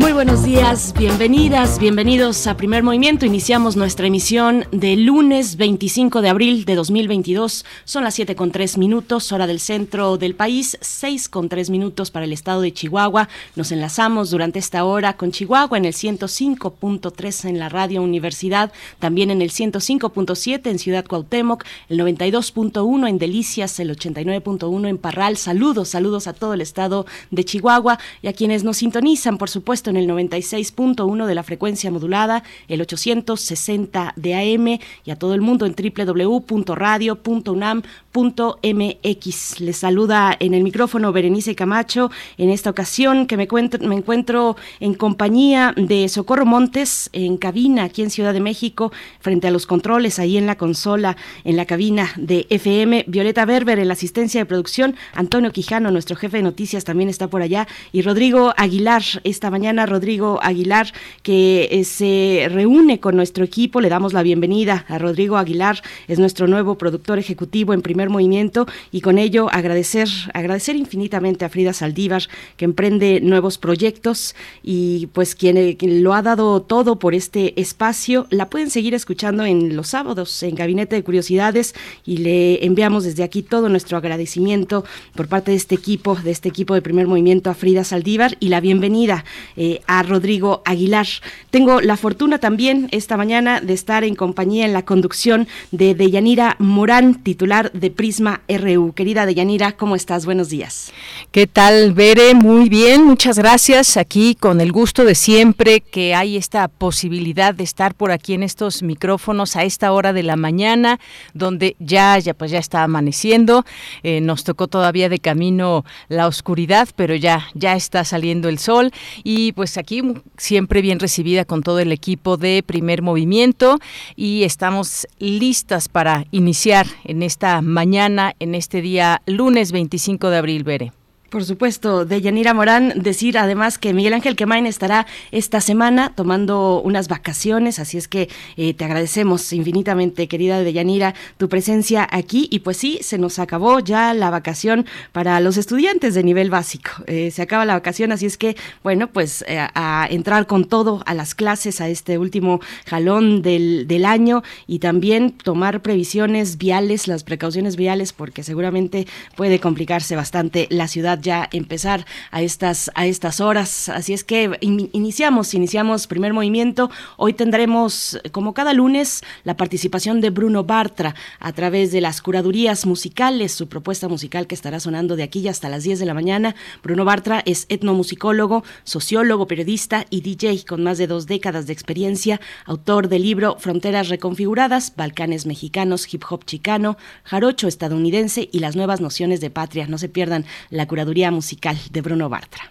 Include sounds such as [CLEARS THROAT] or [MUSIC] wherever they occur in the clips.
Muy buenos días, bienvenidas, bienvenidos a Primer Movimiento. Iniciamos nuestra emisión de lunes 25 de abril de 2022. Son las 7 con 3 minutos, hora del centro del país, 6 con 3 minutos para el estado de Chihuahua. Nos enlazamos durante esta hora con Chihuahua en el 105.3 en la radio Universidad, también en el 105.7 en Ciudad Cuauhtémoc, el 92.1 en Delicias, el 89.1 en Parral. Saludos, saludos a todo el estado de Chihuahua y a quienes nos sintonizan, por supuesto, en el 96.1 de la frecuencia modulada, el 860 de AM y a todo el mundo en www.radio.unam.mx. Les saluda en el micrófono Berenice Camacho. En esta ocasión que me, me encuentro en compañía de Socorro Montes en cabina aquí en Ciudad de México, frente a los controles ahí en la consola, en la cabina de FM. Violeta Berber en la asistencia de producción. Antonio Quijano, nuestro jefe de noticias, también está por allá. Y Rodrigo Aguilar esta mañana Rodrigo Aguilar, que eh, se reúne con nuestro equipo. Le damos la bienvenida a Rodrigo Aguilar, es nuestro nuevo productor ejecutivo en primer movimiento y con ello agradecer, agradecer infinitamente a Frida Saldívar, que emprende nuevos proyectos y pues quien, eh, quien lo ha dado todo por este espacio. La pueden seguir escuchando en los sábados en Gabinete de Curiosidades y le enviamos desde aquí todo nuestro agradecimiento por parte de este equipo, de este equipo de primer movimiento a Frida Saldívar y la bienvenida. Eh, a Rodrigo Aguilar. Tengo la fortuna también esta mañana de estar en compañía en la conducción de Deyanira Morán, titular de Prisma RU. Querida Deyanira, ¿cómo estás? Buenos días. ¿Qué tal, Bere? Muy bien, muchas gracias. Aquí con el gusto de siempre que hay esta posibilidad de estar por aquí en estos micrófonos a esta hora de la mañana, donde ya, ya pues ya está amaneciendo. Eh, nos tocó todavía de camino la oscuridad, pero ya, ya está saliendo el sol y pues aquí siempre bien recibida con todo el equipo de Primer Movimiento y estamos listas para iniciar en esta mañana, en este día lunes 25 de abril, Bere. Por supuesto, de Yanira Morán, decir además que Miguel Ángel Quemain estará esta semana tomando unas vacaciones, así es que eh, te agradecemos infinitamente, querida de Yanira, tu presencia aquí. Y pues sí, se nos acabó ya la vacación para los estudiantes de nivel básico. Eh, se acaba la vacación, así es que, bueno, pues eh, a entrar con todo a las clases, a este último jalón del, del año y también tomar previsiones viales, las precauciones viales, porque seguramente puede complicarse bastante la ciudad ya empezar a estas, a estas horas. Así es que iniciamos, iniciamos primer movimiento. Hoy tendremos, como cada lunes, la participación de Bruno Bartra a través de las curadurías musicales, su propuesta musical que estará sonando de aquí hasta las 10 de la mañana. Bruno Bartra es etnomusicólogo, sociólogo, periodista y DJ con más de dos décadas de experiencia, autor del libro Fronteras Reconfiguradas, Balcanes Mexicanos, Hip Hop Chicano, Jarocho Estadounidense y las nuevas nociones de patria. No se pierdan la curaduría musical de Bruno Bartra.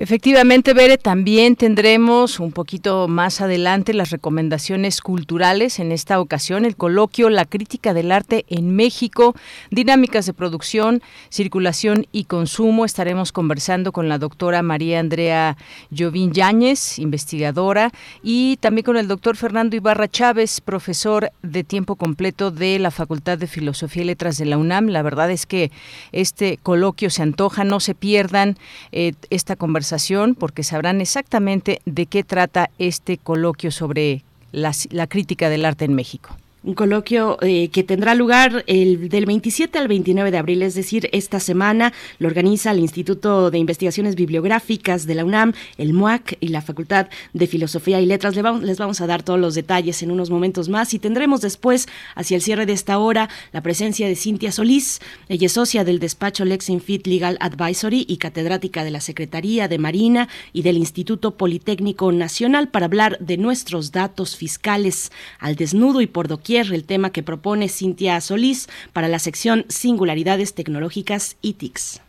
Efectivamente, Bere, también tendremos un poquito más adelante las recomendaciones culturales. En esta ocasión, el coloquio La crítica del arte en México, dinámicas de producción, circulación y consumo. Estaremos conversando con la doctora María Andrea Jovín Yáñez, investigadora, y también con el doctor Fernando Ibarra Chávez, profesor de tiempo completo de la Facultad de Filosofía y Letras de la UNAM. La verdad es que este coloquio se antoja, no se pierdan eh, esta conversación porque sabrán exactamente de qué trata este coloquio sobre la crítica del arte en México un coloquio eh, que tendrá lugar el, del 27 al 29 de abril, es decir, esta semana. Lo organiza el Instituto de Investigaciones Bibliográficas de la UNAM, el MUAC y la Facultad de Filosofía y Letras. Les vamos, les vamos a dar todos los detalles en unos momentos más y tendremos después, hacia el cierre de esta hora, la presencia de Cintia Solís. Ella es socia del despacho Lexinfit Legal Advisory y catedrática de la Secretaría de Marina y del Instituto Politécnico Nacional para hablar de nuestros datos fiscales al desnudo y por doquier el tema que propone Cintia Solís para la sección Singularidades Tecnológicas y TICS.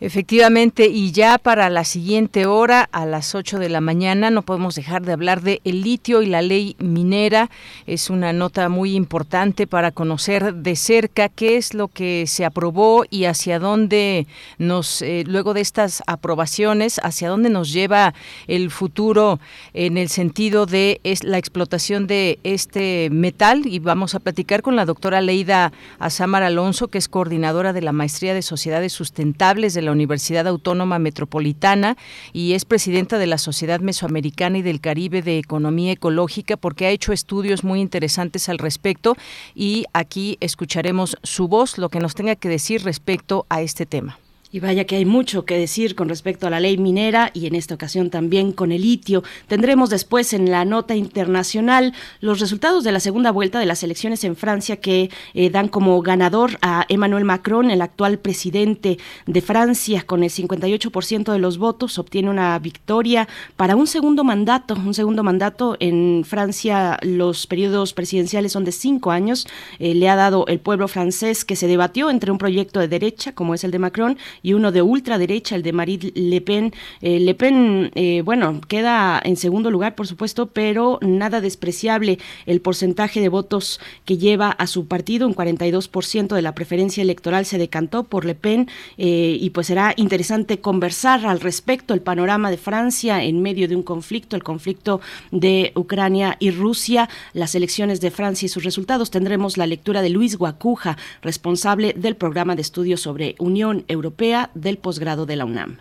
Efectivamente, y ya para la siguiente hora, a las 8 de la mañana, no podemos dejar de hablar de el litio y la ley minera. Es una nota muy importante para conocer de cerca qué es lo que se aprobó y hacia dónde nos, eh, luego de estas aprobaciones, hacia dónde nos lleva el futuro en el sentido de la explotación de este metal. Y vamos a platicar con la doctora Leida Azamar Alonso, que es coordinadora de la Maestría de Sociedades Sustentables de la Universidad Autónoma Metropolitana y es presidenta de la Sociedad Mesoamericana y del Caribe de Economía Ecológica porque ha hecho estudios muy interesantes al respecto y aquí escucharemos su voz, lo que nos tenga que decir respecto a este tema. Y vaya que hay mucho que decir con respecto a la ley minera y en esta ocasión también con el litio. Tendremos después en la nota internacional los resultados de la segunda vuelta de las elecciones en Francia que eh, dan como ganador a Emmanuel Macron, el actual presidente de Francia, con el 58% de los votos, obtiene una victoria para un segundo mandato. Un segundo mandato en Francia, los periodos presidenciales son de cinco años. Eh, le ha dado el pueblo francés que se debatió entre un proyecto de derecha, como es el de Macron, y uno de ultraderecha, el de Marine Le Pen. Eh, Le Pen, eh, bueno, queda en segundo lugar, por supuesto, pero nada despreciable el porcentaje de votos que lleva a su partido. Un 42% de la preferencia electoral se decantó por Le Pen eh, y pues será interesante conversar al respecto el panorama de Francia en medio de un conflicto, el conflicto de Ucrania y Rusia, las elecciones de Francia y sus resultados. Tendremos la lectura de Luis Guacuja, responsable del programa de estudios sobre Unión Europea del posgrado de la UNAM.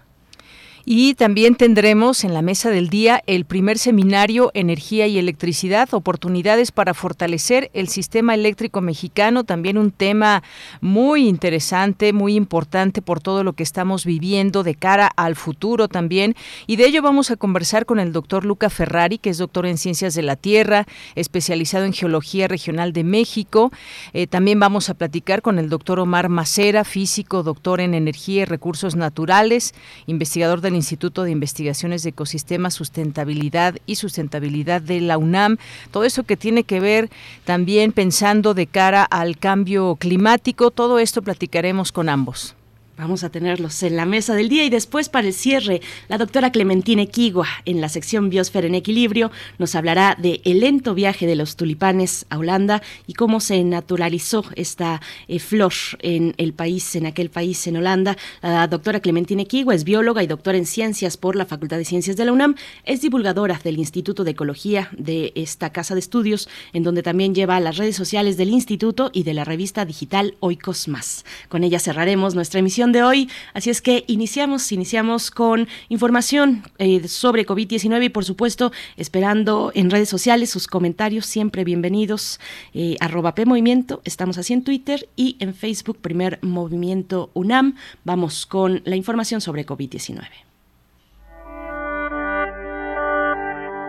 Y también tendremos en la mesa del día el primer seminario Energía y Electricidad, oportunidades para fortalecer el sistema eléctrico mexicano, también un tema muy interesante, muy importante por todo lo que estamos viviendo de cara al futuro también. Y de ello vamos a conversar con el doctor Luca Ferrari, que es doctor en Ciencias de la Tierra, especializado en Geología Regional de México. Eh, también vamos a platicar con el doctor Omar Macera, físico, doctor en Energía y Recursos Naturales, investigador del Instituto de Investigaciones de Ecosistemas, Sustentabilidad y Sustentabilidad de la UNAM. Todo eso que tiene que ver también pensando de cara al cambio climático, todo esto platicaremos con ambos. Vamos a tenerlos en la mesa del día y después para el cierre, la doctora Clementina Equigua en la sección Biosfera en Equilibrio nos hablará de el lento viaje de los tulipanes a Holanda y cómo se naturalizó esta eh, flor en el país, en aquel país, en Holanda. La doctora Clementina Equigua es bióloga y doctora en ciencias por la Facultad de Ciencias de la UNAM, es divulgadora del Instituto de Ecología de esta casa de estudios, en donde también lleva las redes sociales del instituto y de la revista digital Oikos Más. Con ella cerraremos nuestra emisión de hoy. Así es que iniciamos, iniciamos con información eh, sobre COVID-19 y por supuesto esperando en redes sociales sus comentarios, siempre bienvenidos. Eh, arroba P Movimiento, estamos así en Twitter y en Facebook, primer Movimiento UNAM. Vamos con la información sobre COVID-19.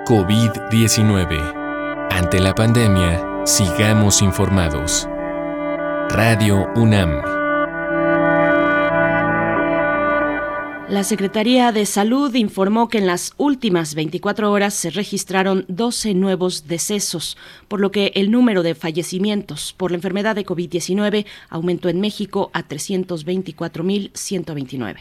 COVID-19. Ante la pandemia, sigamos informados. Radio UNAM. La Secretaría de Salud informó que en las últimas 24 horas se registraron 12 nuevos decesos, por lo que el número de fallecimientos por la enfermedad de COVID-19 aumentó en México a 324.129.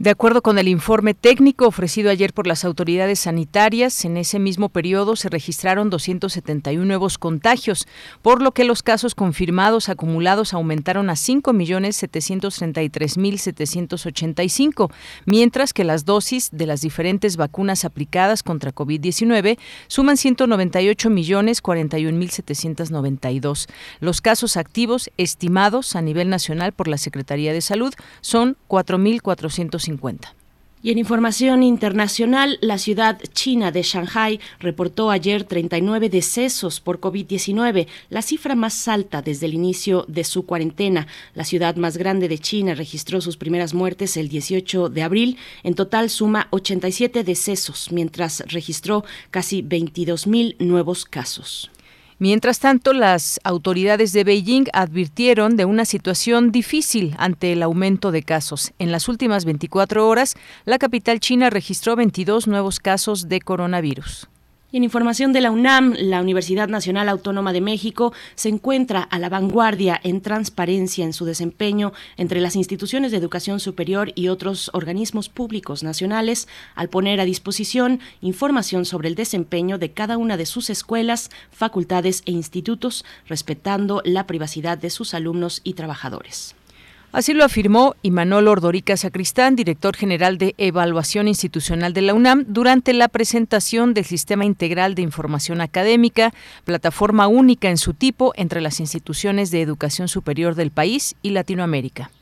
De acuerdo con el informe técnico ofrecido ayer por las autoridades sanitarias, en ese mismo periodo se registraron 271 nuevos contagios, por lo que los casos confirmados acumulados aumentaron a 5.733.785, mientras que las dosis de las diferentes vacunas aplicadas contra COVID-19 suman 198.041.792. Los casos activos estimados a nivel nacional por la Secretaría de Salud son 4.450. Y en información internacional, la ciudad china de Shanghai reportó ayer 39 decesos por COVID-19, la cifra más alta desde el inicio de su cuarentena. La ciudad más grande de China registró sus primeras muertes el 18 de abril. En total suma 87 decesos, mientras registró casi 22 mil nuevos casos. Mientras tanto, las autoridades de Beijing advirtieron de una situación difícil ante el aumento de casos. En las últimas 24 horas, la capital china registró 22 nuevos casos de coronavirus. Y en información de la UNAM, la Universidad Nacional Autónoma de México se encuentra a la vanguardia en transparencia en su desempeño entre las instituciones de educación superior y otros organismos públicos nacionales al poner a disposición información sobre el desempeño de cada una de sus escuelas, facultades e institutos, respetando la privacidad de sus alumnos y trabajadores. Así lo afirmó Imanol Ordorica Sacristán, director general de Evaluación Institucional de la UNAM, durante la presentación del Sistema Integral de Información Académica, plataforma única en su tipo entre las instituciones de educación superior del país y Latinoamérica.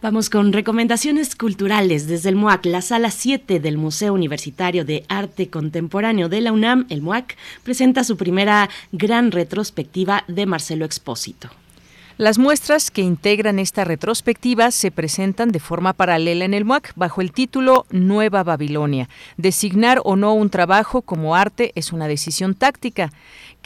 Vamos con recomendaciones culturales desde el MUAC, la sala 7 del Museo Universitario de Arte Contemporáneo de la UNAM, el MUAC, presenta su primera gran retrospectiva de Marcelo Expósito. Las muestras que integran esta retrospectiva se presentan de forma paralela en el MUAC bajo el título Nueva Babilonia. Designar o no un trabajo como arte es una decisión táctica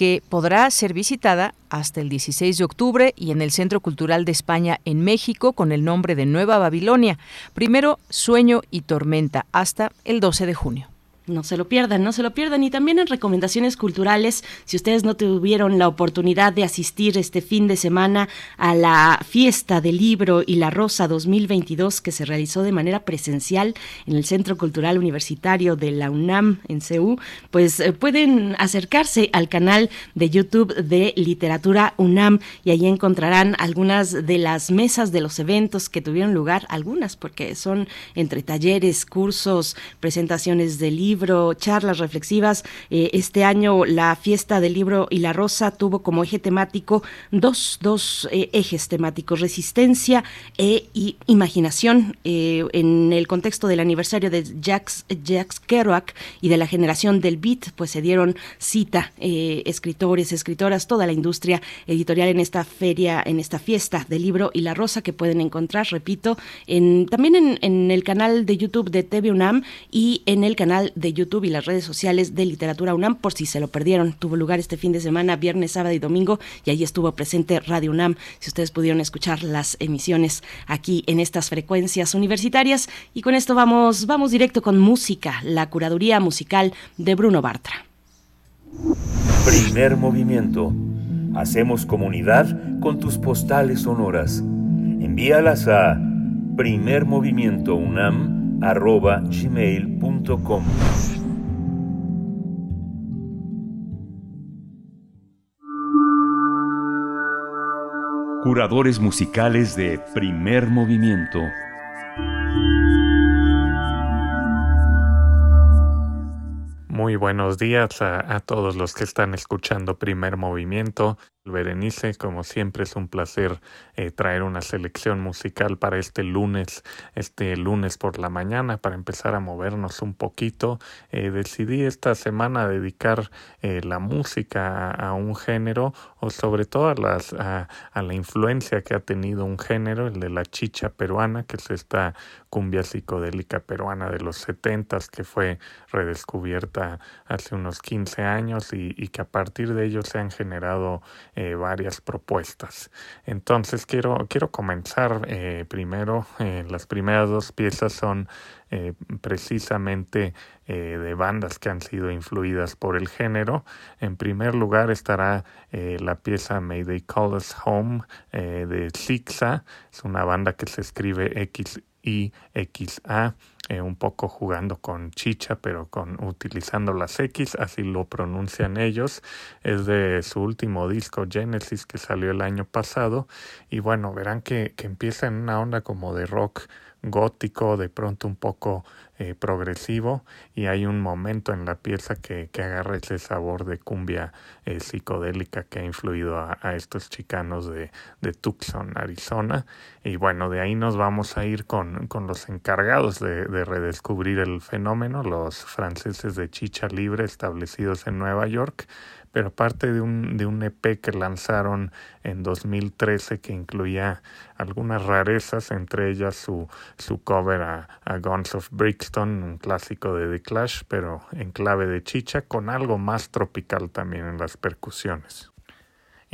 que podrá ser visitada hasta el 16 de octubre y en el Centro Cultural de España en México con el nombre de Nueva Babilonia. Primero Sueño y Tormenta hasta el 12 de junio. No se lo pierdan, no se lo pierdan. Y también en recomendaciones culturales, si ustedes no tuvieron la oportunidad de asistir este fin de semana a la fiesta del libro y la rosa 2022 que se realizó de manera presencial en el Centro Cultural Universitario de la UNAM en CEU, pues eh, pueden acercarse al canal de YouTube de Literatura UNAM y ahí encontrarán algunas de las mesas de los eventos que tuvieron lugar, algunas porque son entre talleres, cursos, presentaciones de libros charlas reflexivas. Eh, este año la fiesta del libro y la rosa tuvo como eje temático dos, dos eh, ejes temáticos, resistencia e imaginación. Eh, en el contexto del aniversario de Jacques, Jacques Kerouac y de la generación del beat, pues se dieron cita escritores, escritoras, toda la industria editorial en esta feria, en esta fiesta del libro y la rosa que pueden encontrar, repito, en, también en, en el canal de YouTube de TV UNAM y en el canal de YouTube y las redes sociales de Literatura UNAM, por si se lo perdieron. Tuvo lugar este fin de semana, viernes, sábado y domingo, y ahí estuvo presente Radio UNAM, si ustedes pudieron escuchar las emisiones aquí en estas frecuencias universitarias. Y con esto vamos, vamos directo con música, la curaduría musical de Bruno Bartra. Primer movimiento. Hacemos comunidad con tus postales sonoras. Envíalas a primermovimientounam arroba gmail.com. Curadores musicales de primer movimiento. Muy buenos días a, a, todos los que están escuchando Primer Movimiento. Berenice, como siempre es un placer eh, traer una selección musical para este lunes, este lunes por la mañana, para empezar a movernos un poquito. Eh, decidí esta semana dedicar eh, la música a, un género o sobre todo a, las, a, la influencia que ha tenido un género, el de la chicha peruana, que es esta cumbia psicodélica peruana de los setentas que fue redescubierta hace unos 15 años y, y que a partir de ello se han generado eh, varias propuestas. Entonces quiero, quiero comenzar eh, primero, eh, las primeras dos piezas son precisamente de bandas que han sido influidas por el género. En primer lugar estará la pieza May They Call Us Home de Sixa, es una banda que se escribe X I X eh, un poco jugando con chicha, pero con utilizando las X, así lo pronuncian ellos. Es de su último disco Genesis que salió el año pasado. Y bueno, verán que, que empieza en una onda como de rock gótico, de pronto un poco eh, progresivo y hay un momento en la pieza que, que agarra ese sabor de cumbia eh, psicodélica que ha influido a, estos chicanos de, de, Tucson, Arizona. Y bueno, de ahí nos vamos a ir con, con los encargados de, de redescubrir el fenómeno, los franceses de Chicha Libre establecidos en Nueva York pero parte de un, de un EP que lanzaron en 2013 que incluía algunas rarezas, entre ellas su, su cover a, a, Guns of Brixton, un clásico de The Clash, pero en clave de chicha, con algo más tropical también en las percusiones.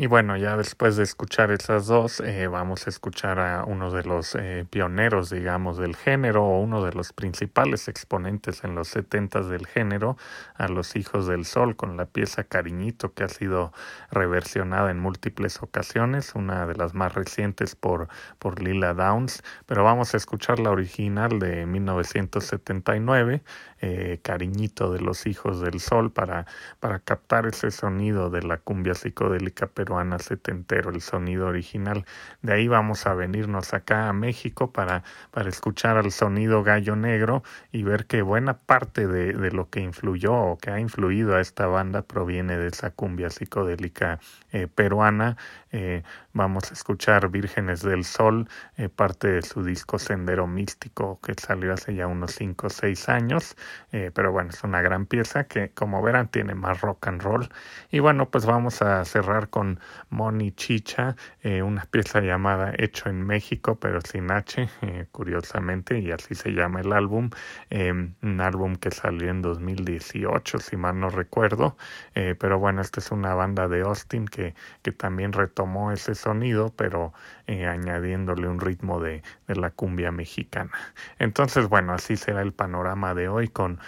Y bueno, ya después de escuchar esas dos, eh, vamos a escuchar a uno de los eh, pioneros, digamos, del género, o uno de los principales exponentes en los setentas del género, a los Hijos del Sol, con la pieza Cariñito, que ha sido reversionada en múltiples ocasiones, una de las más recientes por, por Lila Downs, pero vamos a escuchar la original de 1979, eh, Cariñito de los Hijos del Sol, para, para captar ese sonido de la cumbia psicodélica peruana setentero, el sonido original. De ahí vamos a venirnos acá a México para, para escuchar al sonido gallo negro y ver que buena parte de, de lo que influyó o que ha influido a esta banda proviene de esa cumbia psicodélica eh, peruana. Eh, vamos a escuchar Vírgenes del Sol, eh, parte de su disco Sendero Místico que salió hace ya unos 5 o 6 años, pero bueno, es una gran pieza que como verán tiene más rock and roll. Y bueno, pues vamos a cerrar con Moni Chicha, una pieza llamada Hecho en México, pero sin H, curiosamente, y así se llama el álbum, un álbum que salió en 2018, si mal no recuerdo, pero bueno, esta es una banda de Austin que, que también retomó ese sonido, pero añadiéndole un ritmo de, la cumbia mexicana. Entonces, bueno, así será el panorama de hoy con,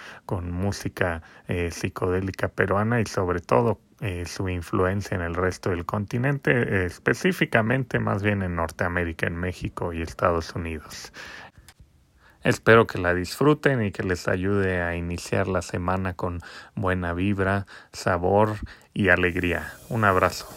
música psicodélica peruana y sobre todo eh, su influencia en el resto del continente, específicamente más bien en Norteamérica, en México y Estados Unidos. Espero que la disfruten y que les ayude a iniciar la semana con buena vibra, sabor y alegría. Un abrazo.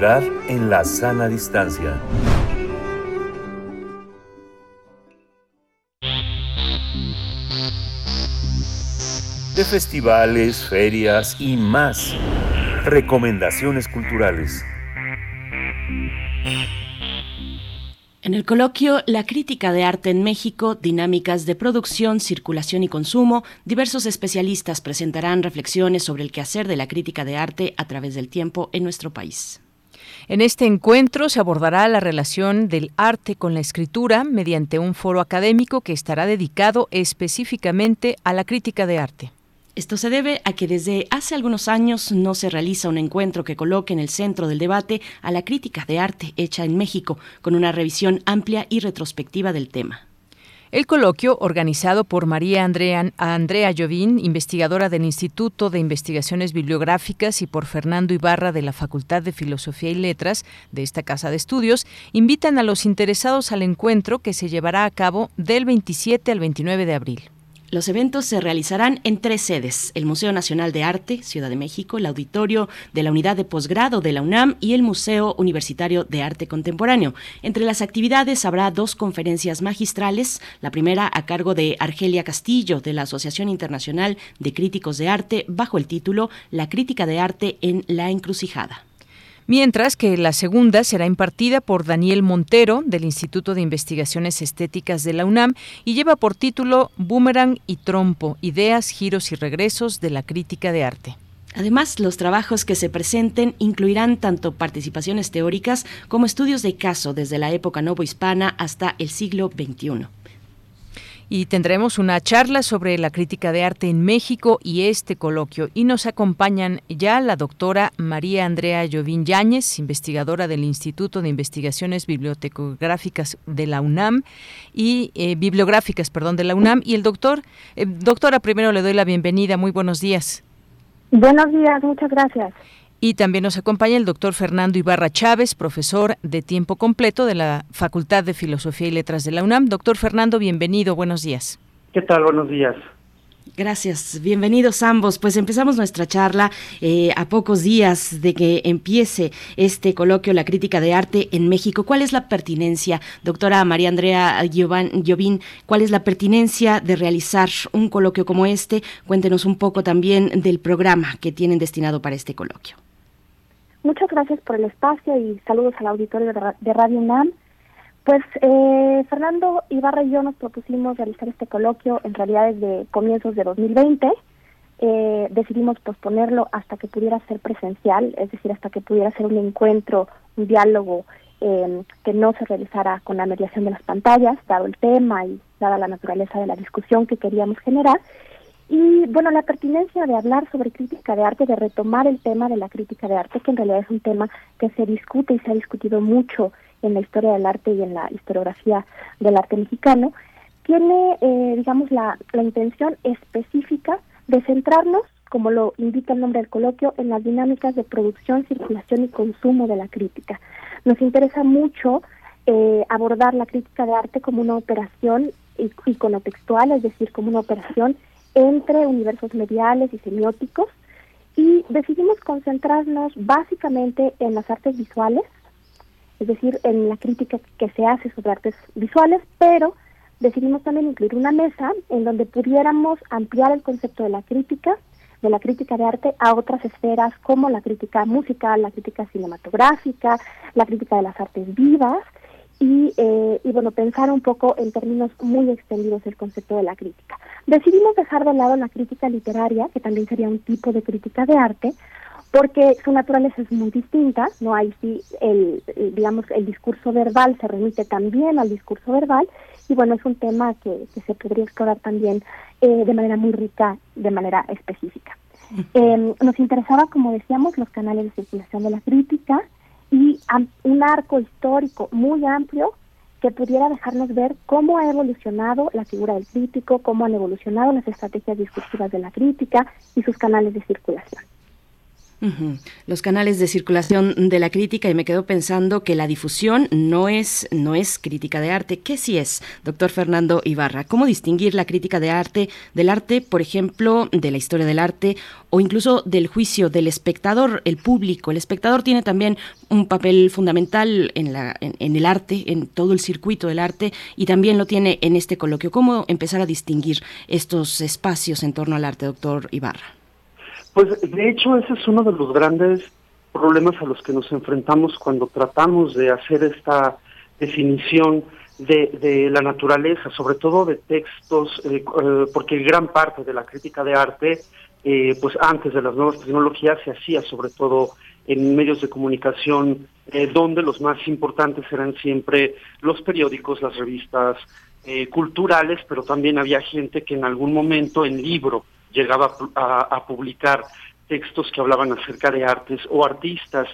En la sana distancia. De festivales, ferias y más. Recomendaciones culturales. En el coloquio La crítica de arte en México, dinámicas de producción, circulación y consumo, diversos especialistas presentarán reflexiones sobre el quehacer de la crítica de arte a través del tiempo en nuestro país. En este encuentro se abordará la relación del arte con la escritura mediante un foro académico que estará dedicado específicamente a la crítica de arte. Esto se debe a que desde hace algunos años no se realiza un encuentro que coloque en el centro del debate a la crítica de arte hecha en México, con una revisión amplia y retrospectiva del tema. El coloquio, organizado por María Andrea, Andrea Llovín, investigadora del Instituto de Investigaciones Bibliográficas, y por Fernando Ibarra de la Facultad de Filosofía y Letras de esta Casa de Estudios, invitan a los interesados al encuentro que se llevará a cabo del 27 al 29 de abril. Los eventos se realizarán en tres sedes, el Museo Nacional de Arte, Ciudad de México, el Auditorio de la Unidad de Posgrado de la UNAM y el Museo Universitario de Arte Contemporáneo. Entre las actividades habrá dos conferencias magistrales, la primera a cargo de Argelia Castillo de la Asociación Internacional de Críticos de Arte bajo el título La crítica de arte en la encrucijada mientras que la segunda será impartida por Daniel Montero del Instituto de Investigaciones Estéticas de la UNAM y lleva por título Boomerang y Trompo, ideas, giros y regresos de la crítica de arte. Además, los trabajos que se presenten incluirán tanto participaciones teóricas como estudios de caso desde la época novohispana hasta el siglo XXI y tendremos una charla sobre la crítica de arte en México y este coloquio. Y nos acompañan ya la doctora María Andrea Llovín Yáñez, investigadora del Instituto de Investigaciones Bibliotecográficas de la UNAM y eh, bibliográficas, perdón, de la UNAM y el doctor. Eh, doctora, primero le doy la bienvenida. Muy buenos días. Buenos días, muchas gracias. Y también nos acompaña el doctor Fernando Ibarra Chávez, profesor de tiempo completo de la Facultad de Filosofía y Letras de la UNAM. Doctor Fernando, bienvenido, buenos días. ¿Qué tal? Buenos días. Gracias, bienvenidos ambos. Pues empezamos nuestra charla eh, a pocos días de que empiece este coloquio La crítica de arte en México. ¿Cuál es la pertinencia, doctora María Andrea Llovín, cuál es la pertinencia de realizar un coloquio como este? Cuéntenos un poco también del programa que tienen destinado para este coloquio. Muchas gracias por el espacio y saludos al auditorio de Radio UNAM. Pues eh, Fernando Ibarra y yo nos propusimos realizar este coloquio en realidad desde comienzos de 2020. Eh, decidimos posponerlo hasta que pudiera ser presencial, es decir, hasta que pudiera ser un encuentro, un diálogo eh, que no se realizara con la mediación de las pantallas, dado el tema y dada la naturaleza de la discusión que queríamos generar. Y bueno, la pertinencia de hablar sobre crítica de arte, de retomar el tema de la crítica de arte, que en realidad es un tema que se discute y se ha discutido mucho en la historia del arte y en la historiografía del arte mexicano, tiene, eh, digamos, la, la intención específica de centrarnos, como lo indica el nombre del coloquio, en las dinámicas de producción, circulación y consumo de la crítica. Nos interesa mucho eh, abordar la crítica de arte como una operación iconotextual, es decir, como una operación entre universos mediales y semióticos y decidimos concentrarnos básicamente en las artes visuales, es decir, en la crítica que se hace sobre artes visuales, pero decidimos también incluir una mesa en donde pudiéramos ampliar el concepto de la crítica, de la crítica de arte a otras esferas como la crítica musical, la crítica cinematográfica, la crítica de las artes vivas y, eh, y bueno, pensar un poco en términos muy extendidos el concepto de la crítica. Decidimos dejar de lado la crítica literaria, que también sería un tipo de crítica de arte, porque su naturaleza es muy distinta, no hay sí el, digamos el discurso verbal se remite también al discurso verbal y bueno es un tema que, se podría explorar también eh, de manera muy rica, de manera específica. Em, nos interesaba, como decíamos, los canales de circulación de la crítica y un arco histórico muy amplio que pudiera dejarnos ver cómo ha evolucionado la figura del crítico, cómo han evolucionado las estrategias discursivas de la crítica y sus canales de circulación. Los canales de circulación de la crítica y me quedo pensando que la difusión no es no es crítica de arte. ¿Qué sí es, doctor Fernando Ibarra? ¿Cómo distinguir la crítica de arte del arte, por ejemplo, de la historia del arte o incluso del juicio del espectador, el público? El espectador tiene también un papel fundamental en, la, en el arte, en todo el circuito del arte y también lo tiene en este coloquio. ¿Cómo empezar a distinguir estos espacios en torno al arte, doctor Ibarra? Pues de hecho ese es uno de los grandes problemas a los que nos enfrentamos cuando tratamos de hacer esta definición de, la naturaleza, sobre todo de textos, eh, eh, porque gran parte de la crítica de arte, eh, pues antes de las nuevas tecnologías se hacía sobre todo en medios de comunicación, donde los más importantes eran siempre los periódicos, las revistas culturales, pero también había gente que en algún momento en libro llegaba a, publicar textos que hablaban acerca de artes o artistas.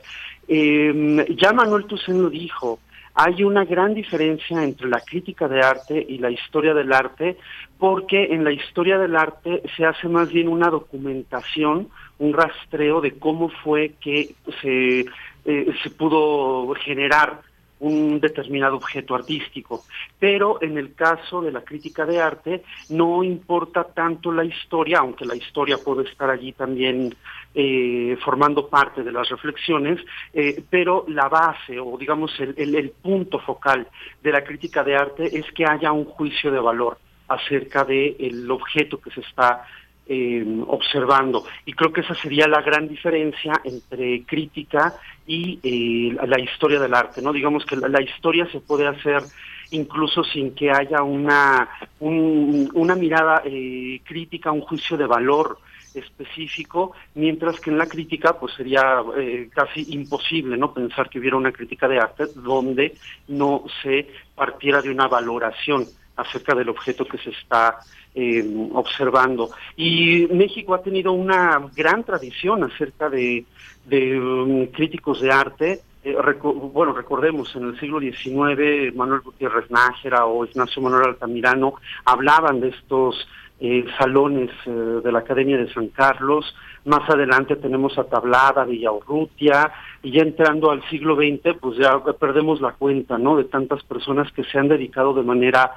Eh, ya Manuel Toussaint lo dijo, hay una gran diferencia entre la crítica de arte y la historia del arte, porque en la historia del arte se hace más bien una documentación, un rastreo de cómo fue que se, eh, se pudo generar un determinado objeto artístico. Pero en el caso de la crítica de arte no importa tanto la historia, aunque la historia puede estar allí también eh, formando parte de las reflexiones, eh, pero la base o digamos el, el, punto focal de la crítica de arte es que haya un juicio de valor acerca del objeto que se está eh, observando. Y creo que esa sería la gran diferencia entre crítica y eh, la historia del arte, ¿no? Digamos que la, historia se puede hacer incluso sin que haya una, una mirada eh, crítica, un juicio de valor específico, mientras que en la crítica pues sería eh, casi imposible no pensar que hubiera una crítica de arte donde no se partiera de una valoración acerca del objeto que se está eh, observando. Y México ha tenido una gran tradición acerca de, um, críticos de arte. Eh, bueno, recordemos, en el siglo XIX, Manuel Gutiérrez Nájera o Ignacio Manuel Altamirano hablaban de estos eh, salones de la Academia de San Carlos. Más adelante tenemos a Tablada, Villaurrutia, y ya entrando al siglo XX, pues ya perdemos la cuenta, ¿no? De tantas personas que se han dedicado de manera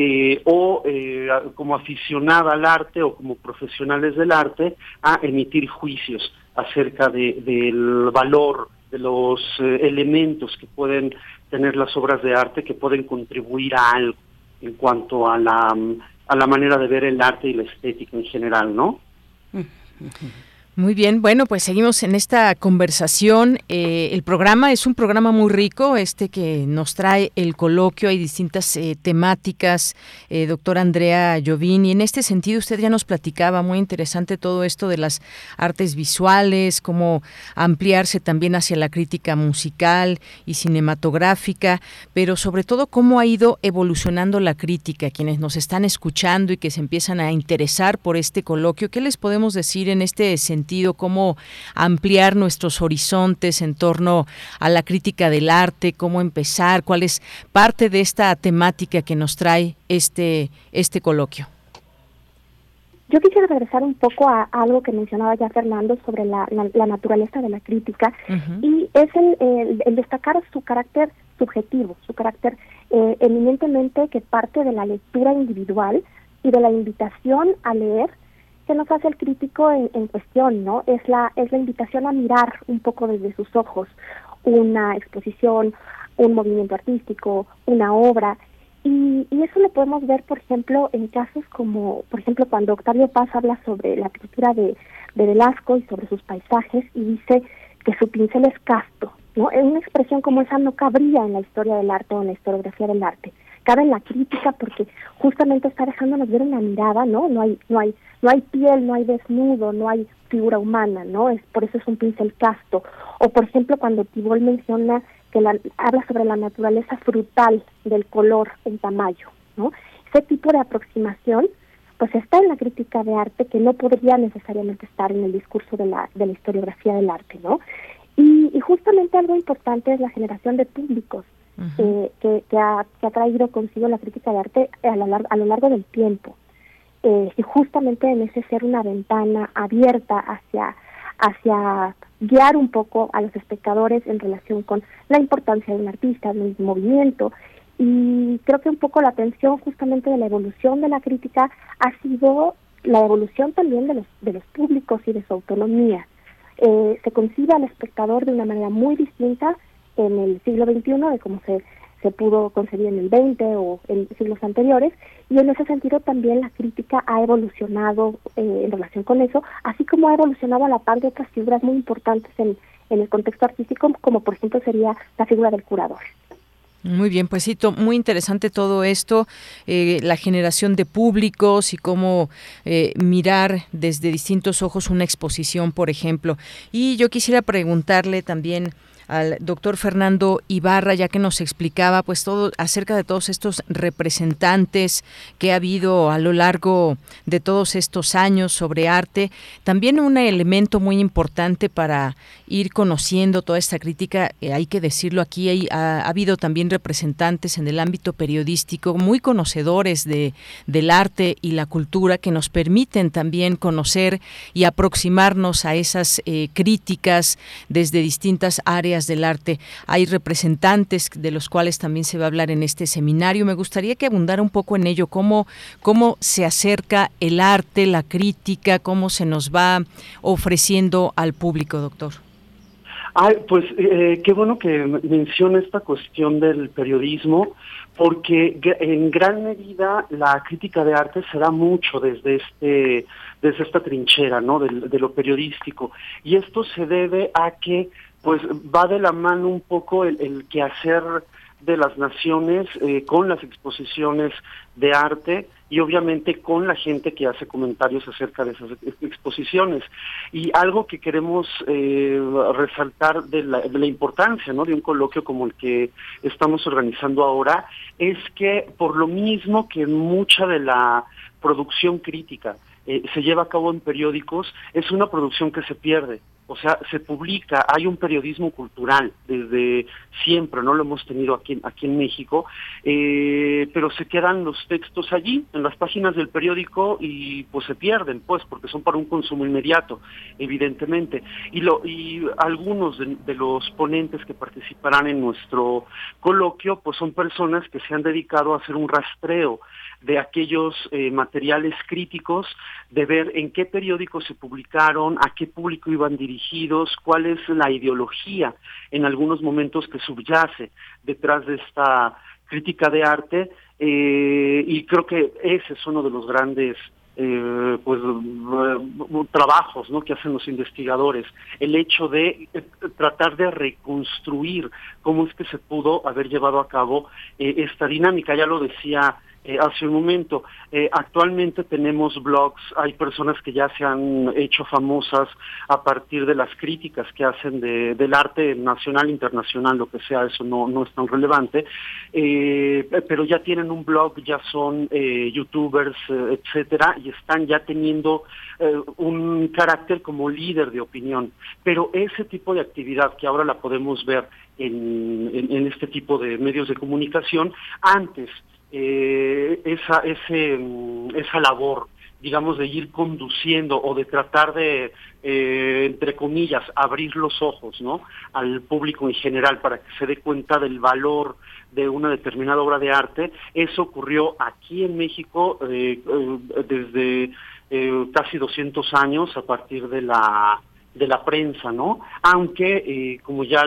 eh, o eh, como aficionada al arte o como profesionales del arte a emitir juicios acerca del valor de los eh, elementos que pueden tener las obras de arte que pueden contribuir a algo en cuanto a la a la manera de ver el arte y la estética en general, ¿no? Muy bien, bueno, pues seguimos en esta conversación. Eh, el programa es un programa muy rico, este que nos trae el coloquio, hay distintas eh, temáticas, eh, doctora Andrea Llovín, y en este sentido usted ya nos platicaba, muy interesante todo esto de las artes visuales, cómo ampliarse también hacia la crítica musical y cinematográfica, pero sobre todo cómo ha ido evolucionando la crítica, quienes nos están escuchando y que se empiezan a interesar por este coloquio. ¿Qué les podemos decir en este sentido? Cómo ampliar nuestros horizontes en torno a la crítica del arte, cómo empezar, cuál es parte de esta temática que nos trae este, este coloquio. Yo quisiera regresar un poco a, algo que mencionaba ya Fernando sobre la, naturaleza de la crítica y es el, destacar su carácter subjetivo, su carácter eh, eminentemente que parte de la lectura individual y de la invitación a leer que nos hace el crítico en, cuestión, ¿no? Es la, es la invitación a mirar un poco desde sus ojos una exposición, un movimiento artístico, una obra. Y, y, eso lo podemos ver, por ejemplo, en casos como, por ejemplo, cuando Octavio Paz habla sobre la pintura de, de Velasco y sobre sus paisajes y dice que su pincel es casto, ¿no? Una expresión como esa no cabría en la historia del arte o en la historiografía del arte. Cabe en la crítica porque justamente está dejándonos ver una mirada, ¿no? No hay, no hay no hay piel, no hay desnudo, no hay figura humana, ¿no? Es por eso es un pincel casto. O por ejemplo cuando Tibol menciona que la, habla sobre la naturaleza frutal del color en tamaño, ¿no? Ese tipo de aproximación pues está en la crítica de arte que no podría necesariamente estar en el discurso de la, de la historiografía del arte, ¿no? Y, y justamente algo importante es la generación de públicos eh, que, que, ha, que ha traído consigo la crítica de arte a lo, a lo largo del tiempo eh, y justamente en ese ser una ventana abierta hacia hacia guiar un poco a los espectadores en relación con la importancia de un artista, de un movimiento. Y creo que un poco la atención justamente de la evolución de la crítica ha sido la evolución también de los, de los públicos y de su autonomía. Eh, se concibe al espectador de una manera muy distinta en el siglo XXI de cómo se, se pudo concebir en el XX o en siglos anteriores, y en ese sentido también la crítica ha evolucionado eh, en relación con eso, así como ha evolucionado a la par de otras figuras muy importantes en, en el contexto artístico, como por ejemplo sería la figura del curador. Muy bien, pues muy interesante todo esto, eh, la generación de públicos y cómo eh, mirar desde distintos ojos una exposición, por ejemplo. Y yo quisiera preguntarle también al doctor Fernando Ibarra, ya que nos explicaba pues todo acerca de todos estos representantes que ha habido a lo largo de todos estos años sobre arte. También un elemento muy importante para ir conociendo toda esta crítica, eh, hay que decirlo aquí, ha, habido también representantes en el ámbito periodístico muy conocedores de, del arte y la cultura que nos permiten también conocer y aproximarnos a esas eh, críticas desde distintas áreas del arte. Hay representantes de los cuales también se va a hablar en este seminario. Me gustaría que abundara un poco en ello, cómo, cómo se acerca el arte, la crítica, cómo se nos va ofreciendo al público, doctor. Ay, pues eh, qué bueno que menciona esta cuestión del periodismo, porque en gran medida la crítica de arte se da mucho desde este desde esta trinchera, ¿no? De, de lo periodístico, y esto se debe a que pues va de la mano un poco el, el quehacer de las naciones eh, con las exposiciones de arte y obviamente con la gente que hace comentarios acerca de esas exposiciones. Y algo que queremos eh, resaltar de la, de la importancia ¿no? de un coloquio como el que estamos organizando ahora es que por lo mismo que mucha de la producción crítica eh, se lleva a cabo en periódicos, es una producción que se pierde. O sea, se publica, hay un periodismo cultural desde siempre, no lo hemos tenido aquí, aquí en México, eh, pero se quedan los textos allí, en las páginas del periódico, y pues se pierden, pues, porque son para un consumo inmediato, evidentemente. Y, lo, y algunos de, de los ponentes que participarán en nuestro coloquio, pues son personas que se han dedicado a hacer un rastreo de aquellos eh, materiales críticos, de ver en qué periódicos se publicaron, a qué público iban dirigidos, cuál es la ideología en algunos momentos que subyace detrás de esta crítica de arte, eh, y creo que ese es uno de los grandes eh, pues uh, trabajos ¿no? que hacen los investigadores el hecho de eh, tratar de reconstruir cómo es que se pudo haber llevado a cabo eh, esta dinámica ya lo decía eh, hace un momento. Eh, actualmente tenemos blogs, hay personas que ya se han hecho famosas a partir de las críticas que hacen de, del arte nacional, internacional, lo que sea, eso no, no es tan relevante, eh, pero ya tienen un blog, ya son eh, youtubers, etcétera, y están ya teniendo un carácter como líder de opinión. Pero ese tipo de actividad que ahora la podemos ver en, en este tipo de medios de comunicación, antes eh, esa, ese, mm, esa labor, digamos, de ir conduciendo o de tratar de, eh, entre comillas, abrir los ojos ¿no? al público en general para que se dé cuenta del valor de una determinada obra de arte, eso ocurrió aquí en México eh, eh, desde eh, casi 200 años a partir de la de la prensa, ¿no? Aunque, eh, como ya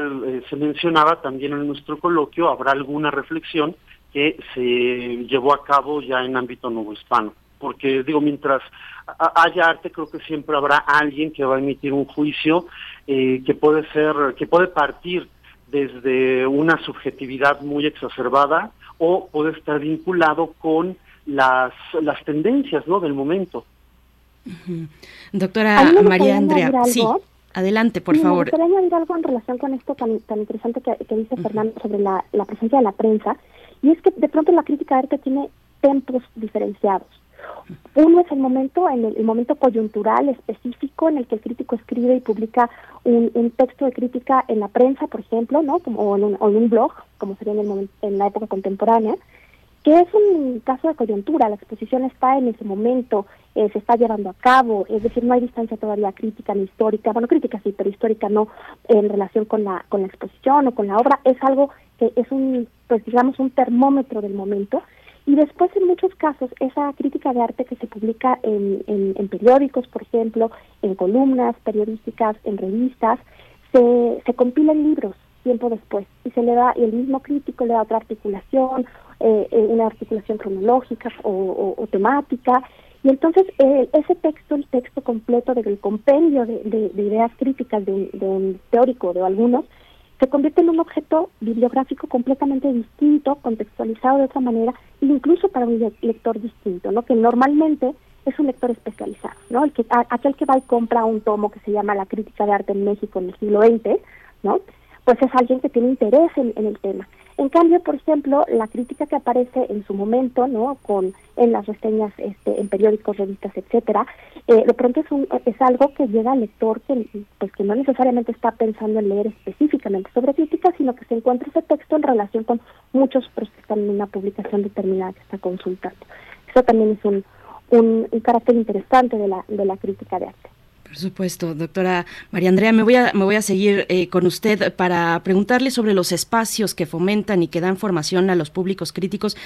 se mencionaba también en nuestro coloquio, habrá alguna reflexión que se llevó a cabo ya en ámbito nuevo hispano. Porque digo, mientras haya arte, creo que siempre habrá alguien que va a emitir un juicio eh, que puede ser, que puede partir desde una subjetividad muy exacerbada o puede estar vinculado con las, las tendencias ¿no? del momento. Uh -huh. Doctora María Andrea, sí, adelante, por sí, favor. Me gustaría añadir algo en relación con esto tan, tan interesante que, que dice uh -huh. Fernando sobre la, la presencia de la prensa. Y es que de pronto la crítica de arte tiene tempos diferenciados. Uno es el momento, en el, el, momento coyuntural específico en el que el crítico escribe y publica un, un texto de crítica en la prensa, por ejemplo, ¿no? Como, o, en un, o en un blog, como sería en, el momento, en la época contemporánea. que es un caso de coyuntura, la exposición está en ese momento, eh, se está llevando a cabo, es decir, no hay distancia todavía crítica ni histórica, bueno, crítica sí, pero histórica no en relación con la, con la exposición o con la obra, es algo que es un, pues digamos, un termómetro del momento. Y después, en muchos casos, esa crítica de arte que se publica en, en, periódicos, por ejemplo, en columnas periodísticas, en revistas, se, se compila en libros tiempo después y se le da y el mismo crítico le da otra articulación eh, eh, una articulación cronológica o, temática. Y entonces eh, ese texto, el texto completo del compendio de, ideas críticas de, un teórico de algunos, se convierte en un objeto bibliográfico completamente distinto, contextualizado de otra manera, incluso para un lector distinto, ¿no? que normalmente es un lector especializado, ¿no? El que, aquel que va y compra un tomo que se llama La crítica de arte en México en el siglo XX, ¿no? Pues es alguien que tiene interés en el tema. En cambio, por ejemplo, la crítica que aparece en su momento, ¿no? Con en las reseñas, este, en periódicos, revistas, etcétera, eh, de pronto es, un, es algo que llega al lector que, pues, que no necesariamente está pensando en leer específicamente sobre crítica, sino que se encuentra ese texto en relación con muchos otros que están en una publicación determinada que está consultando. Eso también es un, un, un carácter interesante de la, de la crítica de arte. Por supuesto, doctora María Andrea, me voy a, me voy a seguir eh, con usted para preguntarle sobre los espacios que fomentan y que dan formación a los públicos críticos.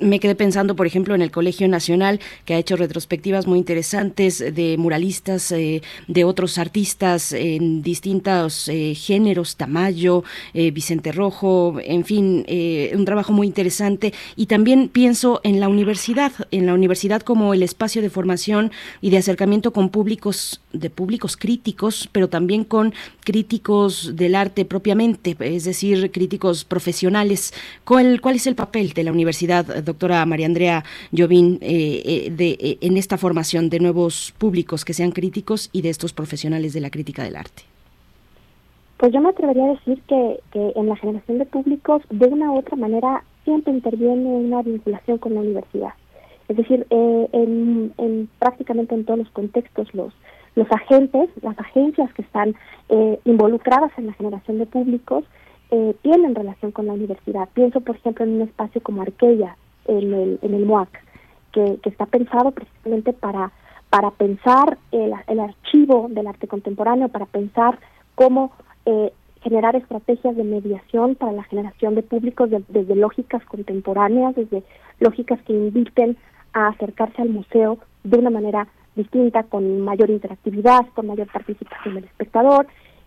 Me quedé pensando, por ejemplo, en el Colegio Nacional, que ha hecho retrospectivas muy interesantes de muralistas, eh, de otros artistas en distintos eh, géneros, Tamayo, Vicente Rojo, en fin, un trabajo muy interesante. Y también pienso en la universidad, en la universidad como el espacio de formación y de acercamiento con públicos de públicos críticos, pero también con críticos del arte propiamente, es decir, críticos profesionales. ¿Cuál, cuál es el papel de la universidad, doctora María Andrea Llovín, eh, eh, de, eh, en esta formación de nuevos públicos que sean críticos y de estos profesionales de la crítica del arte? Pues yo me atrevería a decir que, que en la generación de públicos, de una u otra manera, siempre interviene una vinculación con la universidad. Es decir, en, en, prácticamente en todos los contextos los los agentes, las agencias que están eh, involucradas en la generación de públicos, eh, tienen relación con la universidad. Pienso, por ejemplo, en un espacio como Arquella, en el, en el MOAC, que, está pensado precisamente para, para pensar el, el, archivo del arte contemporáneo, para pensar cómo eh, generar estrategias de mediación para la generación de públicos desde lógicas contemporáneas, desde lógicas que inviten a acercarse al museo de una manera distinta, con mayor interactividad, con mayor participación del espectador.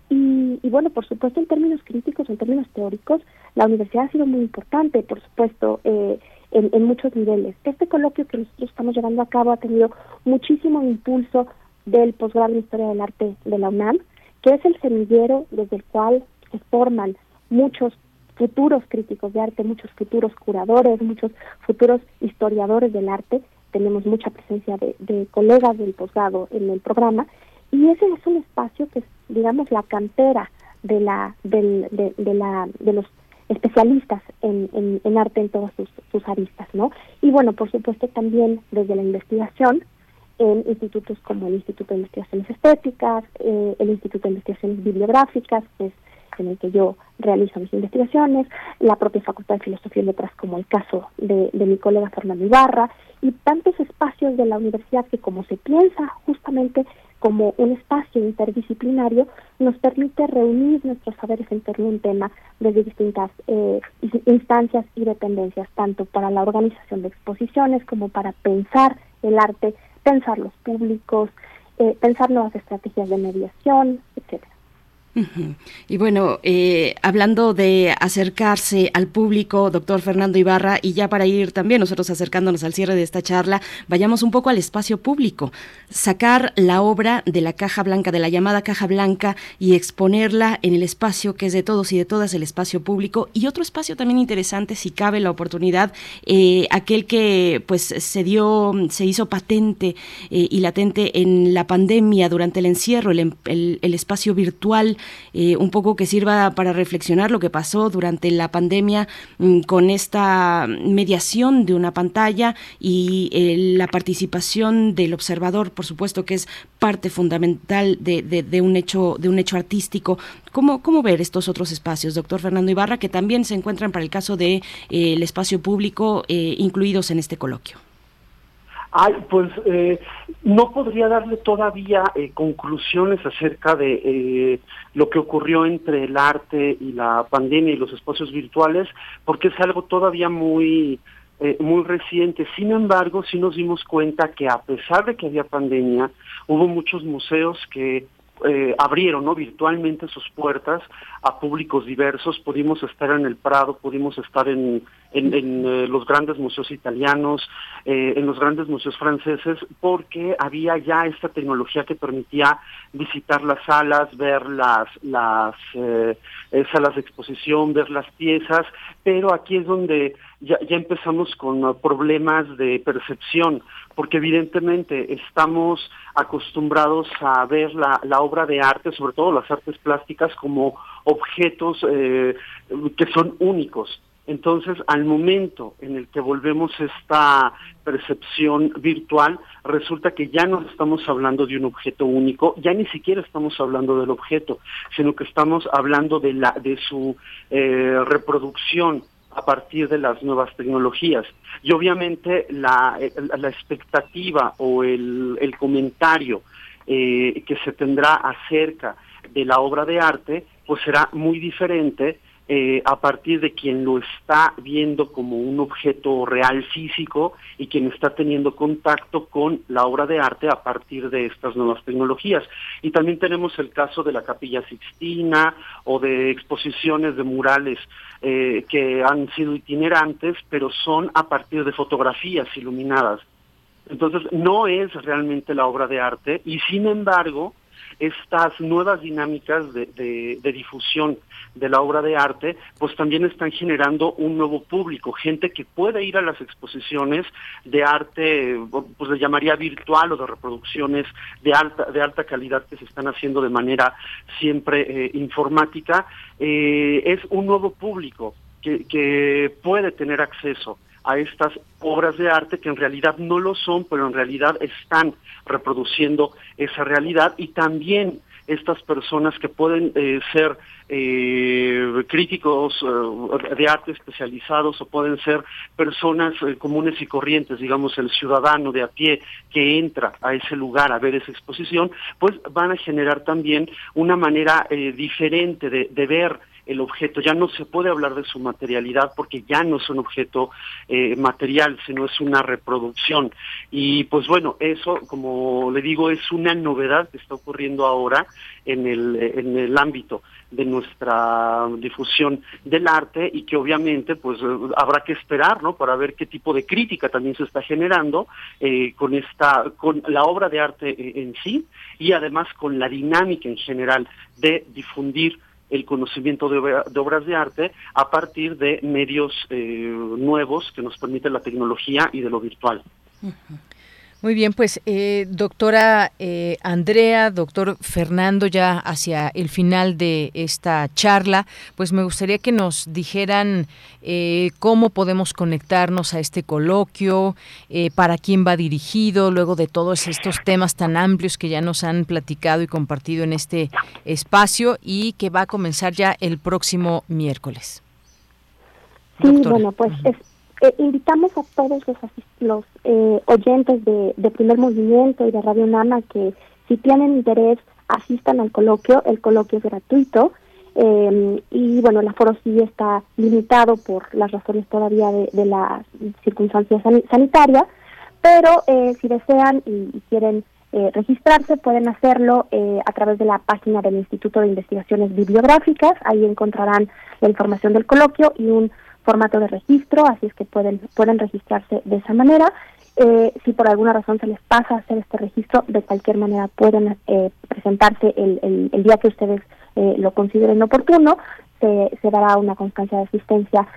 Y, bueno, por supuesto, en términos críticos, en términos teóricos, la universidad ha sido muy importante, por supuesto, eh, en, muchos niveles. Este coloquio que nosotros estamos llevando a cabo ha tenido muchísimo impulso del posgrado en Historia del Arte de la UNAM, que es el semillero desde el cual se forman muchos futuros críticos de arte, muchos futuros curadores, muchos futuros historiadores del arte tenemos mucha presencia de, colegas del posgrado en el programa y ese es un espacio que es digamos la cantera de la de, la de los especialistas en, en, arte en todas sus, sus, aristas no y bueno por supuesto también desde la investigación en institutos como el Instituto de Investigaciones Estéticas eh, el Instituto de Investigaciones Bibliográficas que es en el que yo realizo mis investigaciones, la propia Facultad de Filosofía y Letras, como el caso de, mi colega Fernando Ibarra, y tantos espacios de la universidad que como se piensa justamente como un espacio interdisciplinario, nos permite reunir nuestros saberes en torno a un tema desde distintas eh, instancias y dependencias, tanto para la organización de exposiciones como para pensar el arte, pensar los públicos, eh, pensar nuevas estrategias de mediación, Y bueno, eh, hablando de acercarse al público, doctor Fernando Ibarra, y ya para ir también nosotros acercándonos al cierre de esta charla, vayamos un poco al espacio público, sacar la obra de la caja blanca, de la llamada caja blanca, y exponerla en el espacio que es de todos y de todas, el espacio público, y otro espacio también interesante, si cabe la oportunidad, eh, aquel que pues se dio, se hizo patente eh, y latente en la pandemia durante el encierro, el, el espacio virtual eh, un poco que sirva para reflexionar lo que pasó durante la pandemia mm, con esta mediación de una pantalla y eh, la participación del observador, por supuesto que es parte fundamental de, de, un hecho de un hecho artístico. ¿Cómo, ¿Cómo ver estos otros espacios, doctor Fernando Ibarra, que también se encuentran para el caso del de, el espacio público incluidos en este coloquio? Ay, pues eh, no podría darle todavía eh, conclusiones acerca de eh, lo que ocurrió entre el arte y la pandemia y los espacios virtuales, porque es algo todavía muy muy reciente. Sin embargo, sí nos dimos cuenta que a pesar de que había pandemia, hubo muchos museos que eh, abrieron ¿no? virtualmente sus puertas a públicos diversos. Pudimos estar en el Prado, pudimos estar en, en, eh, los grandes museos italianos, eh, en los grandes museos franceses, porque había ya esta tecnología que permitía visitar las salas, ver las, las salas de exposición, ver las piezas, pero aquí es donde ya empezamos con problemas de percepción porque evidentemente estamos acostumbrados a ver la, obra de arte, sobre todo las artes plásticas, como objetos eh, que son únicos. Entonces, al momento en el que volvemos esta percepción virtual, resulta que ya no estamos hablando de un objeto único, ya ni siquiera estamos hablando del objeto, sino que estamos hablando de, la, de su eh, reproducción a partir de las nuevas tecnologías. Y obviamente la, la expectativa o el, el comentario eh, que se tendrá acerca de la obra de arte, pues será muy diferente eh, a partir de quien lo está viendo como un objeto real físico y quien está teniendo contacto con la obra de arte a partir de estas nuevas tecnologías. Y también tenemos el caso de la Capilla Sixtina o de exposiciones de murales eh, que han sido itinerantes, pero son a partir de fotografías iluminadas. Entonces, no es realmente la obra de arte y sin embargo, estas nuevas dinámicas de, difusión de la obra de arte, pues también están generando un nuevo público, gente que puede ir a las exposiciones de arte, pues le llamaría virtual o de reproducciones de alta, de alta calidad que se están haciendo de manera siempre eh, informática, eh, es un nuevo público que puede tener acceso a estas obras de arte que en realidad no lo son, pero en realidad están reproduciendo esa realidad. Y también estas personas que pueden eh, ser eh, críticos eh, de arte especializados o pueden ser personas comunes y corrientes, digamos el ciudadano de a pie que entra a ese lugar a ver esa exposición, pues van a generar también una manera diferente de, de ver el objeto, ya no se puede hablar de su materialidad porque ya no es un objeto eh, material, sino es una reproducción. Y pues bueno, eso, como le digo, es una novedad que está ocurriendo ahora en el, en el ámbito de nuestra difusión del arte y que obviamente pues habrá que esperar no para ver qué tipo de crítica también se está generando eh, con esta con la obra de arte eh, en sí y además con la dinámica en general de difundir el conocimiento de, obras de arte a partir de medios eh, nuevos que nos permite la tecnología y de lo virtual. Muy bien, pues eh, doctora eh, Andrea, doctor Fernando, ya hacia el final de esta charla, pues me gustaría que nos dijeran eh, cómo podemos conectarnos a este coloquio, para quién va dirigido, luego de todos estos temas tan amplios que ya nos han platicado y compartido en este espacio y que va a comenzar ya el próximo miércoles. Sí, bueno, pues es eh, invitamos a todos los, los eh, oyentes de, Primer Movimiento y de Radio Nama que si tienen interés asistan al coloquio, el coloquio es gratuito em, y bueno, el aforo sí está limitado por las razones todavía de, la circunstancia sanitaria, pero eh, si desean y, quieren registrarse pueden hacerlo a través de la página del Instituto de Investigaciones Bibliográficas, ahí encontrarán la información del coloquio y un formato de registro, así es que pueden, pueden registrarse de esa manera. Eh, si por alguna razón se les pasa hacer este registro, de cualquier manera pueden eh, presentarse el, el, día que ustedes eh, lo consideren oportuno. Se, se dará una constancia de asistencia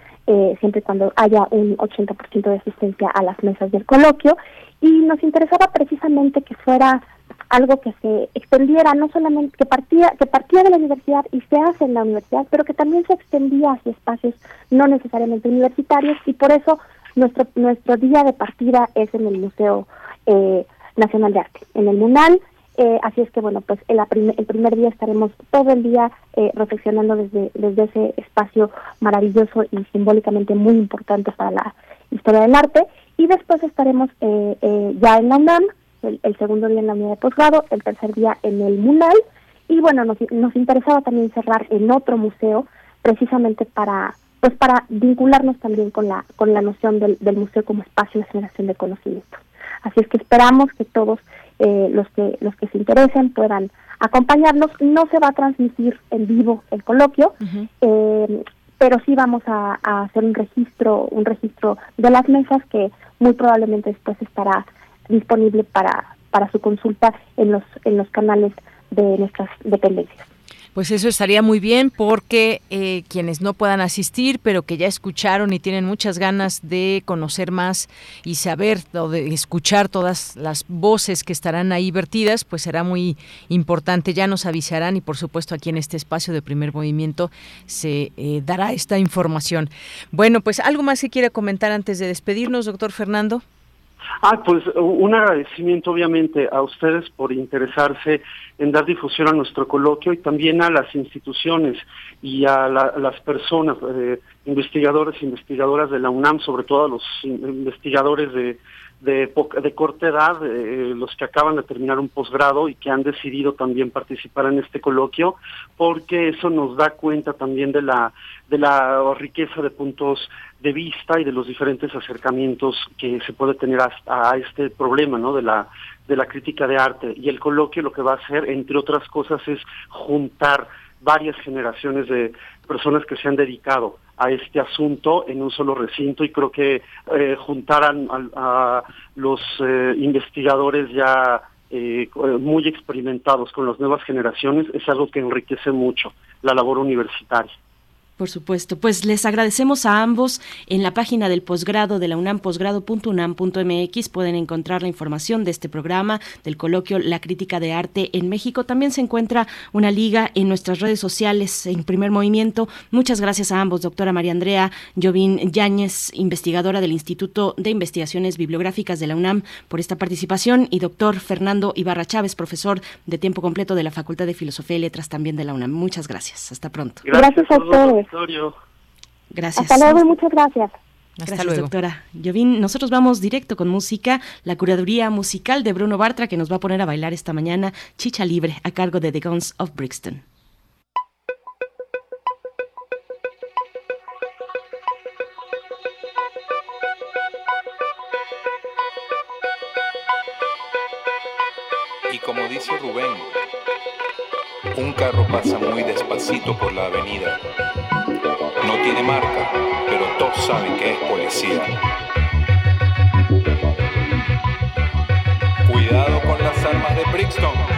siempre cuando haya un 80% de asistencia a las mesas del coloquio. y nos interesaba precisamente que fuera algo que se extendiera, no solamente que partía, que partía de la universidad y se hace en la universidad, pero que también se extendía hacia espacios no necesariamente universitarios y por eso nuestro nuestro día de partida es en el Museo eh, Nacional de Arte, en el MUNAL. Eh, así es que bueno, pues el, el primer día estaremos todo el día eh, reflexionando desde, desde ese espacio maravilloso y simbólicamente muy importante para la historia del arte y después estaremos ya en la UNAM el, segundo día en la unidad de posgrado, el tercer día en el MUNAL y bueno, nos, nos interesaba también cerrar en otro museo precisamente para pues para vincularnos también con la con la noción del, del museo como espacio de generación de conocimiento. Así es que esperamos que todos eh, los que los que se interesen puedan acompañarnos. No se va a transmitir en vivo el coloquio, eh, pero sí vamos a, a, hacer un registro un registro de las mesas que muy probablemente después estará disponible para, para su consulta en los, en los canales de nuestras dependencias. Pues eso estaría muy bien porque eh, quienes no puedan asistir, pero que ya escucharon y tienen muchas ganas de conocer más y saber o de escuchar todas las voces que estarán ahí vertidas, pues será muy importante. Ya nos avisarán y por supuesto aquí en este espacio de primer movimiento se eh, dará esta información. Bueno, pues algo más que quiera comentar antes de despedirnos, doctor Fernando. Ah, pues un agradecimiento obviamente a ustedes por interesarse en dar difusión a nuestro coloquio y también a las instituciones y a, las personas, eh, investigadores e investigadoras de la UNAM, sobre todo a los investigadores de, de, de corta edad, eh, los que acaban de terminar un posgrado y que han decidido también participar en este coloquio, porque eso nos da cuenta también de la, de la riqueza de puntos de vista y de los diferentes acercamientos que se puede tener a, a este problema, ¿no? De la de la crítica de arte y el coloquio lo que va a hacer, entre otras cosas, es juntar varias generaciones de personas que se han dedicado a este asunto en un solo recinto y creo que eh, juntaran a, los eh, investigadores ya eh, muy experimentados con las nuevas generaciones es algo que enriquece mucho la labor universitaria. Por supuesto, pues les agradecemos a ambos. En la página del posgrado de la UNAM, posgrado.unam.mx, pueden encontrar la información de este programa, del coloquio La Crítica de Arte en México. También se encuentra una liga en nuestras redes sociales en primer movimiento. Muchas gracias a ambos, doctora María Andrea Jovín Yáñez, investigadora del Instituto de Investigaciones Bibliográficas de la UNAM, por esta participación, y doctor Fernando Ibarra Chávez, profesor de tiempo completo de la Facultad de Filosofía y Letras también de la UNAM. Muchas gracias. Hasta pronto. Gracias, a todos. Gracias. Hasta luego y muchas gracias. Hasta Gracias, luego. doctora. Yovin, nosotros vamos directo con música, la curaduría musical de Bruno Bartra, que nos va a poner a bailar esta mañana, Chicha Libre, a cargo de The Guns of Brixton. Y como dice Rubén, un carro pasa muy despacito por la avenida no tiene marca, pero todos saben que es policía. Cuidado con las armas de Brixton.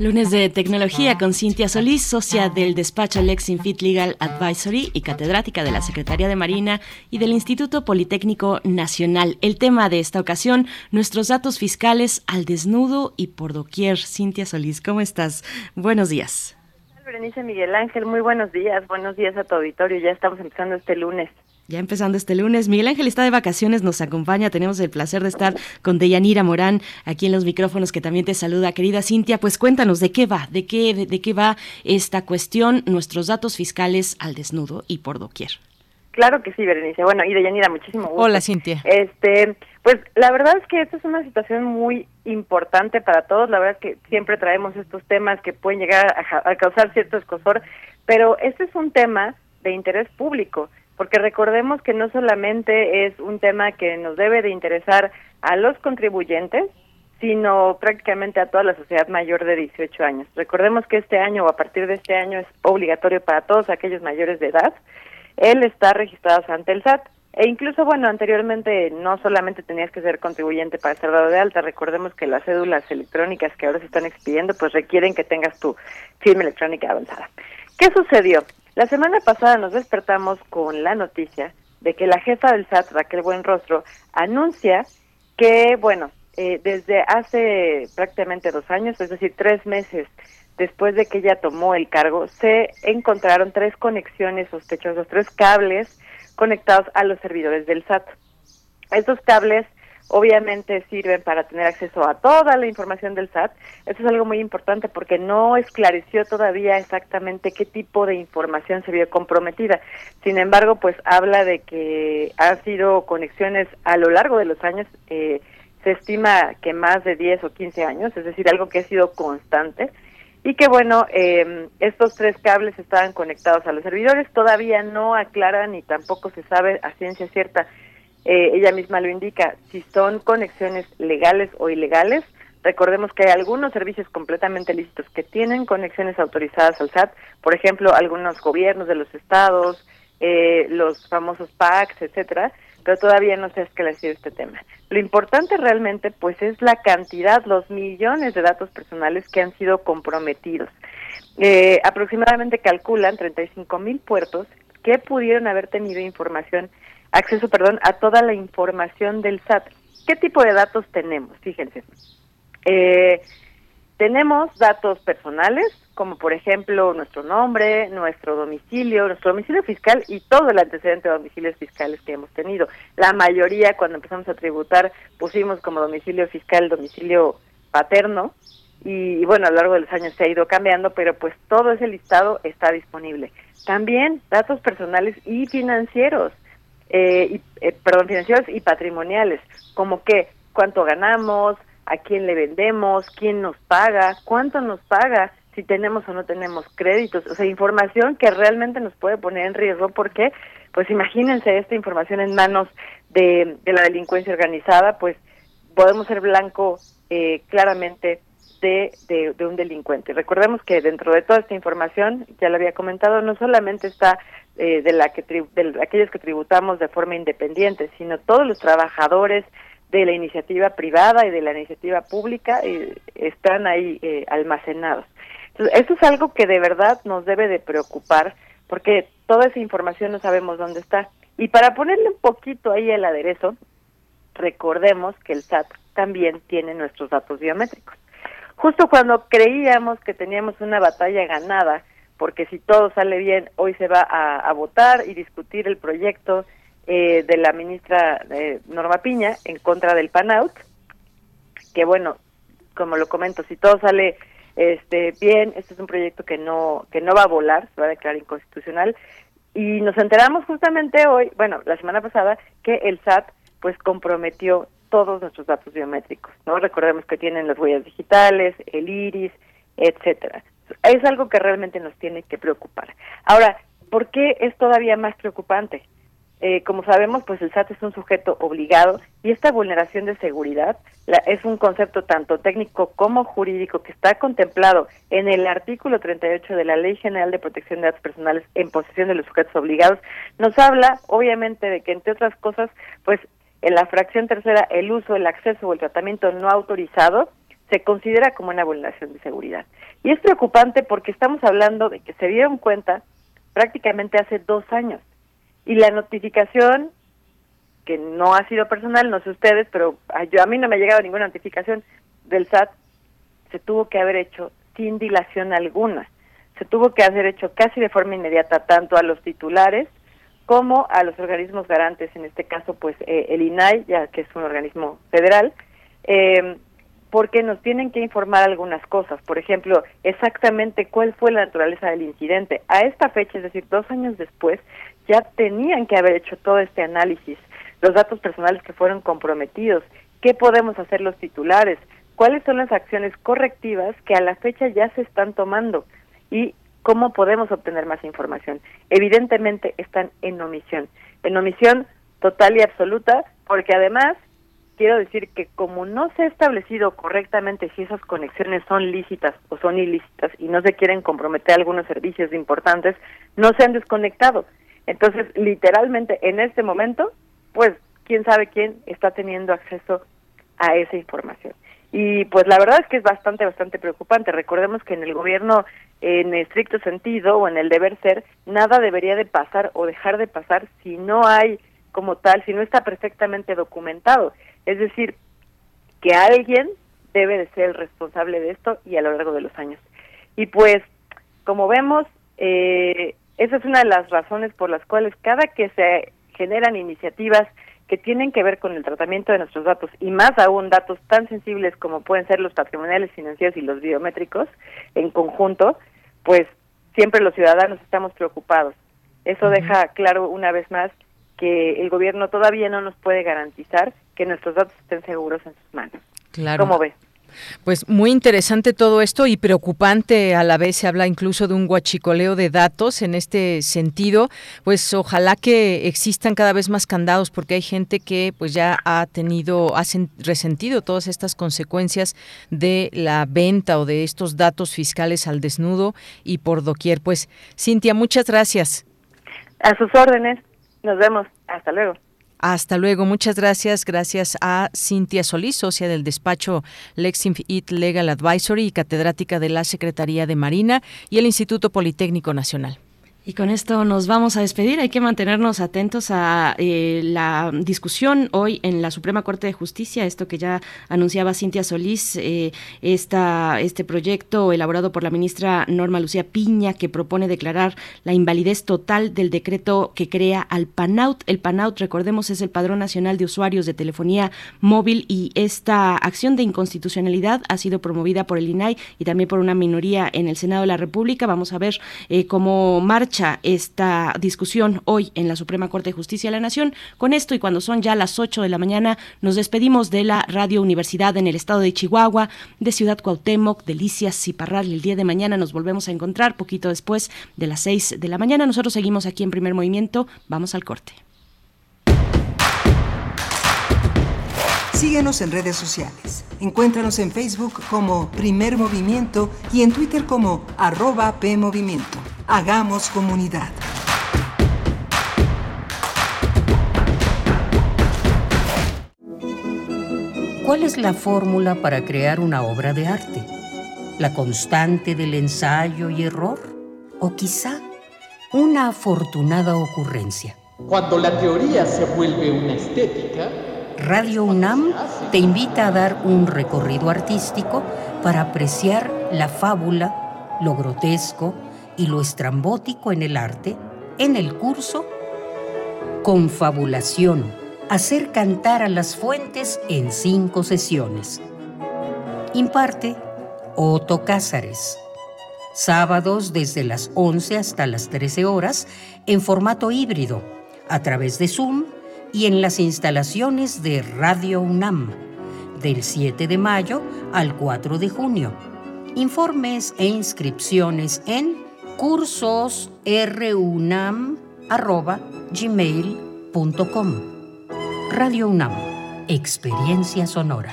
Lunes de tecnología con Cintia Solís, socia del despacho Lexinfit Legal Advisory y catedrática de la Secretaría de Marina y del Instituto Politécnico Nacional. El tema de esta ocasión, nuestros datos fiscales al desnudo y por doquier. Cintia Solís, ¿cómo estás? Buenos días. Berenice Miguel Ángel, muy buenos días. Buenos días a tu auditorio. Ya estamos empezando este lunes. Ya empezando este lunes, Miguel Ángel está de vacaciones, nos acompaña, tenemos el placer de estar con Deyanira Morán aquí en los micrófonos que también te saluda, querida Cintia, pues cuéntanos de qué va, de qué, de, qué va esta cuestión, nuestros datos fiscales al desnudo y por doquier. Claro que sí, Berenice. Bueno, y Deyanira, muchísimo gusto. Hola, Cintia. Este, pues la verdad es que esta es una situación muy importante para todos. La verdad es que siempre traemos estos temas que pueden llegar a, a causar cierto escosor, pero este es un tema de interés público porque recordemos que no solamente es un tema que nos debe de interesar a los contribuyentes, sino prácticamente a toda la sociedad mayor de 18 años. Recordemos que este año o a partir de este año es obligatorio para todos aquellos mayores de edad él está registrado ante el SAT. E incluso, bueno, anteriormente no solamente tenías que ser contribuyente para ser dado de alta, recordemos que las cédulas electrónicas que ahora se están expidiendo, pues requieren que tengas tu firma electrónica avanzada. ¿Qué sucedió? La semana pasada nos despertamos con la noticia de que la jefa del SAT, Raquel Buenrostro, anuncia que, bueno, eh, desde hace prácticamente dos años, es decir, tres meses después de que ella tomó el cargo, se encontraron tres conexiones sospechosas, tres cables conectados a los servidores del SAT. Estos cables obviamente sirven para tener acceso a toda la información del SAT. Eso es algo muy importante porque no esclareció todavía exactamente qué tipo de información se vio comprometida. Sin embargo, pues habla de que han sido conexiones a lo largo de los años, eh, se estima que más de 10 o 15 años, es decir, algo que ha sido constante. Y que bueno, eh, estos tres cables estaban conectados a los servidores, todavía no aclaran ni tampoco se sabe a ciencia cierta eh, ella misma lo indica, si son conexiones legales o ilegales. Recordemos que hay algunos servicios completamente lícitos que tienen conexiones autorizadas al SAT, por ejemplo, algunos gobiernos de los estados, eh, los famosos PACs, etcétera, pero todavía no se ha esclarecido este tema. Lo importante realmente, pues, es la cantidad, los millones de datos personales que han sido comprometidos. Eh, aproximadamente calculan 35 mil puertos que pudieron haber tenido información acceso, perdón, a toda la información del SAT. ¿Qué tipo de datos tenemos? Fíjense. Eh, tenemos datos personales, como por ejemplo nuestro nombre, nuestro domicilio, nuestro domicilio fiscal y todo el antecedente de domicilios fiscales que hemos tenido. La mayoría, cuando empezamos a tributar, pusimos como domicilio fiscal domicilio paterno y, bueno, a lo largo de los años se ha ido cambiando, pero pues todo ese listado está disponible. También datos personales y financieros eh, y, eh, perdón, financieros y patrimoniales, como que cuánto ganamos, a quién le vendemos, quién nos paga, cuánto nos paga, si tenemos o no tenemos créditos, o sea, información que realmente nos puede poner en riesgo porque, pues imagínense esta información en manos de, de la delincuencia organizada, pues podemos ser blanco eh, claramente de, de, de, un delincuente. Recordemos que dentro de toda esta información, ya lo había comentado, no solamente está eh, de, la que de aquellos que tributamos de forma independiente, sino todos los trabajadores de la iniciativa privada y de la iniciativa pública eh, están ahí eh, almacenados. Entonces, eso es algo que de verdad nos debe de preocupar porque toda esa información no sabemos dónde está. Y para ponerle un poquito ahí el aderezo, recordemos que el SAT también tiene nuestros datos biométricos. Justo cuando creíamos que teníamos una batalla ganada porque si todo sale bien, hoy se va a, votar y discutir el proyecto eh, de la ministra eh, Norma Piña en contra del PANAUT, que bueno, como lo comento, si todo sale este bien, este es un proyecto que no que no va a volar, se va a declarar inconstitucional y nos enteramos justamente hoy, bueno, la semana pasada que el SAT pues comprometió todos nuestros datos biométricos, ¿no? Recordemos que tienen las huellas digitales, el iris, etcétera es algo que realmente nos tiene que preocupar. Ahora, ¿por qué es todavía más preocupante? eh, como sabemos, pues el SAT es un sujeto obligado y esta vulneración de seguridad es un concepto tanto técnico como jurídico que está contemplado en el artículo 38 de la Ley General de Protección de Datos Personales en posesión de los sujetos obligados. Nos habla, obviamente, de que entre otras cosas, pues en la fracción tercera, el uso, el acceso o el tratamiento no autorizado se considera como una vulneración de seguridad. Y es preocupante porque estamos hablando de que se dieron cuenta prácticamente hace dos años y la notificación, que no ha sido personal, no sé ustedes, pero a, yo, a mí no me ha llegado ninguna notificación del SAT, se tuvo que haber hecho sin dilación alguna. Se tuvo que haber hecho casi de forma inmediata tanto a los titulares como a los organismos garantes, en este caso pues eh, el INAI, ya que es un organismo federal, eh, porque nos tienen que informar algunas cosas. Por ejemplo, exactamente cuál fue la naturaleza del incidente. A esta fecha, es decir, dos años después, ya tenían que haber hecho todo este análisis, los datos personales que fueron comprometidos, qué podemos hacer los titulares, cuáles son las acciones correctivas que a la fecha ya se están tomando y cómo podemos obtener más información. Evidentemente están en omisión, en omisión total y absoluta, porque además quiero decir que como no se ha establecido correctamente si esas conexiones son lícitas o son ilícitas y no se quieren comprometer algunos servicios importantes, no se han desconectado. Entonces, literalmente en este momento, pues quién sabe quién está teniendo acceso a esa información. Y pues la verdad es que es bastante, bastante preocupante. Recordemos que en el gobierno, en estricto sentido o en el deber ser, nada debería de pasar o dejar de pasar si no hay como tal, si no está perfectamente documentado. Es decir, que alguien debe de ser el responsable de esto y a lo largo de los años. Y pues, como vemos, eh, esa es una de las razones por las cuales cada que se generan iniciativas que tienen que ver con el tratamiento de nuestros datos y más aún datos tan sensibles como pueden ser los patrimoniales financieros y los biométricos en conjunto, pues siempre los ciudadanos estamos preocupados. Eso deja claro una vez más que el gobierno todavía no nos puede garantizar que nuestros datos estén seguros en sus manos. Claro. ¿Cómo ves? Pues muy interesante todo esto y preocupante a la vez se habla incluso de un guachicoleo de datos en este sentido. Pues ojalá que existan cada vez más candados porque hay gente que pues ya ha tenido, ha resentido todas estas consecuencias de la venta o de estos datos fiscales al desnudo y por doquier. Pues Cintia, muchas gracias. A sus órdenes. Nos vemos. Hasta luego. Hasta luego. Muchas gracias. Gracias a Cintia Solís, socia del despacho Lexim It Legal Advisory y catedrática de la Secretaría de Marina y el Instituto Politécnico Nacional. Y con esto nos vamos a despedir. Hay que mantenernos atentos a eh, la discusión hoy en la Suprema Corte de Justicia, esto que ya anunciaba Cintia Solís, eh, esta, este proyecto elaborado por la ministra Norma Lucía Piña que propone declarar la invalidez total del decreto que crea al PANAUT. El PANAUT, recordemos, es el Padrón Nacional de Usuarios de Telefonía Móvil y esta acción de inconstitucionalidad ha sido promovida por el INAI y también por una minoría en el Senado de la República. Vamos a ver eh, cómo esta discusión hoy en la Suprema Corte de Justicia de la Nación. Con esto y cuando son ya las 8 de la mañana, nos despedimos de la Radio Universidad en el estado de Chihuahua, de Ciudad Cuauhtémoc, Delicias, Ciparral. El día de mañana nos volvemos a encontrar poquito después de las 6 de la mañana. Nosotros seguimos aquí en primer movimiento. Vamos al corte. Síguenos en redes sociales. Encuéntranos en Facebook como Primer Movimiento y en Twitter como arroba PMovimiento. Hagamos comunidad. ¿Cuál es la fórmula para crear una obra de arte? ¿La constante del ensayo y error? ¿O quizá una afortunada ocurrencia? Cuando la teoría se vuelve una estética, Radio UNAM te invita a dar un recorrido artístico para apreciar la fábula, lo grotesco, y lo estrambótico en el arte en el curso Confabulación, hacer cantar a las fuentes en cinco sesiones. Imparte Otto Cázares. Sábados desde las 11 hasta las 13 horas en formato híbrido, a través de Zoom y en las instalaciones de Radio UNAM, del 7 de mayo al 4 de junio. Informes e inscripciones en cursosrunam.gmail.com Radio UNAM, experiencia sonora.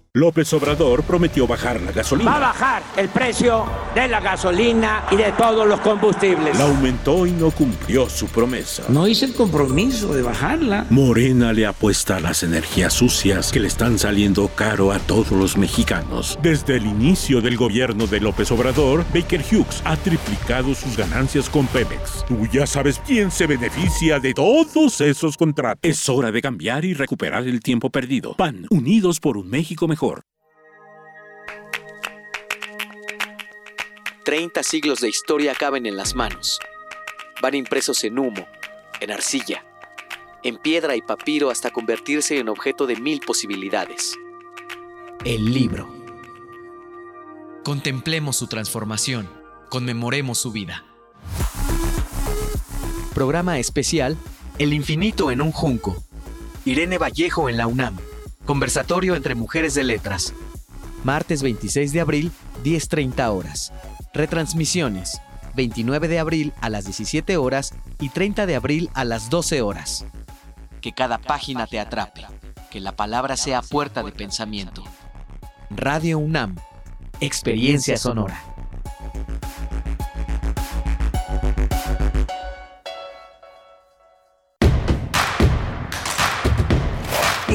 López Obrador prometió bajar la gasolina. Va a bajar el precio de la gasolina y de todos los combustibles. La aumentó y no cumplió su promesa. No hice el compromiso de bajarla. Morena le apuesta a las energías sucias que le están saliendo caro a todos los mexicanos. Desde el inicio del gobierno de López Obrador, Baker Hughes ha triplicado sus ganancias con Pemex. Tú ya sabes quién se beneficia de todos esos contratos. Es hora de cambiar y recuperar el tiempo perdido. PAN, unidos por un México mejor. 30 siglos de historia caben en las manos. Van impresos en humo, en arcilla, en piedra y papiro hasta convertirse en objeto de mil posibilidades. El libro. Contemplemos su transformación, conmemoremos su vida. Programa especial El infinito en un junco. Irene Vallejo en la UNAM. Conversatorio entre mujeres de letras. Martes 26 de abril, 10.30 horas. Retransmisiones. 29 de abril a las 17 horas y 30 de abril a las 12 horas. Que cada página te atrape. Que la palabra sea puerta de pensamiento. Radio UNAM. Experiencia sonora.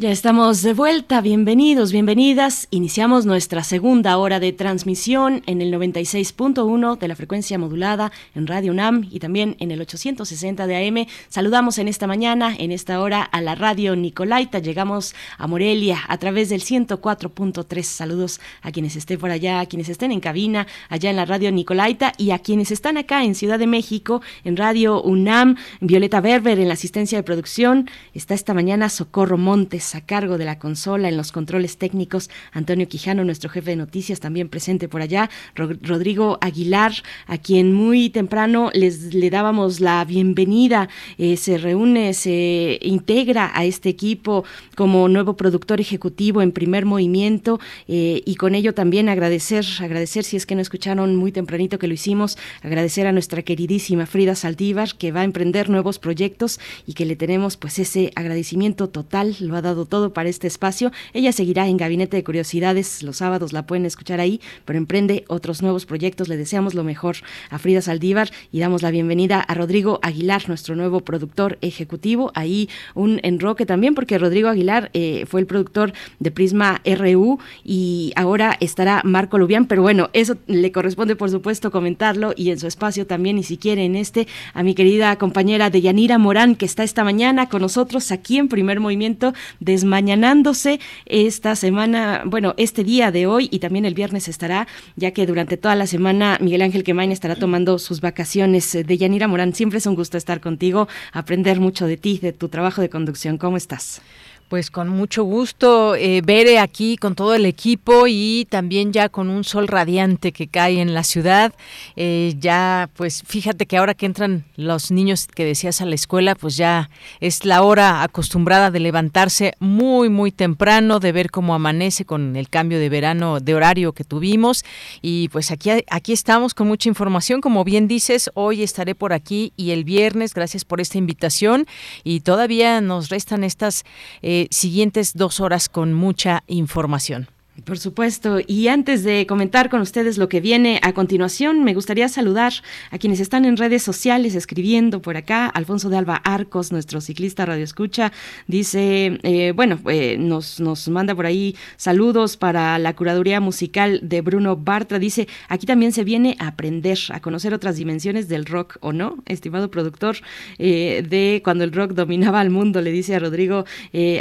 Ya estamos de vuelta, bienvenidos, bienvenidas. Iniciamos nuestra segunda hora de transmisión en el 96.1 de la frecuencia modulada en Radio UNAM y también en el 860 de AM. Saludamos en esta mañana, en esta hora, a la radio Nicolaita. Llegamos a Morelia a través del 104.3. Saludos a quienes estén por allá, a quienes estén en cabina, allá en la radio Nicolaita y a quienes están acá en Ciudad de México, en Radio UNAM. Violeta Berber en la asistencia de producción. Está esta mañana Socorro Montes a cargo de la consola en los controles técnicos. Antonio Quijano, nuestro jefe de noticias, también presente por allá. Rodrigo Aguilar, a quien muy temprano les le dábamos la bienvenida. Eh, se reúne, se integra a este equipo como nuevo productor ejecutivo en primer movimiento eh, y con ello también agradecer, agradecer si es que no escucharon muy tempranito que lo hicimos, agradecer a nuestra queridísima Frida Saldívar que va a emprender nuevos proyectos y que le tenemos pues ese agradecimiento total, lo ha dado todo para este espacio. Ella seguirá en Gabinete de Curiosidades, los sábados la pueden escuchar ahí, pero emprende otros nuevos proyectos. Le deseamos lo mejor a Frida Saldívar y damos la bienvenida a Rodrigo Aguilar, nuestro nuevo productor ejecutivo. Ahí un enroque también, porque Rodrigo Aguilar eh, fue el productor de Prisma RU y ahora estará Marco Lubián, pero bueno, eso le corresponde por supuesto comentarlo y en su espacio también, y si quiere en este, a mi querida compañera de Yanira Morán, que está esta mañana con nosotros aquí en Primer Movimiento desmañanándose esta semana, bueno, este día de hoy y también el viernes estará, ya que durante toda la semana Miguel Ángel Quemain estará tomando sus vacaciones. De Yanira Morán, siempre es un gusto estar contigo, aprender mucho de ti, de tu trabajo de conducción. ¿Cómo estás? Pues con mucho gusto, eh, aquí con todo el equipo y también ya con un sol radiante que cae en la ciudad. Eh, ya, pues fíjate que ahora que entran los niños que decías a la escuela, pues ya es la hora acostumbrada de levantarse muy, muy temprano, de ver cómo amanece con el cambio de verano, de horario que tuvimos. Y pues aquí, aquí estamos con mucha información. Como bien dices, hoy estaré por aquí y el viernes, gracias por esta invitación. Y todavía nos restan estas... Eh, siguientes dos horas con mucha información. Por supuesto. Y antes de comentar con ustedes lo que viene a continuación, me gustaría saludar a quienes están en redes sociales escribiendo por acá. Alfonso de Alba Arcos, nuestro ciclista Radio Escucha, dice, eh, bueno, eh, nos, nos manda por ahí saludos para la curaduría musical de Bruno Bartra. Dice, aquí también se viene a aprender, a conocer otras dimensiones del rock, ¿o no? Estimado productor eh, de cuando el rock dominaba al mundo, le dice a Rodrigo,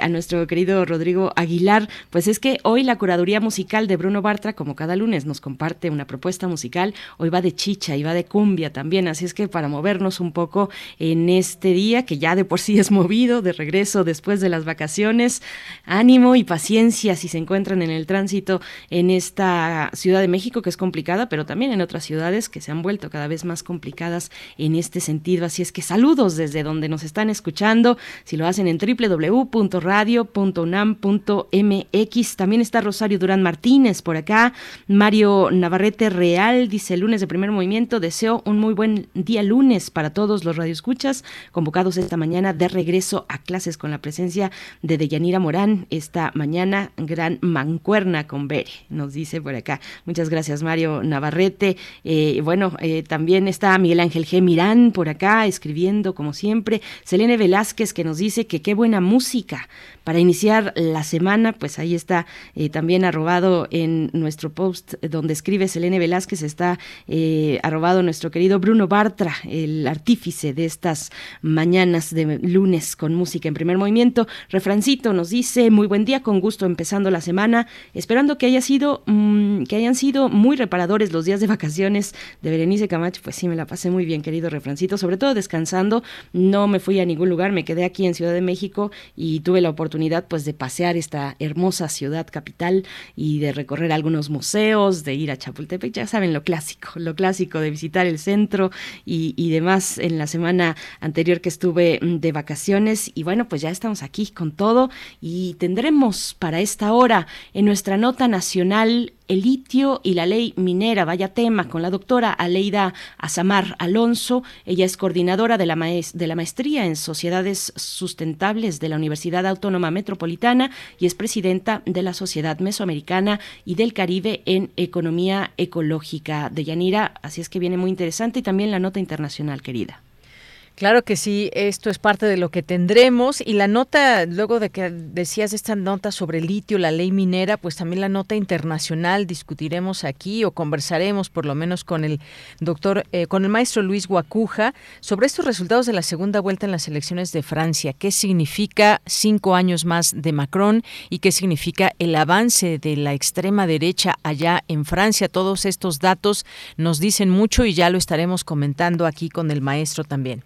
a nuestro querido Rodrigo Aguilar, pues es que hoy la curaduría musical de Bruno Bartra, como cada lunes nos comparte una propuesta musical, hoy va de chicha y va de cumbia también, así es que para movernos un poco en este día, que ya de por sí es movido, de regreso después de las vacaciones, ánimo y paciencia si se encuentran en el tránsito en esta Ciudad de México, que es complicada, pero también en otras ciudades que se han vuelto cada vez más complicadas en este sentido. Así es que saludos desde donde nos están escuchando, si lo hacen en www.radio.unam.mx. También está Rosario Durán Martínez por acá. Mario Navarrete Real dice lunes de primer movimiento. Deseo un muy buen día lunes para todos los radioescuchas convocados esta mañana de regreso a clases con la presencia de Deyanira Morán esta mañana. Gran mancuerna con Bere, nos dice por acá. Muchas gracias, Mario Navarrete. Eh, bueno, eh, también está Miguel Ángel G. Mirán por acá escribiendo como siempre. Selene Velázquez que nos dice que qué buena música para iniciar la semana. Pues ahí está eh, también arrobado en nuestro post donde escribe Selene Velázquez, está eh, arrobado nuestro querido Bruno Bartra, el artífice de estas mañanas de lunes con música en primer movimiento. Refrancito nos dice, muy buen día, con gusto empezando la semana, esperando que haya sido, mm, que hayan sido muy reparadores los días de vacaciones de Berenice Camacho. Pues sí, me la pasé muy bien, querido Refrancito, sobre todo descansando, no me fui a ningún lugar, me quedé aquí en Ciudad de México y tuve la oportunidad pues de pasear esta hermosa ciudad capital y de recorrer algunos museos, de ir a Chapultepec, ya saben lo clásico, lo clásico de visitar el centro y, demás. En la semana anterior que estuve mm, de vacaciones y bueno, pues ya estamos aquí con todo y tendremos para esta hora en nuestra nota nacional el litio y la ley minera, vaya tema, con la doctora Aleida Azamar Alonso. Ella es coordinadora de la, de la maestría en Sociedades Sustentables de la Universidad Autónoma Metropolitana y es presidenta de la Sociedad Mesoamericana y del Caribe en Economía Ecológica de Yanira. Así es que viene muy interesante y también la nota internacional, querida. Claro que sí, esto es parte de lo que tendremos y la nota, luego de que decías esta nota sobre el litio, la ley minera, pues también la nota internacional discutiremos aquí o conversaremos por lo menos con el doctor, eh, con el maestro Luis Guacuja sobre estos resultados de la segunda vuelta en las elecciones de Francia. ¿Qué significa cinco años más de Macron y qué significa el avance de la extrema derecha allá en Francia? Todos estos datos nos dicen mucho y ya lo estaremos comentando aquí con el maestro también.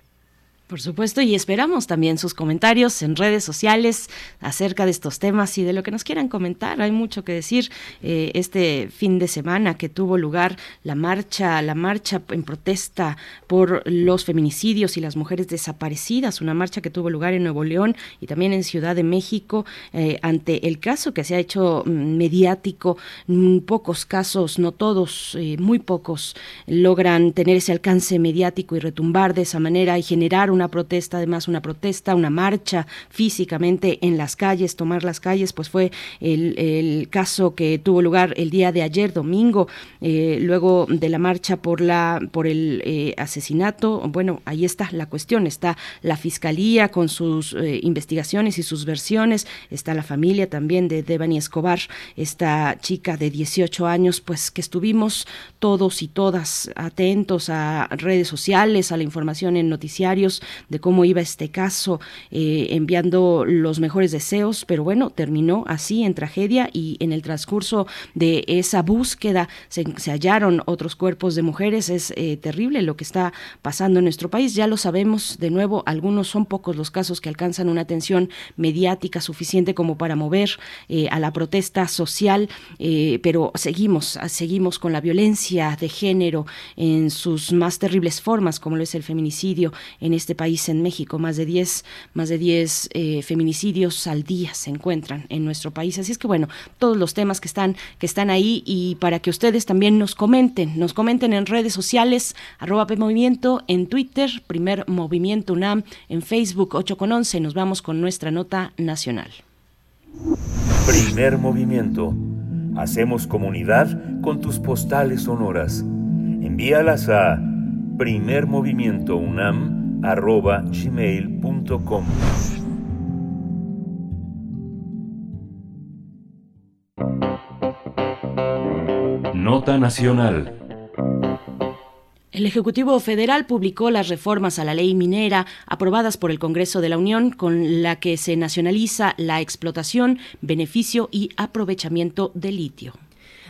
Por supuesto, y esperamos también sus comentarios en redes sociales acerca de estos temas y de lo que nos quieran comentar. Hay mucho que decir. Eh, este fin de semana que tuvo lugar la marcha, la marcha en protesta por los feminicidios y las mujeres desaparecidas, una marcha que tuvo lugar en Nuevo León y también en Ciudad de México eh, ante el caso que se ha hecho mm, mediático. Mm, pocos casos, no todos, eh, muy pocos logran tener ese alcance mediático y retumbar de esa manera y generar una una protesta, además una protesta, una marcha físicamente en las calles, tomar las calles, pues fue el, caso que tuvo lugar el día de ayer, domingo, eh, luego de la marcha por la por el eh, asesinato. Bueno, ahí está la cuestión, está la fiscalía con sus eh, investigaciones y sus versiones, está la familia también de Devani Escobar, esta chica de 18 años, pues que estuvimos todos y todas atentos a redes sociales, a la información en noticiarios, de cómo iba este caso, eh, enviando los mejores deseos, pero bueno, terminó así en tragedia y en el transcurso de esa búsqueda se, hallaron otros cuerpos de mujeres. Es eh, terrible lo que está pasando en nuestro país, ya lo sabemos, de nuevo, algunos son pocos los casos que alcanzan una atención mediática suficiente como para mover eh, a la protesta social, pero seguimos, seguimos con la violencia de género en sus más terribles formas, como lo es el feminicidio en este país, en México. Más de 10, más de 10 eh, feminicidios al día se encuentran en nuestro país. Así es que bueno, todos los temas que están, que están ahí y para que ustedes también nos comenten, nos comenten en redes sociales, arroba PMovimiento, en Twitter, Primer Movimiento UNAM, en Facebook 8 con 11. Nos vamos con nuestra nota nacional. Primer movimiento Hacemos comunidad con tus postales sonoras. Envíalas a primermovimientounam.gmail.com Nota Nacional el Ejecutivo Federal publicó las reformas a la ley minera aprobadas por el Congreso de la Unión con la que se nacionaliza la explotación, beneficio y aprovechamiento de litio.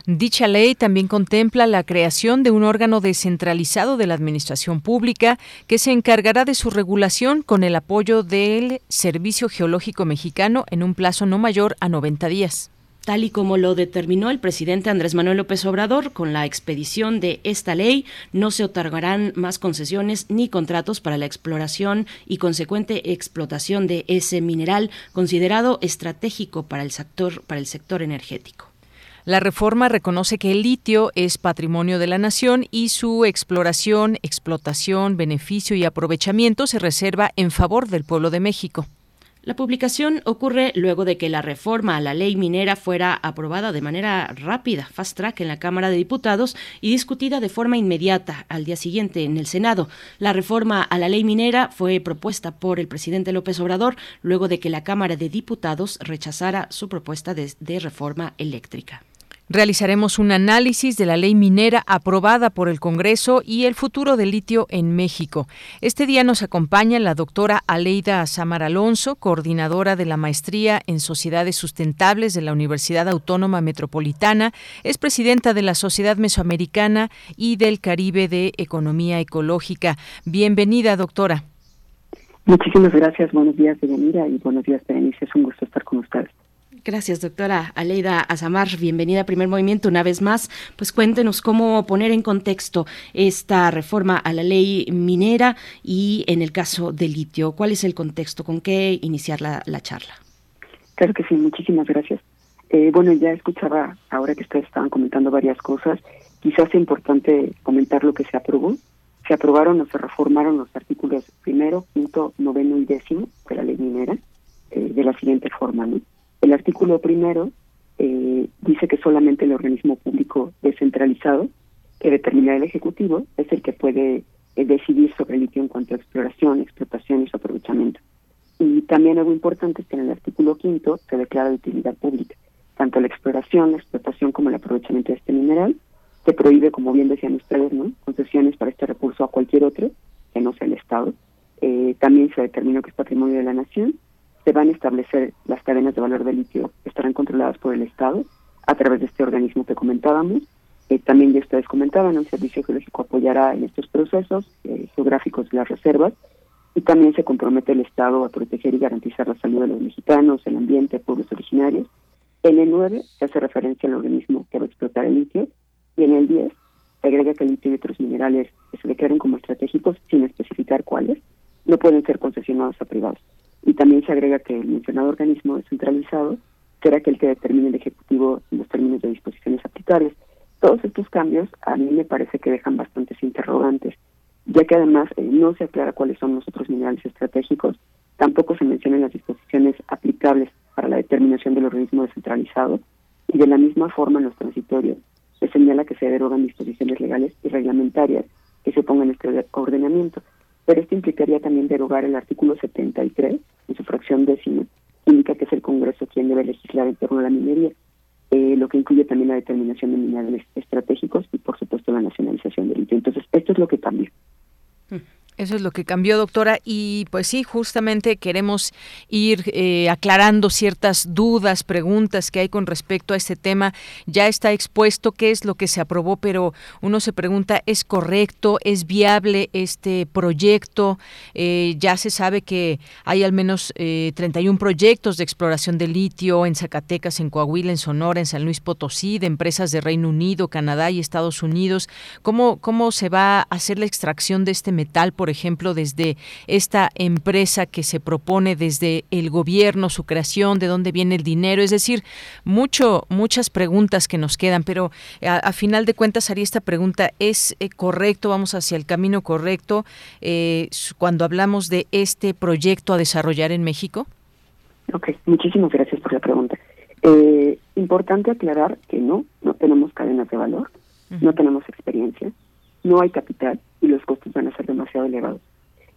Dicha ley también contempla la creación de un órgano descentralizado de la Administración Pública que se encargará de su regulación con el apoyo del Servicio Geológico Mexicano en un plazo no mayor a 90 días tal y como lo determinó el presidente Andrés Manuel López Obrador, con la expedición de esta ley no se otorgarán más concesiones ni contratos para la exploración y consecuente explotación de ese mineral considerado estratégico para el sector, para el sector energético. La reforma reconoce que el litio es patrimonio de la nación y su exploración, explotación, beneficio y aprovechamiento se reserva en favor del pueblo de México. La publicación ocurre luego de que la reforma a la ley minera fuera aprobada de manera rápida, fast track, en la Cámara de Diputados y discutida de forma inmediata al día siguiente en el Senado. La reforma a la ley minera fue propuesta por el presidente López Obrador luego de que la Cámara de Diputados rechazara su propuesta de, de reforma eléctrica. Realizaremos un análisis de la ley minera aprobada por el Congreso y el futuro del litio en México. Este día nos acompaña la doctora Aleida Samar Alonso, coordinadora de la maestría en Sociedades Sustentables de la Universidad Autónoma Metropolitana, es presidenta de la Sociedad Mesoamericana y del Caribe de Economía Ecológica. Bienvenida, doctora. Muchísimas gracias. Buenos días, Deyanira, y buenos días, Berenice. Es un gusto estar con ustedes. Gracias, doctora Aleida Azamar. Bienvenida a Primer Movimiento una vez más. Pues cuéntenos cómo poner en contexto esta reforma a la ley minera y en el caso del litio. ¿Cuál es el contexto? ¿Con qué iniciar la, charla? Claro que sí, muchísimas gracias. Eh, bueno, ya escuchaba ahora que ustedes estaban comentando varias cosas. Quizás es importante comentar lo que se aprobó. Se aprobaron o se reformaron los artículos primero, quinto, noveno y décimo de la ley minera eh, de la siguiente forma. El artículo primero eh, dice que solamente el organismo público descentralizado que determina el Ejecutivo es el que puede eh, decidir sobre el litio en cuanto a exploración, explotación y su aprovechamiento. Y también algo importante es que en el artículo quinto se declara de utilidad pública. Tanto la exploración, la explotación como el aprovechamiento de este mineral se prohíbe, como bien decían ustedes, ¿no? concesiones para este recurso a cualquier otro que no sea el Estado. Eh, también se determinó que es patrimonio de la nación se van a establecer las cadenas de valor del litio estarán controladas por el Estado a través de este organismo que comentábamos. Eh, también ya ustedes comentaban, el Servicio Geológico apoyará en estos procesos eh, geográficos de las reservas y también se compromete el Estado a proteger y garantizar la salud de los mexicanos, el ambiente, pueblos originarios. En el 9 se hace referencia al organismo que va a explotar el litio y en el 10 se agrega que el litio y otros minerales que se declaren como estratégicos sin especificar cuáles no pueden ser concesionados a privados y también se agrega que el mencionado organismo descentralizado será aquel que determine el Ejecutivo los términos de disposiciones aplicables. Todos estos cambios a mí me parece que dejan bastantes interrogantes, ya que además eh, no se aclara cuáles son los otros minerales estratégicos, tampoco se mencionan las disposiciones aplicables para la determinación del organismo descentralizado, y de la misma forma en los transitorios se señala que se derogan disposiciones legales y reglamentarias que se pongan en este ordenamiento pero esto implicaría también derogar el artículo 73 en su fracción décima, indica que es el Congreso quien debe legislar en torno a la minería, eh, lo que incluye también la determinación de minerales estratégicos y por supuesto la nacionalización del litio. Entonces, esto es lo que cambia. Eso es lo que cambió, doctora. Y pues sí, justamente queremos ir eh, aclarando ciertas dudas, preguntas que hay con respecto a este tema. Ya está expuesto qué es lo que se aprobó, pero uno se pregunta, ¿es correcto? ¿Es viable este proyecto? Eh, ya se sabe que hay al menos eh, 31 proyectos de exploración de litio en Zacatecas, en Coahuila, en Sonora, en San Luis Potosí, de empresas de Reino Unido, Canadá y Estados Unidos. ¿Cómo, cómo se va a hacer la extracción de este metal? Por ejemplo, desde esta empresa que se propone desde el gobierno, su creación, de dónde viene el dinero, es decir, mucho, muchas preguntas que nos quedan, pero a, final de cuentas haría esta pregunta, ¿es eh, correcto, vamos hacia el camino correcto eh, cuando hablamos de este proyecto a desarrollar en México? Ok, muchísimas gracias por la pregunta. Eh, importante aclarar que no, no tenemos cadenas de valor, no tenemos experiencia, no hay capital y los costos van a ser demasiado elevados.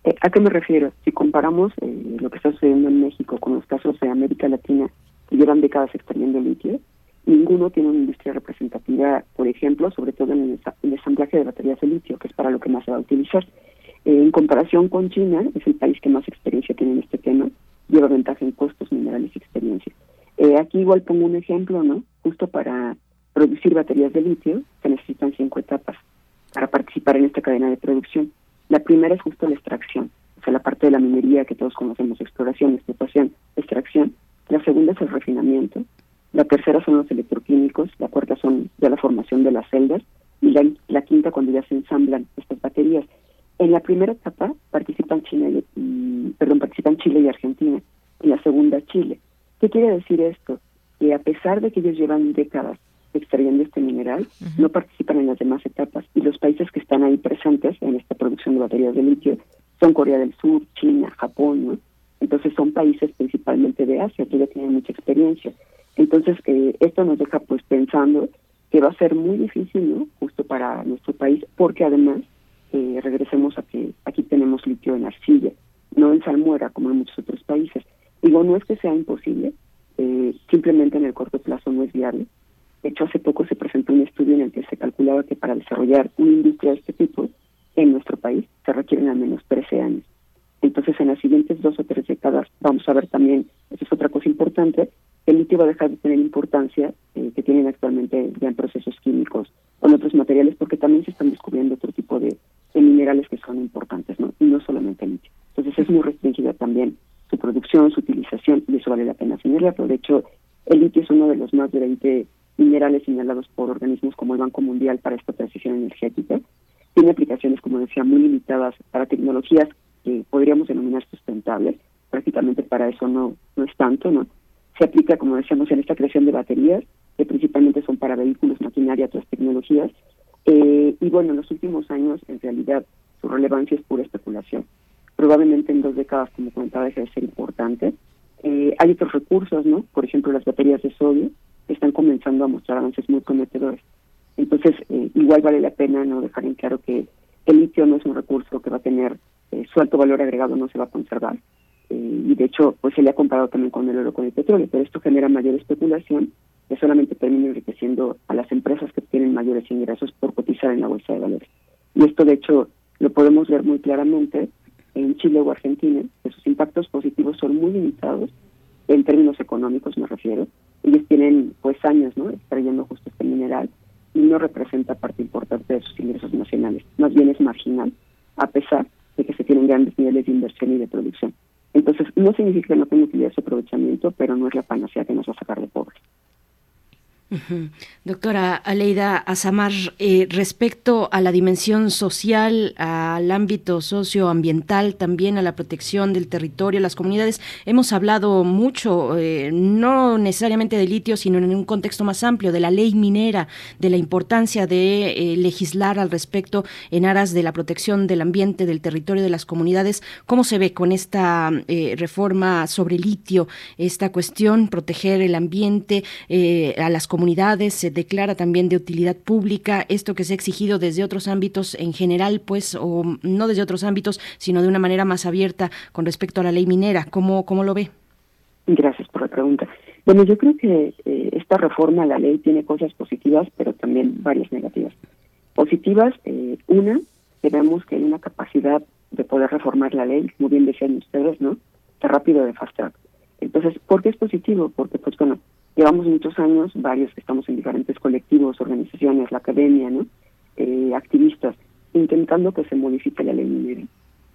Eh, ¿A qué me refiero? Si comparamos eh, lo que está sucediendo en México con los casos de América Latina que llevan décadas extrayendo litio, ninguno tiene una industria representativa, por ejemplo, sobre todo en el, en el ensamblaje de baterías de litio, que es para lo que más se va a utilizar. Eh, en comparación con China, es el país que más experiencia tiene en este tema, lleva ventaja en costos, minerales y experiencia. Eh, aquí igual pongo un ejemplo, ¿no? Justo para producir baterías de litio se necesitan cinco etapas para participar en esta cadena de producción. La primera es justo la extracción, o sea, la parte de la minería que todos conocemos, exploración, explotación, extracción. La segunda es el refinamiento. La tercera son los electroquímicos. La cuarta son ya la formación de las celdas. Y la, quinta cuando ya se ensamblan estas baterías. En la primera etapa participan Chile y, perdón, participan Chile y Argentina. En la segunda Chile. ¿Qué quiere decir esto? Que a pesar de que ellos llevan décadas extrayendo este mineral, no participan en las demás etapas. Y los países que están ahí presentes en esta producción de baterías de litio son Corea del Sur, China, Japón, ¿no? Entonces son países principalmente de Asia que ya tienen mucha experiencia. Entonces eh, esto nos deja pues pensando que va a ser muy difícil, ¿no? Justo para nuestro país, porque además eh, regresemos a que aquí tenemos litio en arcilla, no en salmuera como en muchos otros países. Digo, no es que sea imposible, eh, simplemente en el corto plazo no es viable. De hecho, hace poco se presentó un estudio en el que se calculaba que para desarrollar una industria de este tipo en nuestro país se requieren al menos 13 años. Entonces, en las siguientes dos o tres décadas vamos a ver también, esa es otra cosa importante, el litio va a dejar de tener importancia eh, que tienen actualmente ya en procesos químicos con otros materiales, porque también se están descubriendo otro tipo de, de minerales que son importantes, ¿no? Y no solamente el litio. Entonces, es muy restringida también su producción, su utilización, y eso vale la pena señalarlo. De hecho, el litio es uno de los más de 20 minerales señalados por organismos como el Banco Mundial para esta transición energética. Tiene aplicaciones, como decía, muy limitadas para tecnologías que podríamos denominar sustentables. Prácticamente para eso no, no es tanto, ¿no? Se aplica, como decíamos, en esta creación de baterías, que principalmente son para vehículos, maquinaria, otras tecnologías. Eh, y bueno, en los últimos años, en realidad, su relevancia es pura especulación. Probablemente en dos décadas, como comentaba, deje de ser importante. Eh, hay otros recursos, ¿no? Por ejemplo, las baterías de sodio, están comenzando a mostrar avances muy prometedores. Entonces, eh, igual vale la pena no dejar en claro que el litio no es un recurso que va a tener eh, su alto valor agregado, no se va a conservar. Eh, y de hecho, pues se le ha comparado también con el oro, con el petróleo, pero esto genera mayor especulación que solamente termina enriqueciendo a las empresas que tienen mayores ingresos por cotizar en la bolsa de valores. Y esto, de hecho, lo podemos ver muy claramente en Chile o Argentina, que sus impactos positivos son muy limitados en términos económicos me refiero, ellos tienen pues años no extrayendo justo este mineral y no representa parte importante de sus ingresos nacionales, más bien es marginal, a pesar de que se tienen grandes niveles de inversión y de producción. Entonces, no significa que no tenga utilidad su aprovechamiento, pero no es la panacea que nos va a sacar de pobres. Doctora Aleida Azamar, eh, respecto a la dimensión social, al ámbito socioambiental, también a la protección del territorio, las comunidades, hemos hablado mucho, eh, no necesariamente de litio, sino en un contexto más amplio, de la ley minera, de la importancia de eh, legislar al respecto en aras de la protección del ambiente, del territorio, de las comunidades. ¿Cómo se ve con esta reforma sobre litio, esta cuestión, proteger el ambiente, a las comunidades? Comunidades, se declara también de utilidad pública, esto que se ha exigido desde otros ámbitos en general, pues, o no desde otros ámbitos, sino de una manera más abierta con respecto a la ley minera. ¿Cómo, cómo lo ve? Gracias por la pregunta. Bueno, yo creo que eh, esta reforma a la ley tiene cosas positivas, pero también varias negativas. Positivas, eh, una, que vemos que hay una capacidad de poder reformar la ley, como bien decían ustedes, ¿no? De rápido de fast track. Entonces, ¿por qué es positivo? Porque, pues bueno, Llevamos muchos años, varios que estamos en diferentes colectivos, organizaciones, la academia, ¿no? Eh, activistas, intentando que se modifique la ley minera.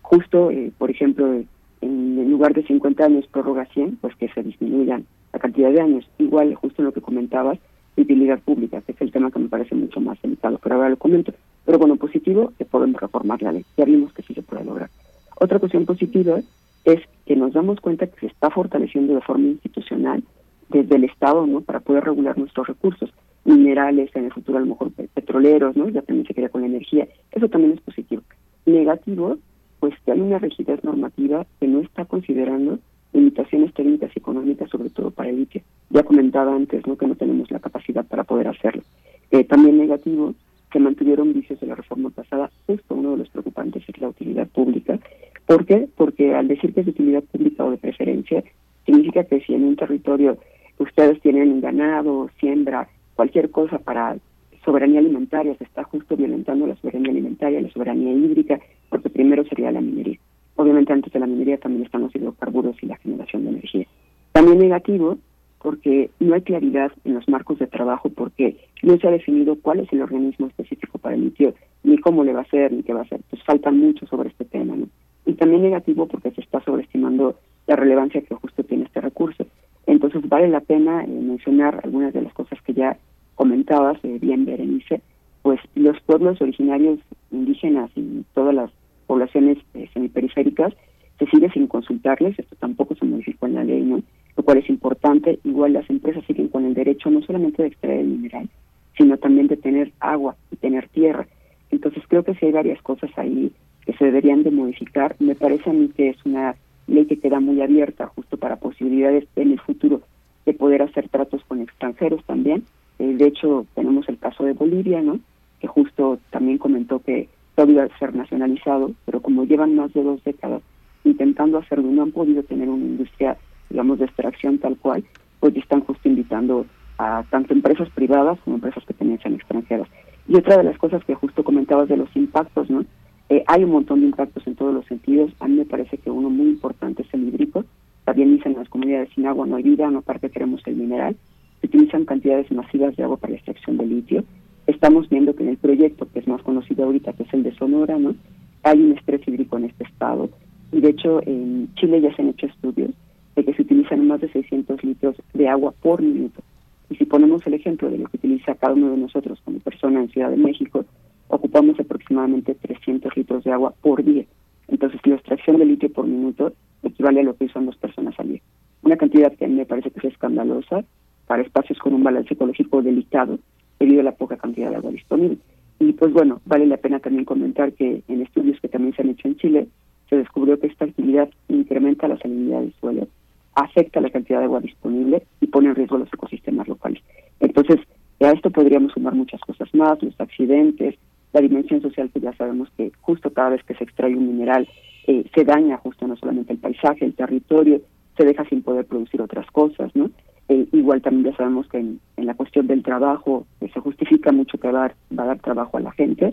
Justo, eh, por ejemplo, en, lugar de 50 años prórroga 100, pues que se disminuyan la cantidad de años. Igual, justo en lo que comentabas, utilidad pública, que es el tema que me parece mucho más delicado, pero ahora lo comento. Pero bueno, positivo, que podemos reformar la ley. Ya vimos que sí se puede lograr. Otra cuestión positiva es que nos damos cuenta que se está fortaleciendo de forma institucional desde el Estado, ¿no? Para poder regular nuestros recursos minerales, en el futuro a lo mejor petroleros, ¿no? Ya también se queda con la energía. Eso también es positivo. Negativo, pues que hay una rigidez normativa que no está considerando limitaciones técnicas y económicas, sobre todo para el litio. Ya comentaba antes ¿no? que no tenemos la capacidad para poder hacerlo. Eh, también negativo, que mantuvieron vicios de la reforma pasada, esto uno de los preocupantes es la utilidad pública. ¿Por qué? Porque al decir que es de utilidad pública o de preferencia, significa que si en un territorio ustedes tienen ganado, siembra, cualquier cosa para soberanía alimentaria, se está justo violentando la soberanía alimentaria, la soberanía hídrica, porque primero sería la minería. Obviamente antes de la minería también están los hidrocarburos y la generación de energía. También negativo, porque no hay claridad en los marcos de trabajo porque no se ha definido cuál es el organismo específico para el litio, ni cómo le va a ser, ni qué va a hacer. Pues falta mucho sobre este tema, ¿no? Y también negativo porque se está sobreestimando la relevancia que justo tiene este recurso. Entonces vale la pena eh, mencionar algunas de las cosas que ya comentabas, eh, bien Berenice, pues los pueblos originarios indígenas y todas las poblaciones eh, semiperiféricas se sigue sin consultarles, esto tampoco se modificó en la ley, ¿no? lo cual es importante. Igual las empresas siguen con el derecho no solamente de extraer el mineral, sino también de tener agua y tener tierra. Entonces creo que sí hay varias cosas ahí que se deberían de modificar. Me parece a mí que es una ley que queda muy abierta justo para posibilidades en el futuro de poder hacer tratos con extranjeros también. Eh, de hecho, tenemos el caso de Bolivia, ¿no? Que justo también comentó que todo iba a ser nacionalizado, pero como llevan más de dos décadas intentando hacerlo, no han podido tener una industria digamos, de extracción tal cual, pues están justo invitando a tanto empresas privadas como empresas que tenían extranjeras. Y otra de las cosas que justo comentabas de los impactos, ¿no? Eh, hay un montón de impactos en todos los sentidos. A mí me parece que uno muy importante es el hídrico. También dicen las comunidades sin agua no no aparte queremos el mineral. Se utilizan cantidades masivas de agua para la extracción de litio. Estamos viendo que en el proyecto, que es más conocido ahorita, que es el de Sonora, ¿no? Hay un estrés hídrico en este estado. Y de hecho, en Chile ya se han hecho estudios de que se utilizan más de 600 litros de agua por minuto. Y si ponemos el ejemplo de lo que utiliza cada uno de nosotros como persona en Ciudad de México, ocupamos aproximadamente 300 litros de agua por día. Entonces, la extracción de litio por minuto equivale a lo que usan dos personas al día. Una cantidad que a mí me parece que es escandalosa para espacios con un balance ecológico delicado debido a la poca cantidad de agua disponible. Y pues bueno, vale la pena también comentar que en estudios que también se han hecho en Chile, se descubrió que esta actividad incrementa la salinidad del suelo afecta la cantidad de agua disponible y pone en riesgo los ecosistemas locales. Entonces, a esto podríamos sumar muchas cosas más, los accidentes, la dimensión social que ya sabemos que justo cada vez que se extrae un mineral eh, se daña justo no solamente el paisaje, el territorio, se deja sin poder producir otras cosas, ¿no? Eh, igual también ya sabemos que en, la cuestión del trabajo se justifica mucho que va a, dar, trabajo a la gente,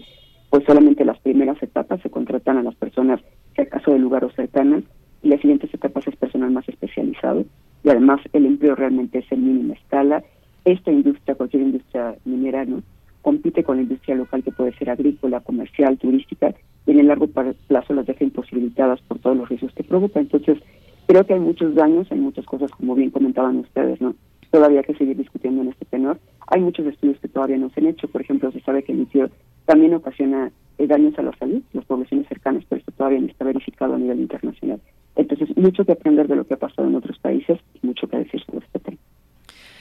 pues solamente las primeras etapas se contratan a las personas, si acaso de lugares cercanos, y las siguientes etapas es personal más especializado y además el empleo realmente es en mínima escala. Esta industria, cualquier industria minera, ¿no? Compite con la industria local que puede ser agrícola, comercial, turística, y en el largo plazo las deja imposibilitadas por todos los riesgos que provoca. Entonces, creo que hay muchos daños, hay muchas cosas, como bien comentaban ustedes, ¿no? Todavía hay que seguir discutiendo en este tenor. Hay muchos estudios que todavía no se han hecho. Por ejemplo, se sabe que el litio también ocasiona eh, daños a la salud, las poblaciones cercanas, pero esto todavía no está verificado a nivel internacional. Entonces, mucho que aprender de lo que ha pasado en otros países y mucho que decir sobre este tema.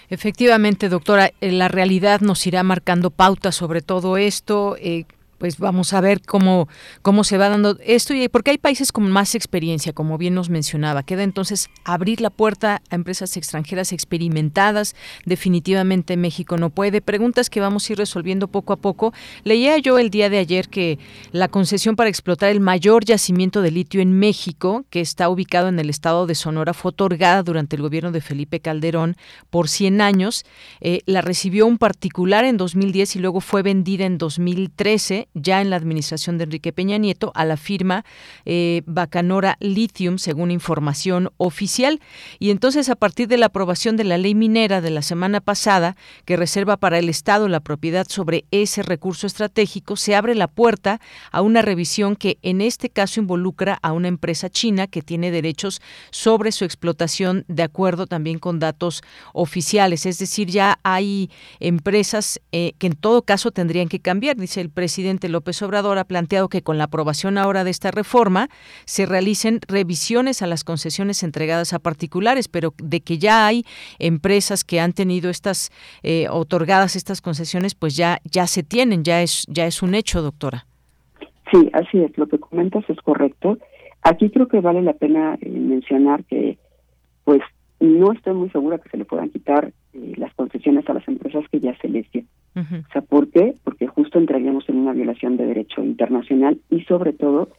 Efectivamente, doctora, eh, la realidad nos irá marcando pautas sobre todo esto. Eh, pues vamos a ver cómo, cómo se va dando esto, y porque hay países con más experiencia, como bien nos mencionaba. Queda entonces abrir la puerta a empresas extranjeras experimentadas. Definitivamente México no puede. Preguntas que vamos a ir resolviendo poco a poco. Leía yo el día de ayer que la concesión para explotar el mayor yacimiento de litio en México, que está ubicado en el estado de Sonora, fue otorgada durante el gobierno de Felipe Calderón por 100 años. Eh, la recibió un particular en 2010 y luego fue vendida en 2013 ya en la administración de Enrique Peña Nieto a la firma eh, Bacanora Lithium, según información oficial. Y entonces, a partir de la aprobación de la ley minera de la semana pasada, que reserva para el Estado la propiedad sobre ese recurso estratégico, se abre la puerta a una revisión que en este caso involucra a una empresa china que tiene derechos sobre su explotación de acuerdo también con datos oficiales. Es decir, ya hay empresas eh, que en todo caso tendrían que cambiar, dice el presidente López Obrador ha planteado que con la aprobación ahora de esta reforma se realicen revisiones a las concesiones entregadas a particulares, pero de que ya hay empresas que han tenido estas eh, otorgadas estas concesiones, pues ya ya se tienen, ya es ya es un hecho, doctora. Sí, así es. Lo que comentas es correcto. Aquí creo que vale la pena eh, mencionar que pues no estoy muy segura que se le puedan quitar eh, las concesiones a las empresas que ya se les O sea, ¿por qué? Porque justo entraríamos en una violación de derecho internacional y sobre todo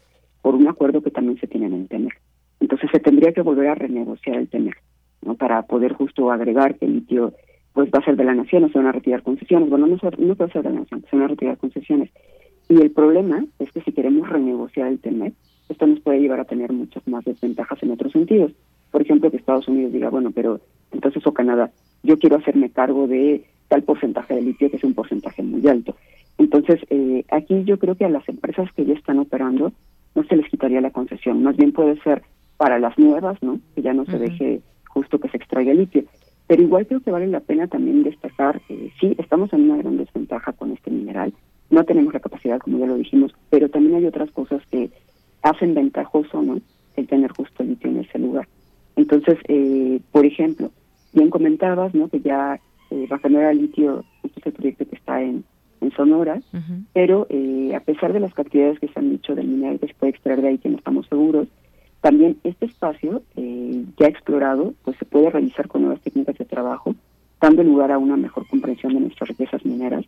por un acuerdo que también se tiene en el TEMEC. Entonces se tendría que volver a renegociar el TEMEC, ¿no? Para poder justo agregar que el litio pues va a ser de la nación, o se van a retirar concesiones. Bueno, no, no puede ser de la nación, se van a retirar concesiones. Y el problema es que si queremos renegociar el TEMEC, esto nos puede llevar a tener muchas más desventajas en otros sentidos. Por ejemplo, que Estados Unidos diga, bueno, pero entonces o Canadá, yo quiero hacerme cargo de tal porcentaje de litio que es un porcentaje muy alto. Entonces, eh, aquí yo creo que a las empresas que ya están operando no se les quitaría la concesión, más bien puede ser para las nuevas, ¿no? Que ya no se deje justo que se extraiga litio. Pero igual creo que vale la pena también destacar, eh, sí, estamos en una gran desventaja con este mineral, no tenemos la capacidad, como ya lo dijimos, pero también hay otras cosas que hacen ventajoso, ¿no? El tener justo litio en ese lugar. Entonces, eh, por ejemplo, bien comentabas, ¿no? Que ya eh, generar Litio, este es el proyecto que está en, en Sonora, pero eh, a pesar de las cantidades que se han dicho del mineral que se puede extraer de ahí, que no estamos seguros, también este espacio eh, ya explorado, pues se puede realizar con nuevas técnicas de trabajo, dando lugar a una mejor comprensión de nuestras riquezas mineras.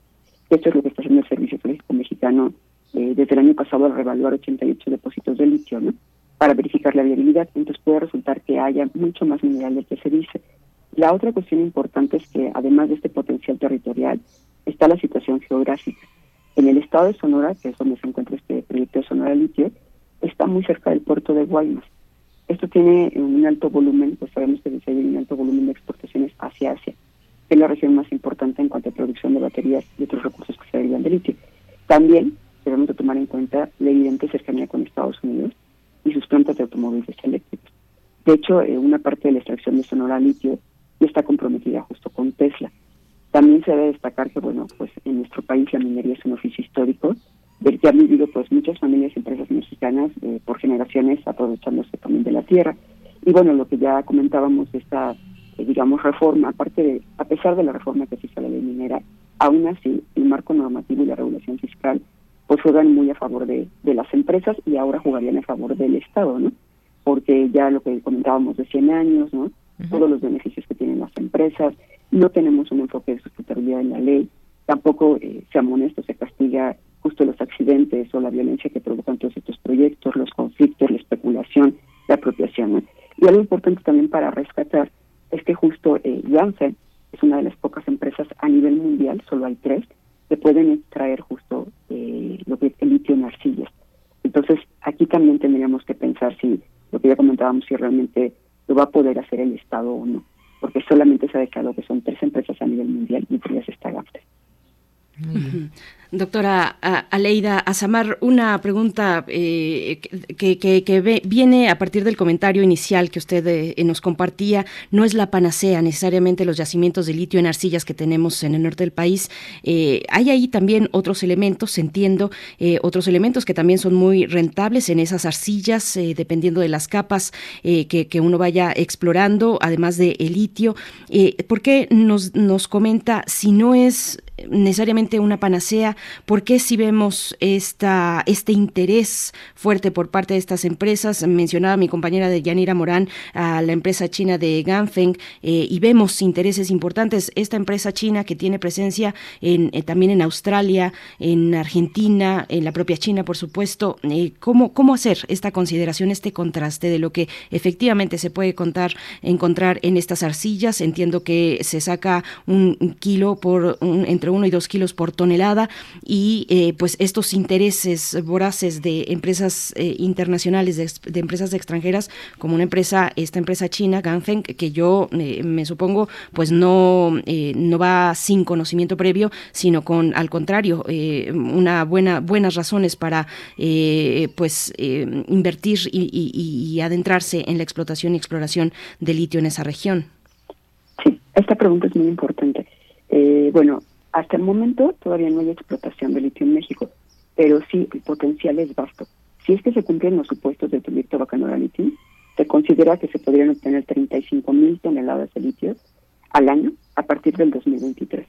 Esto es lo que está haciendo el Servicio Geológico Mexicano eh, desde el año pasado al revaluar 88 depósitos de litio, ¿no? Para verificar la viabilidad. Entonces puede resultar que haya mucho más mineral del que se dice. La otra cuestión importante es que, además de este potencial territorial, está la situación geográfica. En el estado de Sonora, que es donde se encuentra este proyecto de Sonora Litio, está muy cerca del puerto de Guaymas. Esto tiene un alto volumen, pues sabemos que hay un alto volumen de exportaciones hacia Asia, que es la región más importante en cuanto a producción de baterías y otros recursos que se derivan de litio. También debemos de tomar en cuenta la evidente cercanía con Estados Unidos y sus plantas de automóviles eléctricos. De hecho, eh, una parte de la extracción de Sonora Litio y está comprometida justo con Tesla. También se debe destacar que, bueno, pues en nuestro país la minería es un oficio histórico del que han vivido pues muchas familias y empresas mexicanas eh, por generaciones aprovechándose también de la tierra. Y bueno, lo que ya comentábamos esta, eh, digamos, reforma, aparte de, a pesar de la reforma que se hizo a la ley minera, aún así el marco normativo y la regulación fiscal pues juegan muy a favor de, de las empresas y ahora jugarían a favor del Estado, ¿no? Porque ya lo que comentábamos de 100 años, ¿no? Todos los beneficios que tienen las empresas, no tenemos un enfoque de sustentabilidad en la ley, tampoco eh, se amonesta, se castiga justo los accidentes o la violencia que provocan todos estos proyectos, los conflictos, la especulación, la apropiación. Y algo importante también para rescatar es que justo eh, Janssen es una de las pocas empresas a nivel mundial, solo hay tres, que pueden extraer justo eh, lo que es el litio en arcillas. Entonces, aquí también tendríamos que pensar si, lo que ya comentábamos, si realmente lo va a poder hacer el Estado o no, porque solamente se ha declarado que son tres empresas a nivel mundial y por ellas está GAFTE. Doctora Aleida Azamar, una pregunta eh, que, viene a partir del comentario inicial que usted eh, nos compartía. No es la panacea necesariamente los yacimientos de litio en arcillas que tenemos en el norte del país. Eh, hay ahí también otros elementos, entiendo, otros elementos que también son muy rentables en esas arcillas, dependiendo de las capas que, uno vaya explorando, además del litio. ¿Por qué nos, nos comenta si no es necesariamente una panacea? ¿Por qué si vemos esta, este interés fuerte por parte de estas empresas? Mencionaba mi compañera de Yanira Morán a la empresa china de Ganfeng eh, y vemos intereses importantes. Esta empresa china que tiene presencia en, eh, también en Australia, en Argentina, en la propia China, por supuesto. Eh, ¿cómo, ¿Cómo hacer esta consideración, este contraste de lo que efectivamente se puede contar, encontrar en estas arcillas? Entiendo que se saca un kilo por entre uno y dos kilos por tonelada y eh, pues estos intereses voraces de empresas eh, internacionales, de, empresas extranjeras, como una empresa, esta empresa china, Ganfeng, que yo eh, me supongo pues no, no va sin conocimiento previo, sino con, al contrario, una buena, buenas razones para pues invertir y, adentrarse en la explotación y exploración de litio en esa región. Sí, esta pregunta es muy importante. bueno, hasta el momento todavía no hay explotación de litio en México, pero sí el potencial es vasto. Si es que se cumplen los supuestos del proyecto Bacanora Litio, se considera que se podrían obtener 35 mil toneladas de litio al año a partir del 2023.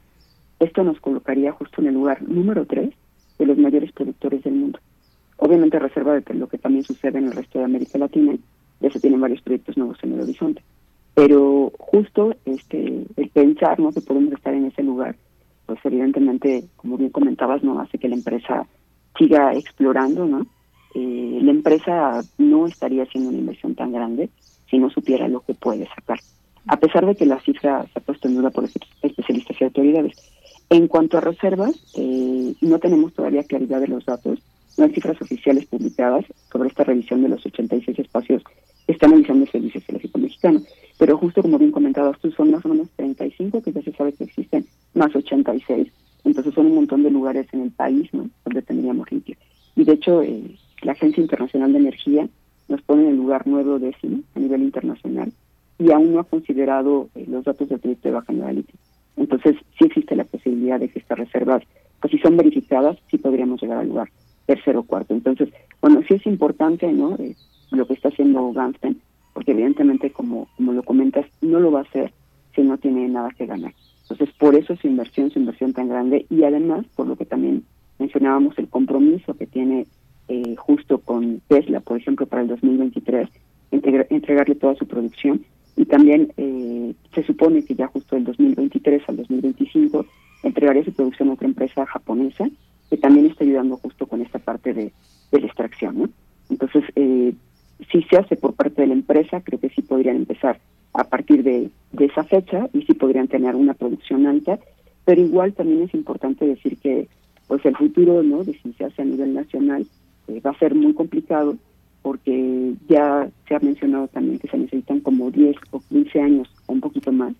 Esto nos colocaría justo en el lugar número 3 de los mayores productores del mundo. Obviamente reserva de lo que también sucede en el resto de América Latina, ya se tienen varios proyectos nuevos en el horizonte. Pero justo este el pensar ¿no? que podemos estar en ese lugar, pues evidentemente, como bien comentabas, no hace que la empresa siga explorando, ¿no? Eh, la empresa no estaría haciendo una inversión tan grande si no supiera lo que puede sacar, a pesar de que la cifra se ha puesto en duda por especialistas y autoridades. En cuanto a reservas, eh, no tenemos todavía claridad de los datos, no hay cifras oficiales publicadas sobre esta revisión de los 86 espacios que están analizando el Servicio Geológico Mexicano, pero justo como bien comentabas tú, son más o menos 35 que ya se sabe que existen, más 86, entonces son un montón de lugares en el país ¿no? donde tendríamos litio. Y de hecho, eh, la Agencia Internacional de Energía nos pone en el lugar nuevo décimo a nivel internacional y aún no ha considerado eh, los datos del proyecto de Baja Litio. Entonces, sí existe la posibilidad de que estas reservas, pues si son verificadas, sí podríamos llegar al lugar tercero o cuarto. Entonces, bueno, sí es importante, ¿no? Eh, lo que está haciendo Gansten, porque evidentemente, como, como lo comentas, no lo va a hacer si no tiene nada que ganar. Entonces, por eso su inversión, su inversión tan grande y además, por lo que también mencionábamos, el compromiso que tiene eh, justo con Tesla, por ejemplo, para el 2023, entregarle toda su producción. Y también eh, se supone que ya justo del 2023 al 2025 entregaría su producción a otra empresa japonesa que también está ayudando justo con esta parte de, la extracción. ¿no? Entonces, eh, si se hace por parte de la empresa, creo que sí podrían empezar a partir de, de esa fecha y sí podrían tener una producción alta, pero igual también es importante decir que pues el futuro no de si se hace a nivel nacional eh, va a ser muy complicado porque ya se ha mencionado también que se necesitan como 10 o 15 años o un poquito más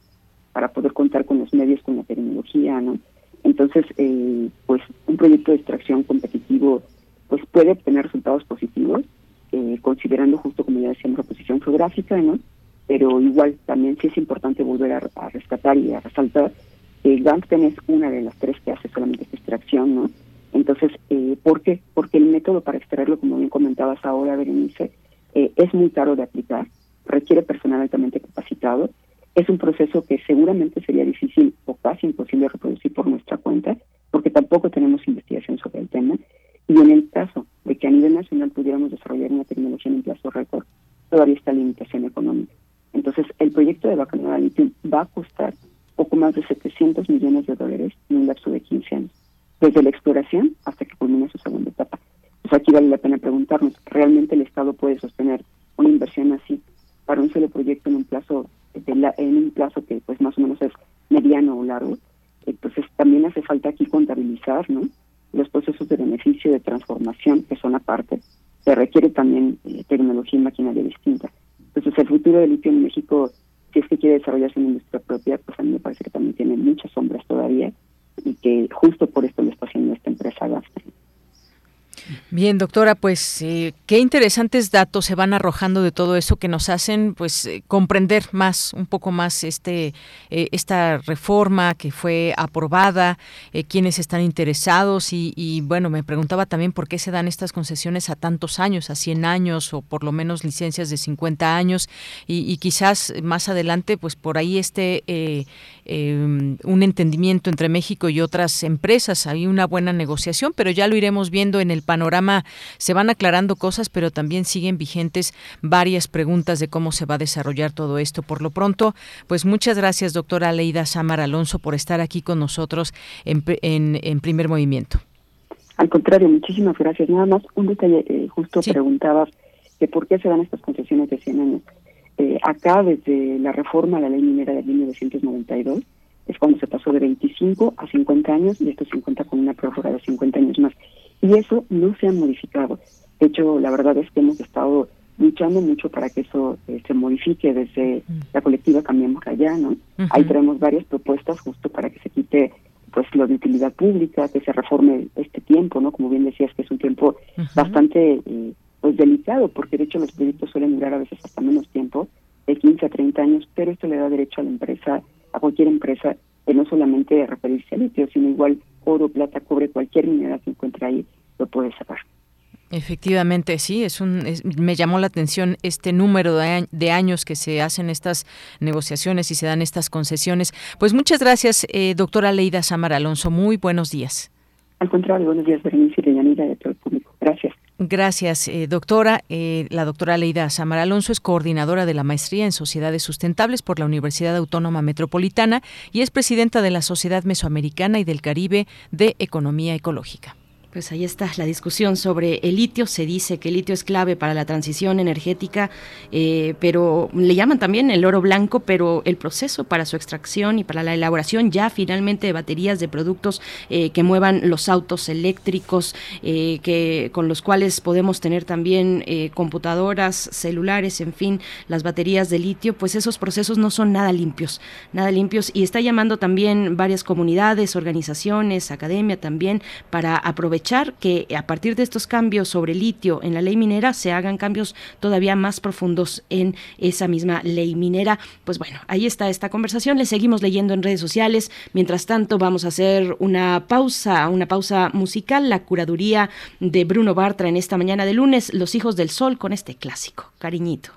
para poder contar con los medios, con la tecnología, ¿no? Entonces, eh, pues un proyecto de extracción competitivo pues puede obtener resultados positivos, eh, considerando justo como ya decía, una posición geográfica, ¿no? Pero igual también sí es importante volver a, rescatar y a resaltar que Gangsten es una de las tres que hace solamente esta extracción, ¿no? Entonces, eh, ¿por qué? Porque el método para extraerlo, como bien comentabas ahora, Berenice, eh, es muy caro de aplicar, requiere personal altamente capacitado, es un proceso que seguramente sería difícil o casi imposible reproducir por nuestra cuenta, porque tampoco tenemos investigación sobre el tema, y en el caso de que a nivel nacional pudiéramos desarrollar una tecnología en un plazo récord, todavía está limitación económica. Entonces, el proyecto de Bacanora Lithium va a costar poco más de 700 millones de dólares en un lapso de 15 años desde la exploración hasta que culmine su segunda etapa. Pues aquí vale la pena preguntarnos, ¿realmente el Estado puede sostener una inversión así para un solo proyecto en un plazo de en un plazo que pues más o menos es mediano o largo? Entonces también hace falta aquí contabilizar. Los procesos de beneficio, de transformación que son aparte, se requiere también eh, tecnología y maquinaria distinta. Entonces el futuro del litio en México, si es que quiere desarrollarse una industria propia, pues a mí me parece que también tiene muchas sombras todavía y que justo por esto lo Bien, doctora, pues eh, qué interesantes datos se van arrojando de todo eso que nos hacen pues eh, comprender más, un poco más este eh, esta reforma que fue aprobada, quienes están interesados y, bueno, me preguntaba también por qué se dan estas concesiones a tantos años, a 100 años o por lo menos licencias de 50 años y, quizás más adelante pues por ahí esté un entendimiento entre México y otras empresas, hay una buena negociación, pero ya lo iremos viendo en el panorama se van aclarando cosas, pero también siguen vigentes varias preguntas de cómo se va a desarrollar todo esto. Por lo pronto, pues muchas gracias, doctora Leida Samar Alonso, por estar aquí con nosotros en, en, primer movimiento. Al contrario, muchísimas gracias. Nada más un detalle, eh, justo preguntabas que por qué se dan estas concesiones de 100 años. Eh, acá, desde la reforma a la ley minera de 1992, es cuando se pasó de 25 a 50 años y esto 50 con una prórroga de 50 años más y eso no se ha modificado. De hecho, la verdad es que hemos estado luchando mucho para que eso eh, se modifique desde la colectiva Cambiemos Allá, ¿no? Ahí tenemos varias propuestas justo para que se quite pues lo de utilidad pública, que se reforme este tiempo, ¿no? Como bien decías, que es un tiempo bastante eh, pues delicado, porque de hecho los proyectos suelen durar a veces hasta menos tiempo, de 15 a 30 años, pero esto le da derecho a la empresa, a cualquier empresa, de no solamente referirse al litio, sino igual oro, plata, cobre, cualquier mineral que encuentre ahí, lo puede sacar. Efectivamente, sí, es un, me llamó la atención este número de, años que se hacen estas negociaciones y se dan estas concesiones. Pues muchas gracias, eh, doctora Leida Samar Alonso. Muy buenos días. Al contrario, buenos días, Berenice y Yanira, de. Gracias. Eh, doctora. Eh, la doctora Leida Samar Alonso es coordinadora de la maestría en Sociedades Sustentables por la Universidad Autónoma Metropolitana y es presidenta de la Sociedad Mesoamericana y del Caribe de Economía Ecológica. Pues ahí está la discusión sobre el litio. Se dice que el litio es clave para la transición energética, eh, pero le llaman también el oro blanco, pero el proceso para su extracción y para la elaboración ya finalmente de baterías de productos eh, que muevan los autos eléctricos, eh, que con los cuales podemos tener también computadoras, celulares, en fin, las baterías de litio, pues esos procesos no son nada limpios, nada limpios y está llamando también varias comunidades, organizaciones, academia también para aprovechar que a partir de estos cambios sobre litio en la ley minera se hagan cambios todavía más profundos en esa misma ley minera. Pues bueno, ahí está esta conversación. Le seguimos leyendo en redes sociales. Mientras tanto, vamos a hacer una pausa, una pausa musical, la curaduría de Bruno Bartra en esta mañana de lunes, Los Hijos del Sol, con este clásico, cariñito.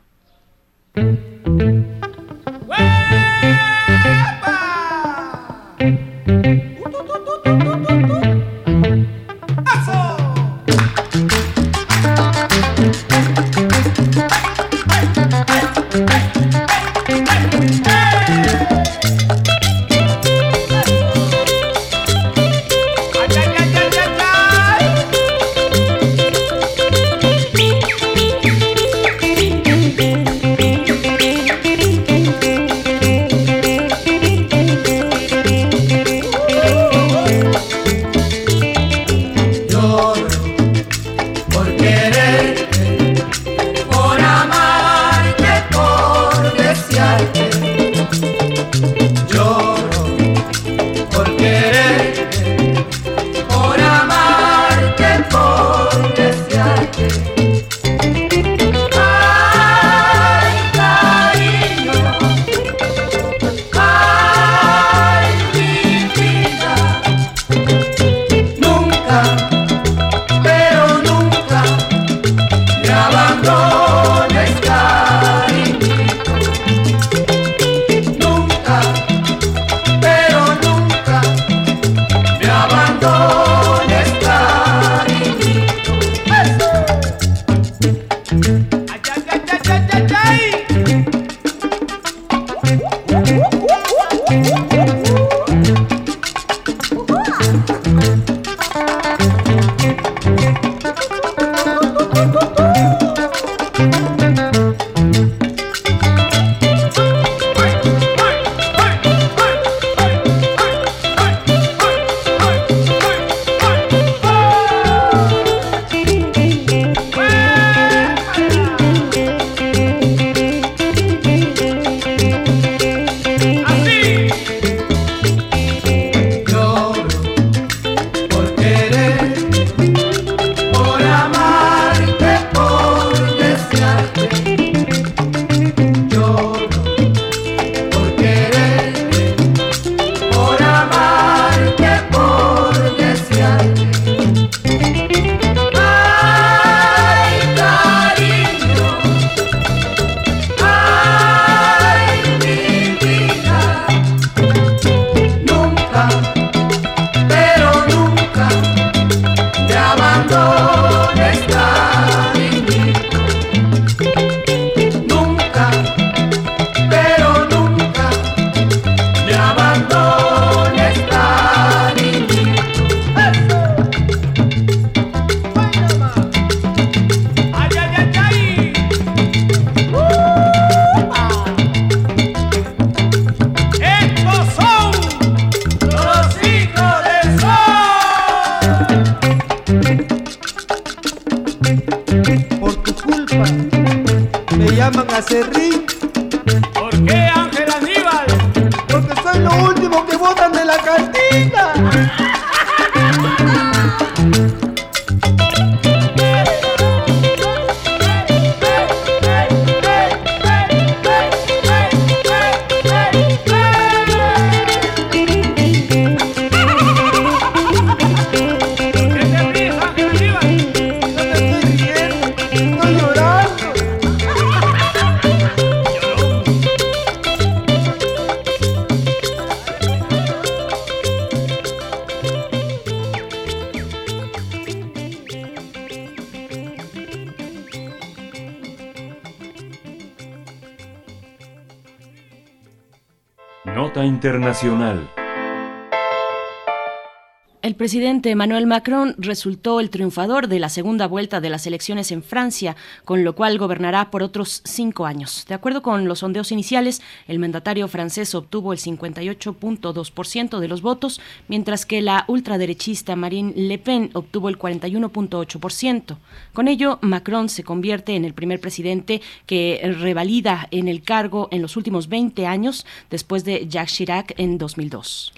Presidente Emmanuel Macron resultó el triunfador de la segunda vuelta de las elecciones en Francia, con lo cual gobernará por otros cinco años. De acuerdo con los sondeos iniciales, el mandatario francés obtuvo el 58.2% de los votos, mientras que la ultraderechista Marine Le Pen obtuvo el 41.8%. Con ello, Macron se convierte en el primer presidente que revalida en el cargo en los últimos 20 años, después de Jacques Chirac en 2002.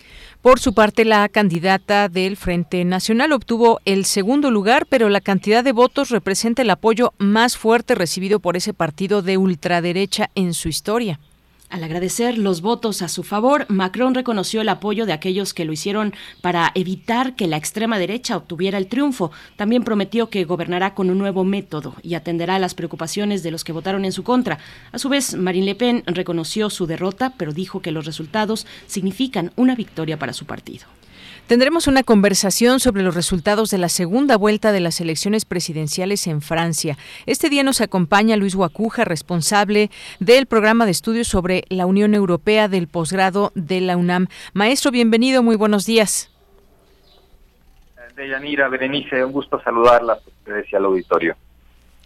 Por su parte, la candidata del Frente Nacional obtuvo el segundo lugar, pero la cantidad de votos representa el apoyo más fuerte recibido por ese partido de ultraderecha en su historia. Al agradecer los votos a su favor, Macron reconoció el apoyo de aquellos que lo hicieron para evitar que la extrema derecha obtuviera el triunfo. También prometió que gobernará con un nuevo método y atenderá las preocupaciones de los que votaron en su contra. A su vez, Marine Le Pen reconoció su derrota, pero dijo que los resultados significan una victoria para su partido. Tendremos una conversación sobre los resultados de la segunda vuelta de las elecciones presidenciales en Francia. Este día nos acompaña Luis Guacuja, responsable del programa de estudios sobre la Unión Europea del posgrado de la UNAM. Maestro, bienvenido, muy buenos días. Deyanira, Berenice, un gusto saludarla a ustedes al auditorio.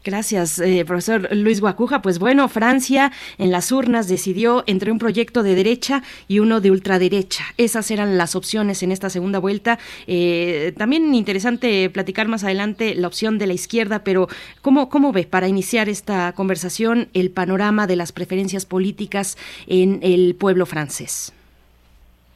Gracias, eh, profesor Luis Guacuja. Pues bueno, Francia en las urnas decidió entre un proyecto de derecha y uno de ultraderecha. Esas eran las opciones en esta segunda vuelta. Eh, también interesante platicar más adelante la opción de la izquierda, pero ¿cómo, ¿cómo ve para iniciar esta conversación el panorama de las preferencias políticas en el pueblo francés?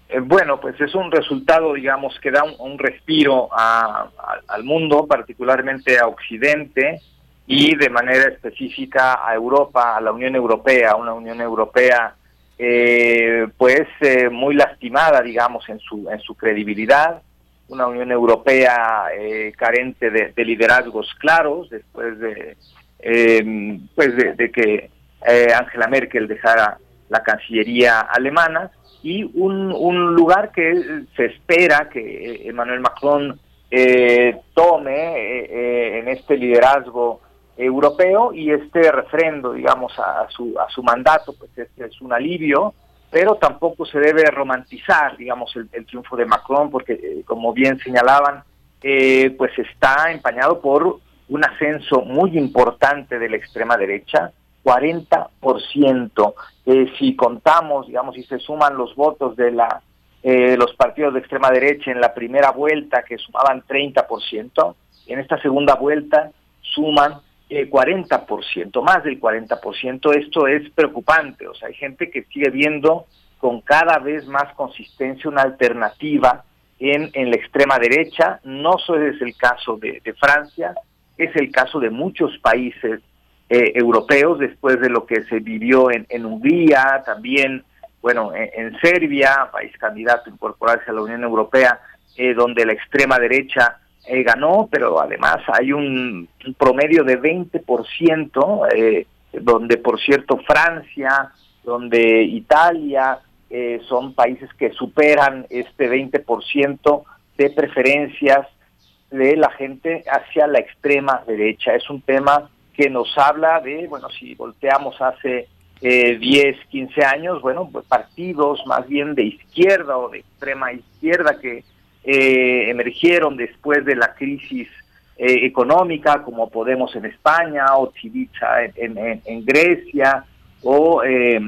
Eh, bueno, pues es un resultado, digamos, que da un, respiro al mundo, particularmente a Occidente y de manera específica a Europa, a la Unión Europea, una Unión Europea eh, pues eh, muy lastimada, digamos, en su, en su credibilidad, una Unión Europea eh, carente de, liderazgos claros después de, pues de, que Angela Merkel dejara la Cancillería alemana y un, un lugar que se espera que Emmanuel Macron tome en este liderazgo europeo y este refrendo, digamos, a, su, a su mandato, pues es un alivio, pero tampoco se debe romantizar, digamos, el, triunfo de Macron, porque eh, como bien señalaban, eh, pues está empañado por un ascenso muy importante de la extrema derecha, 40%. Eh, si contamos, digamos, y se suman los votos de la eh, los partidos de extrema derecha en la primera vuelta, que sumaban 30%, en esta segunda vuelta suman 40%, más del 40%, esto es preocupante, o sea, hay gente que sigue viendo con cada vez más consistencia una alternativa en, en la extrema derecha, no solo es el caso de, Francia, es el caso de muchos países eh, europeos después de lo que se vivió en, en Hungría, también, bueno, en, Serbia, país candidato a incorporarse a la Unión Europea, eh, donde la extrema derecha eh, ganó, pero además hay un, promedio de 20%, eh, donde por cierto Francia, donde Italia, eh, son países que superan este 20% de preferencias de la gente hacia la extrema derecha. Es un tema que nos habla de, bueno, si volteamos hace eh, 10, 15 años, bueno, pues partidos más bien de izquierda o de extrema izquierda que eh, emergieron después de la crisis eh, económica, como Podemos en España o Civica en, Grecia, o eh,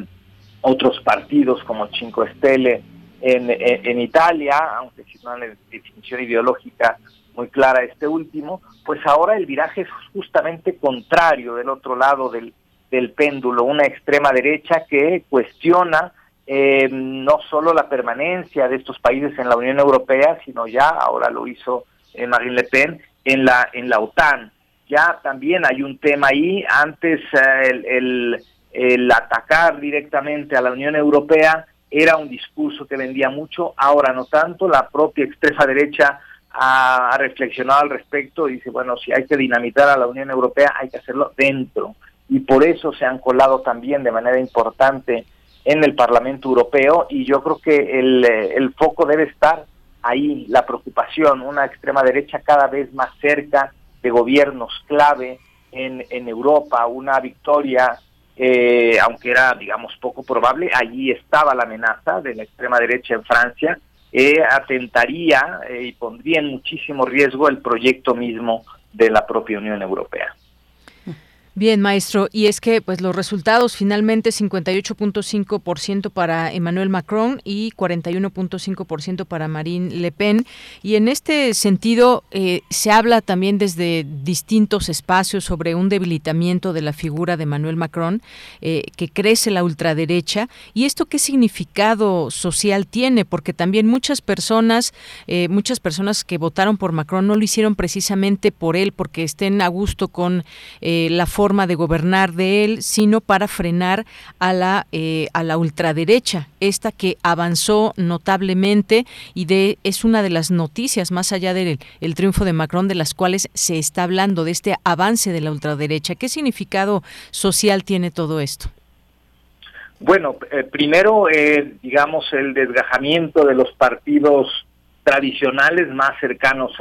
otros partidos como Cinco Stelle en, Italia, aunque sin una definición ideológica muy clara este último, pues ahora el viraje es justamente contrario del otro lado del, del péndulo, una extrema derecha que cuestiona eh, no solo la permanencia de estos países en la Unión Europea, sino ya, ahora lo hizo eh, Marine Le Pen, en la, en la OTAN. Ya también hay un tema ahí, antes eh, el, el, atacar directamente a la Unión Europea era un discurso que vendía mucho, ahora no tanto, la propia extrema derecha ha, ha reflexionado al respecto y dice, bueno, si hay que dinamitar a la Unión Europea, hay que hacerlo dentro. Y por eso se han colado también de manera importante en el Parlamento Europeo y yo creo que el, eh, el foco debe estar ahí, la preocupación, una extrema derecha cada vez más cerca de gobiernos clave en, en Europa, una victoria eh, aunque era, digamos, poco probable, allí estaba la amenaza de la extrema derecha en Francia, eh, atentaría y pondría en muchísimo riesgo el proyecto mismo de la propia Unión Europea. Bien, maestro, y es que pues los resultados finalmente 58.5% para Emmanuel Macron y 41.5% para Marine Le Pen. Y en este sentido eh, se habla también desde distintos espacios sobre un debilitamiento de la figura de Emmanuel Macron, eh, que crece la ultraderecha. ¿Y esto qué significado social tiene? Porque también muchas personas, eh, muchas personas que votaron por Macron no lo hicieron precisamente por él, porque estén a gusto con la forma forma de gobernar de él, sino para frenar a la, eh, a la ultraderecha, esta que avanzó notablemente y de, es una de las noticias, más allá del el triunfo de Macron, de las cuales se está hablando, de este avance de la ultraderecha. ¿Qué significado social tiene todo esto? Bueno, eh, primero, eh, digamos, el desgajamiento de los partidos tradicionales más cercanos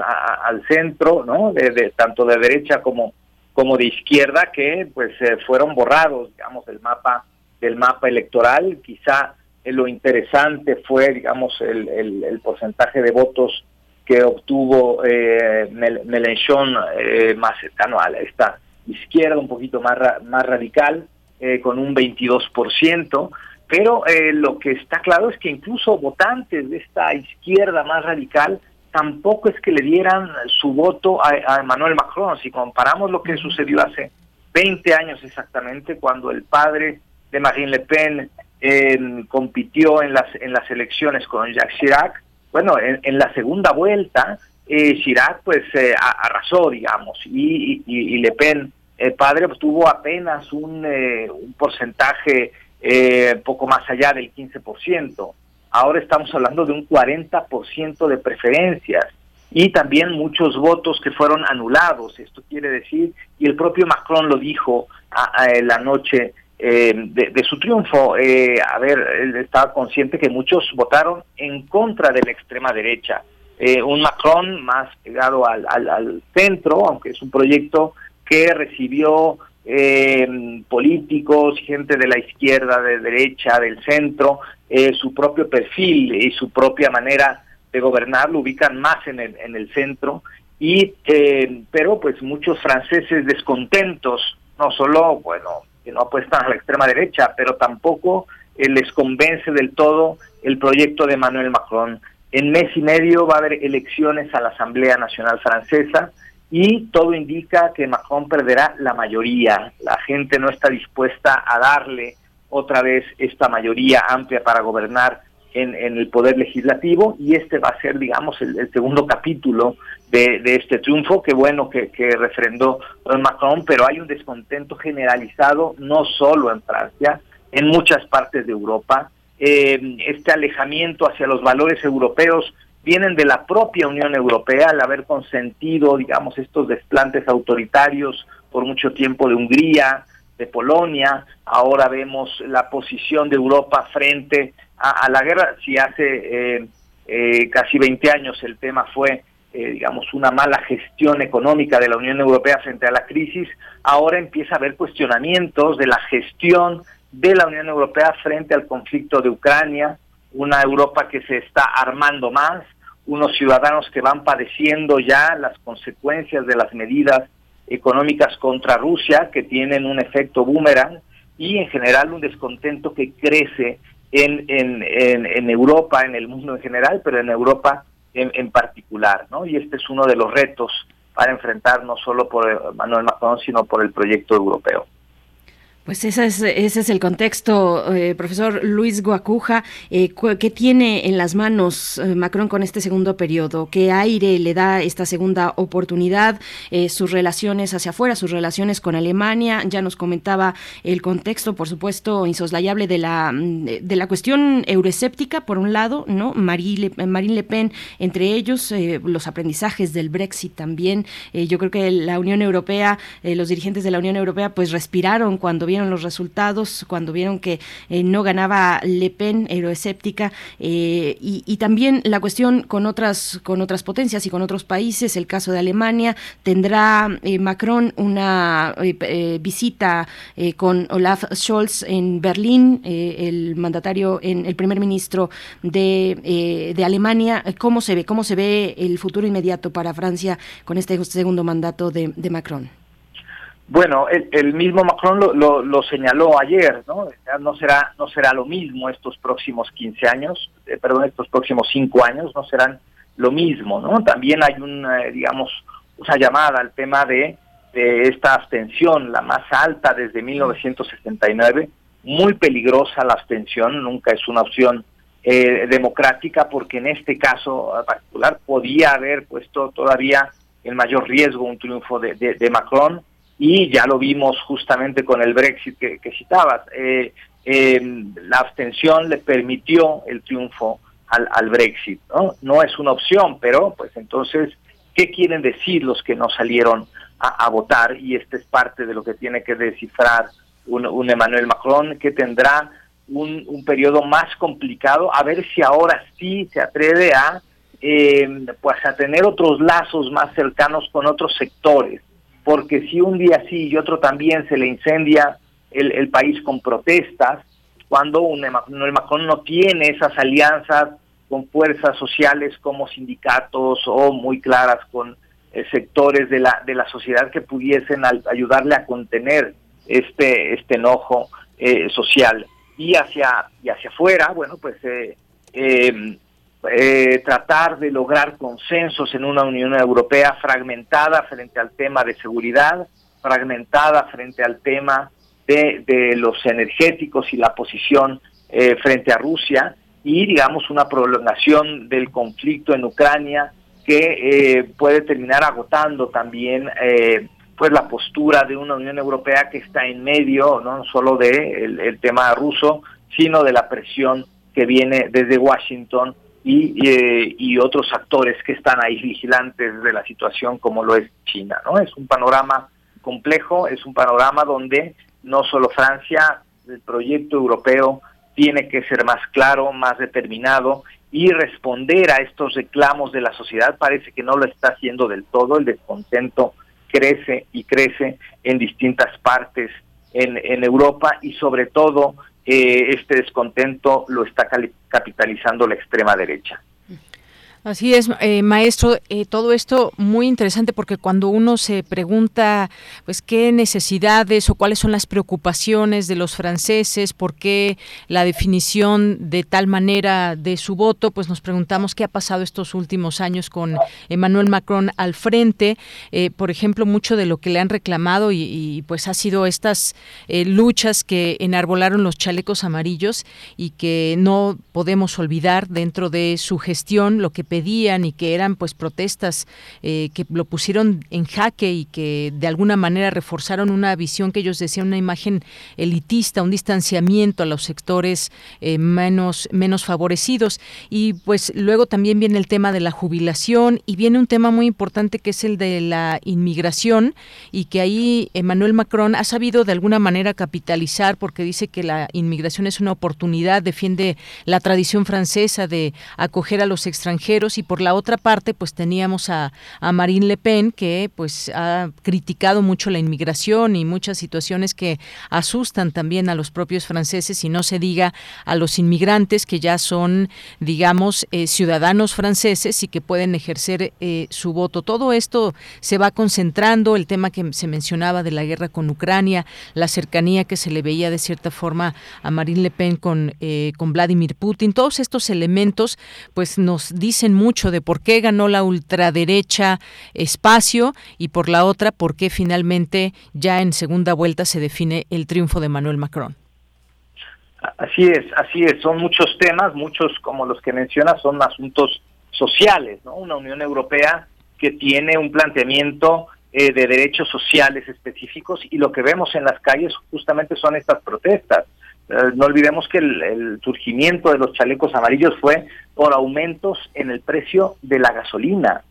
al centro, ¿no? de, tanto de derecha como como de izquierda que pues eh, fueron borrados, digamos, del mapa del mapa electoral. Quizá eh, lo interesante fue, digamos, el, el, porcentaje de votos que obtuvo eh, Mélenchon eh, más cercano a esta izquierda, un poquito más, más radical, con un 22%. Pero lo que está claro es que incluso votantes de esta izquierda más radical tampoco es que le dieran su voto a, Emmanuel Macron. Si comparamos lo que sucedió hace 20 años exactamente, cuando el padre de Marine Le Pen eh, compitió en las, en las elecciones con Jacques Chirac, bueno, en, la segunda vuelta, eh, Chirac pues eh, arrasó, digamos, y, y, Le Pen, el padre, obtuvo apenas un, un porcentaje poco más allá del 15% ahora estamos hablando de un 40% de preferencias y también muchos votos que fueron anulados. Esto quiere decir, y el propio Macron lo dijo a, la noche eh, de, su triunfo, eh, a ver, él estaba consciente que muchos votaron en contra de la extrema derecha. Eh, un Macron más pegado al, al, centro, aunque es un proyecto que recibió eh, políticos, gente de la izquierda, de derecha, del centro, eh, su propio perfil y su propia manera de gobernar lo ubican más en el, en el centro y eh, pero pues muchos franceses descontentos no solo bueno que no apuestan a la extrema derecha pero tampoco eh, les convence del todo el proyecto de Emmanuel Macron en mes y medio va a haber elecciones a la Asamblea Nacional Francesa y todo indica que Macron perderá la mayoría. La gente no está dispuesta a darle otra vez esta mayoría amplia para gobernar en, el poder legislativo y este va a ser, digamos, el, segundo capítulo de, este triunfo, que bueno que, que refrendó Macron, pero hay un descontento generalizado no solo en Francia, en muchas partes de Europa. Eh, este alejamiento hacia los valores europeos vienen de la propia Unión Europea al haber consentido, digamos, estos desplantes autoritarios por mucho tiempo de Hungría, de Polonia, ahora vemos la posición de Europa frente a, la guerra, si hace eh, eh, casi 20 años el tema fue, eh, digamos, una mala gestión económica de la Unión Europea frente a la crisis, ahora empieza a haber cuestionamientos de la gestión de la Unión Europea frente al conflicto de Ucrania, una Europa que se está armando más, unos ciudadanos que van padeciendo ya las consecuencias de las medidas económicas contra Rusia que tienen un efecto boomerang y en general un descontento que crece en, en, en, Europa, en el mundo en general, pero en Europa en, en, particular, ¿no? Y este es uno de los retos para enfrentar no solo por Manuel Macron, sino por el proyecto europeo. Pues ese es, ese es el contexto, eh, profesor Luis Guacuja. Eh, ¿Qué tiene en las manos eh, Macron con este segundo periodo? ¿Qué aire le da esta segunda oportunidad? sus relaciones hacia afuera, sus relaciones con Alemania. Ya nos comentaba el contexto, por supuesto, insoslayable de la, de la cuestión euroescéptica, por un lado, ¿no? Marine Le, Marine Le Pen, entre ellos, los aprendizajes del Brexit también. yo creo que la Unión Europea, los dirigentes de la Unión Europea, pues respiraron cuando vieron los resultados, cuando vieron que no ganaba Le Pen, euroescéptica, y, y, también la cuestión con otras, con otras potencias y con otros países, el caso de Alemania, tendrá Macron una visita con Olaf Scholz en Berlín, el mandatario, en, el primer ministro de, de Alemania. ¿Cómo se ve? ¿Cómo se ve el futuro inmediato para Francia con este segundo mandato de, Macron? Bueno, el, mismo Macron lo, lo, señaló ayer, ¿no? No será, no será lo mismo estos próximos 15 años, eh, perdón, estos próximos 5 años no serán lo mismo, ¿no? También hay una, digamos, una llamada al tema de, de esta abstención, la más alta desde 1969, muy peligrosa la abstención, nunca es una opción eh, democrática, porque en este caso particular podía haber puesto todavía el mayor riesgo un triunfo de, de, Macron, y ya lo vimos justamente con el Brexit que, citabas. Eh, eh, la abstención le permitió el triunfo al, al Brexit. ¿no? no es una opción, pero pues entonces, ¿qué quieren decir los que no salieron a, votar? Y este es parte de lo que tiene que descifrar un, un Emmanuel Macron, que tendrá un, un periodo más complicado, a ver si ahora sí se atreve a, eh, pues a tener otros lazos más cercanos con otros sectores, porque si un día sí y otro también se le incendia el, el país con protestas, cuando un Emmanuel Macron no tiene esas alianzas con fuerzas sociales como sindicatos o muy claras con eh, sectores de la de la sociedad que pudiesen ayudarle a contener este este enojo eh, social. Y hacia, y hacia afuera, bueno, pues eh, em, eh, tratar de lograr consensos en una Unión Europea fragmentada frente al tema de seguridad, fragmentada frente al tema de, de los energéticos y la posición eh, frente a Rusia y digamos una prolongación del conflicto en Ucrania que puede terminar agotando también pues la postura de una Unión Europea que está en medio no solo de el, tema ruso sino de la presión que viene desde Washington y, eh, y otros actores que están ahí vigilantes de la situación como lo es China no es un panorama complejo es un panorama donde no solo Francia el proyecto europeo tiene que ser más claro más determinado y responder a estos reclamos de la sociedad parece que no lo está haciendo del todo. El descontento crece y crece en distintas partes en, en Europa y sobre todo eh, este descontento lo está capitalizando la extrema derecha. Así es, eh, maestro, eh, todo esto muy interesante porque cuando uno se pregunta, pues, qué necesidades o cuáles son las preocupaciones de los franceses, por qué la definición de tal manera de su voto, pues nos preguntamos qué ha pasado estos últimos años con Emmanuel Macron al frente. Eh, por ejemplo, mucho de lo que le han reclamado y, pues ha sido estas luchas que enarbolaron los chalecos amarillos y que no podemos olvidar dentro de su gestión, lo que pedían y que eran pues protestas eh, que lo pusieron en jaque y que de alguna manera reforzaron una visión que ellos decían, una imagen elitista, un distanciamiento a los sectores eh, menos, menos favorecidos. Y pues luego también viene el tema de la jubilación y viene un tema muy importante que es el de la inmigración y que ahí Emmanuel Macron ha sabido de alguna manera capitalizar porque dice que la inmigración es una oportunidad, defiende la tradición francesa de acoger a los extranjeros y por la otra parte pues teníamos a, a Marine Le Pen que pues ha criticado mucho la inmigración y muchas situaciones que asustan también a los propios franceses y no se diga a los inmigrantes que ya son digamos eh, ciudadanos franceses y que pueden ejercer eh, su voto. Todo esto se va concentrando, el tema que se mencionaba de la guerra con Ucrania, la cercanía que se le veía de cierta forma a Marine Le Pen con, eh, con Vladimir Putin, todos estos elementos pues nos dicen mucho de por qué ganó la ultraderecha espacio y por la otra por qué finalmente ya en segunda vuelta se define el triunfo de Manuel Macron. Así es, así es, son muchos temas, muchos como los que mencionas son asuntos sociales, ¿no? Una Unión Europea que tiene un planteamiento eh, de derechos sociales específicos y lo que vemos en las calles justamente son estas protestas. Eh, no olvidemos que el, surgimiento de los chalecos amarillos fue por aumentos en el precio de la gasolina.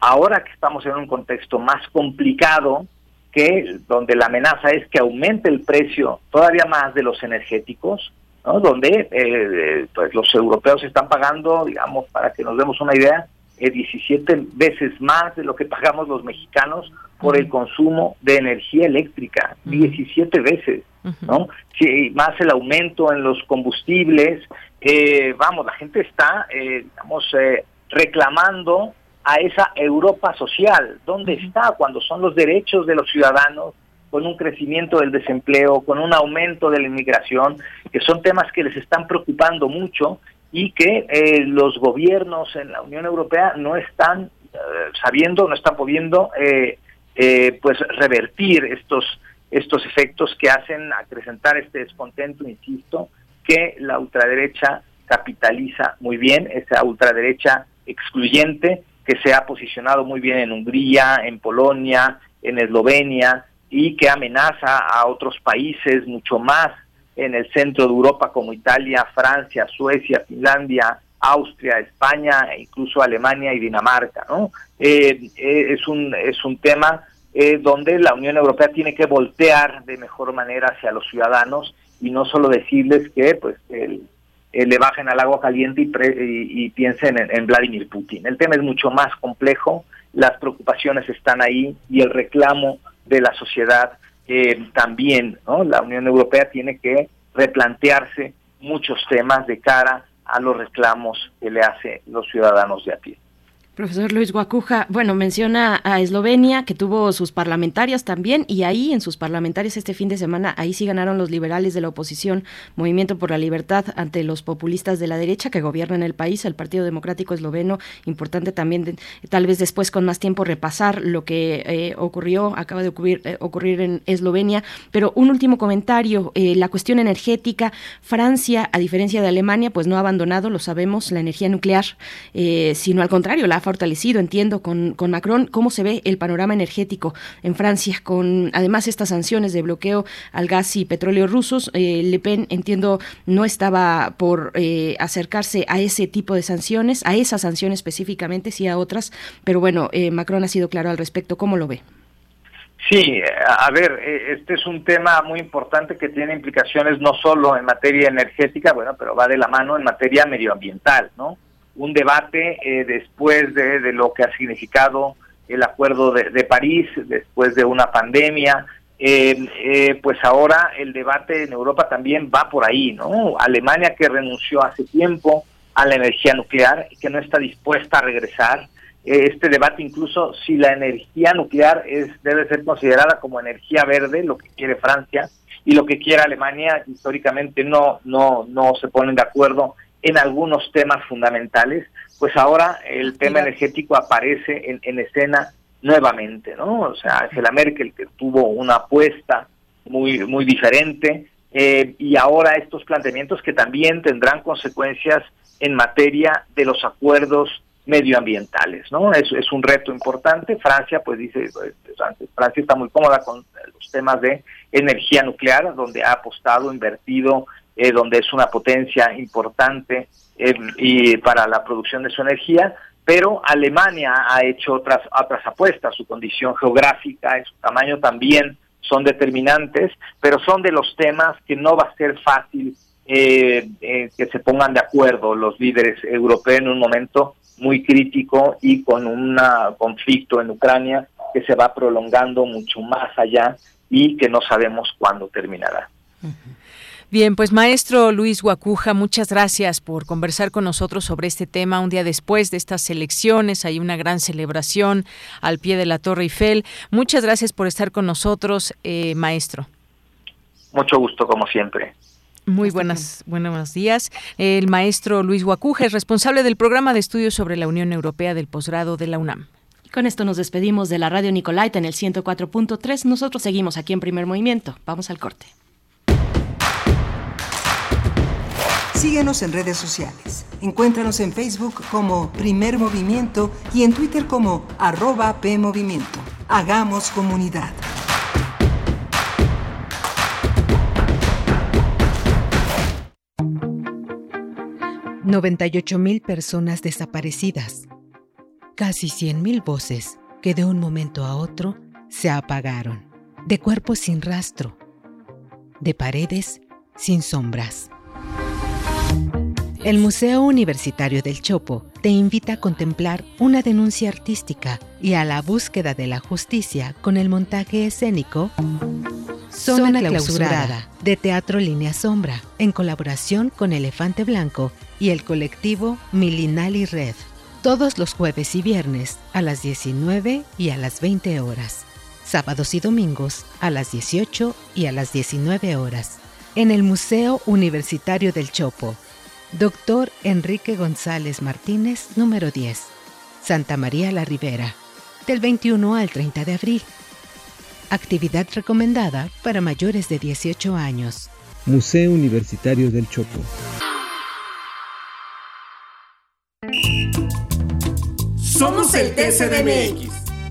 Ahora que estamos en un contexto más complicado, que donde la amenaza es que aumente el precio todavía más de los energéticos, ¿no? donde eh, pues los europeos están pagando, digamos, para que nos demos una idea, 17 eh, veces más de lo que pagamos los mexicanos por el consumo de energía eléctrica, 17 veces, ¿no? Sí, más el aumento en los combustibles, eh, vamos, la gente está, eh, digamos, eh, reclamando a esa Europa social. ¿Dónde está cuando son los derechos de los ciudadanos con un crecimiento del desempleo, con un aumento de la inmigración, que son temas que les están preocupando mucho y que eh, los gobiernos en la Unión Europea no están eh, sabiendo, no están pudiendo eh, pues revertir estos estos efectos que hacen acrecentar este descontento, insisto, que la ultraderecha capitaliza muy bien, esa ultraderecha excluyente que se ha posicionado muy bien en Hungría, en Polonia, en Eslovenia y que amenaza a otros países mucho más en el centro de Europa como Italia, Francia, Suecia, Finlandia, Austria, España e incluso Alemania y Dinamarca. ¿no? Eh, eh, es, un, es un tema eh, donde la Unión Europea tiene que voltear de mejor manera hacia los ciudadanos y no solo decirles que pues le bajen al agua caliente y, y, piensen en, en, Vladimir Putin. El tema es mucho más complejo, las preocupaciones están ahí y el reclamo de la sociedad eh, también ¿no? la Unión Europea tiene que replantearse muchos temas de cara a los reclamos que le hacen los ciudadanos de a pie. Profesor Luis Guacuja, bueno, menciona a Eslovenia, que tuvo sus parlamentarias también, y ahí en sus parlamentarias este fin de semana, ahí sí ganaron los liberales de la oposición, Movimiento por la Libertad, ante los populistas de la derecha que gobiernan el país, el Partido Democrático Esloveno. Importante también, tal vez después con más tiempo, repasar lo que eh, ocurrió, acaba de ocurrir, eh, ocurrir en Eslovenia. Pero un último comentario, eh, la cuestión energética. Francia, a diferencia de Alemania, pues no ha abandonado, lo sabemos, la energía nuclear, sino al contrario, la fortalecido, entiendo, con, con Macron. ¿Cómo se ve el panorama energético en Francia con además estas sanciones de bloqueo al gas y petróleo rusos? Eh, Le Pen, entiendo, no estaba por eh, acercarse a ese tipo de sanciones, a esas sanciones específicamente, sí a otras, pero bueno, eh, Macron ha sido claro al respecto. ¿Cómo lo ve? Sí, a ver, este es un tema muy importante que tiene implicaciones no solo en materia energética, bueno, pero va de la mano en materia medioambiental, ¿no? Un debate eh, después de, lo que ha significado el acuerdo de, París, después de una pandemia, eh, eh, pues ahora el debate en Europa también va por ahí, ¿no? Alemania que renunció hace tiempo a la energía nuclear y que no está dispuesta a regresar. este debate incluso si la energía nuclear es debe ser considerada como energía verde, lo que quiere Francia y lo que quiere Alemania, históricamente no no no se ponen de acuerdo en algunos temas fundamentales, pues ahora el tema energético aparece en, escena nuevamente, ¿no? O sea, Angela Merkel que tuvo una apuesta muy muy diferente eh, y ahora estos planteamientos que también tendrán consecuencias en materia de los acuerdos medioambientales, ¿no? Es, es un reto importante. Francia, pues dice, pues, Francia está muy cómoda con los temas de energía nuclear, donde ha apostado, invertido eh, donde es una potencia importante eh, y para la producción de su energía, pero Alemania ha hecho otras, otras apuestas, su condición geográfica y su tamaño también son determinantes, pero son de los temas que no va a ser fácil eh, que se pongan de acuerdo los líderes europeos en un momento muy crítico y con un conflicto en Ucrania que se va prolongando mucho más allá y que no sabemos cuándo terminará. Bien, pues maestro Luis Guacuja, muchas gracias por conversar con nosotros sobre este tema un día después de estas elecciones. Hay una gran celebración al pie de la Torre Eiffel. Muchas gracias por estar con nosotros, eh, maestro. Mucho gusto, como siempre. Muy buenas, buenos días. El maestro Luis Guacuja es responsable del programa de estudios sobre la Unión Europea del posgrado de la UNAM. Con esto nos despedimos de la radio Nicolaita en el 104.3. Nosotros seguimos aquí en primer movimiento. Vamos al corte. Síguenos en redes sociales. Encuéntranos en Facebook como Primer Movimiento y en Twitter como arroba PMovimiento. Hagamos comunidad. mil personas desaparecidas. Casi mil voces que de un momento a otro se apagaron. de cuerpos sin rastro, de paredes sin sombras. El Museo Universitario del Chopo te invita a contemplar una denuncia artística y a la búsqueda de la justicia con el montaje escénico Zona, clausurada, de Teatro Línea Sombra, en colaboración con Elefante Blanco y el colectivo Milinali Red. Todos los jueves y viernes a las 19 y a las 20 horas. Sábados y domingos a las 18 y a las 19 horas. En el Museo Universitario del Chopo, Doctor Enrique González Martínez, número 10, Santa María la Ribera, del 21 al 30 de abril. Actividad recomendada para mayores de 18 años. Museo Universitario del Chopo. Somos el TCDMX.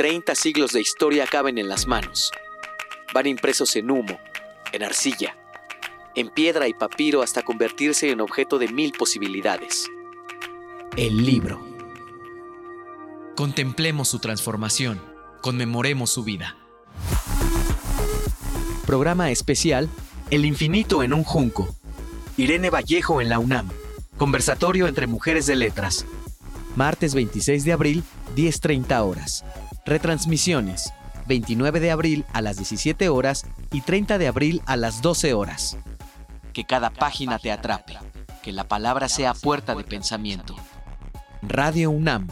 Treinta siglos de historia caben en las manos. Van impresos en humo, en arcilla, en piedra y papiro hasta convertirse en objeto de mil posibilidades. El libro. Contemplemos su transformación, conmemoremos su vida. Programa especial El infinito en un junco. Irene Vallejo en la UNAM. Conversatorio entre mujeres de letras. Martes 26 de abril, 10.30 horas. Retransmisiones. 29 de abril a las 17 horas y 30 de abril a las 12 horas. Que cada página te atrape. Que la palabra sea puerta de pensamiento. Radio UNAM.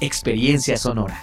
Experiencia sonora.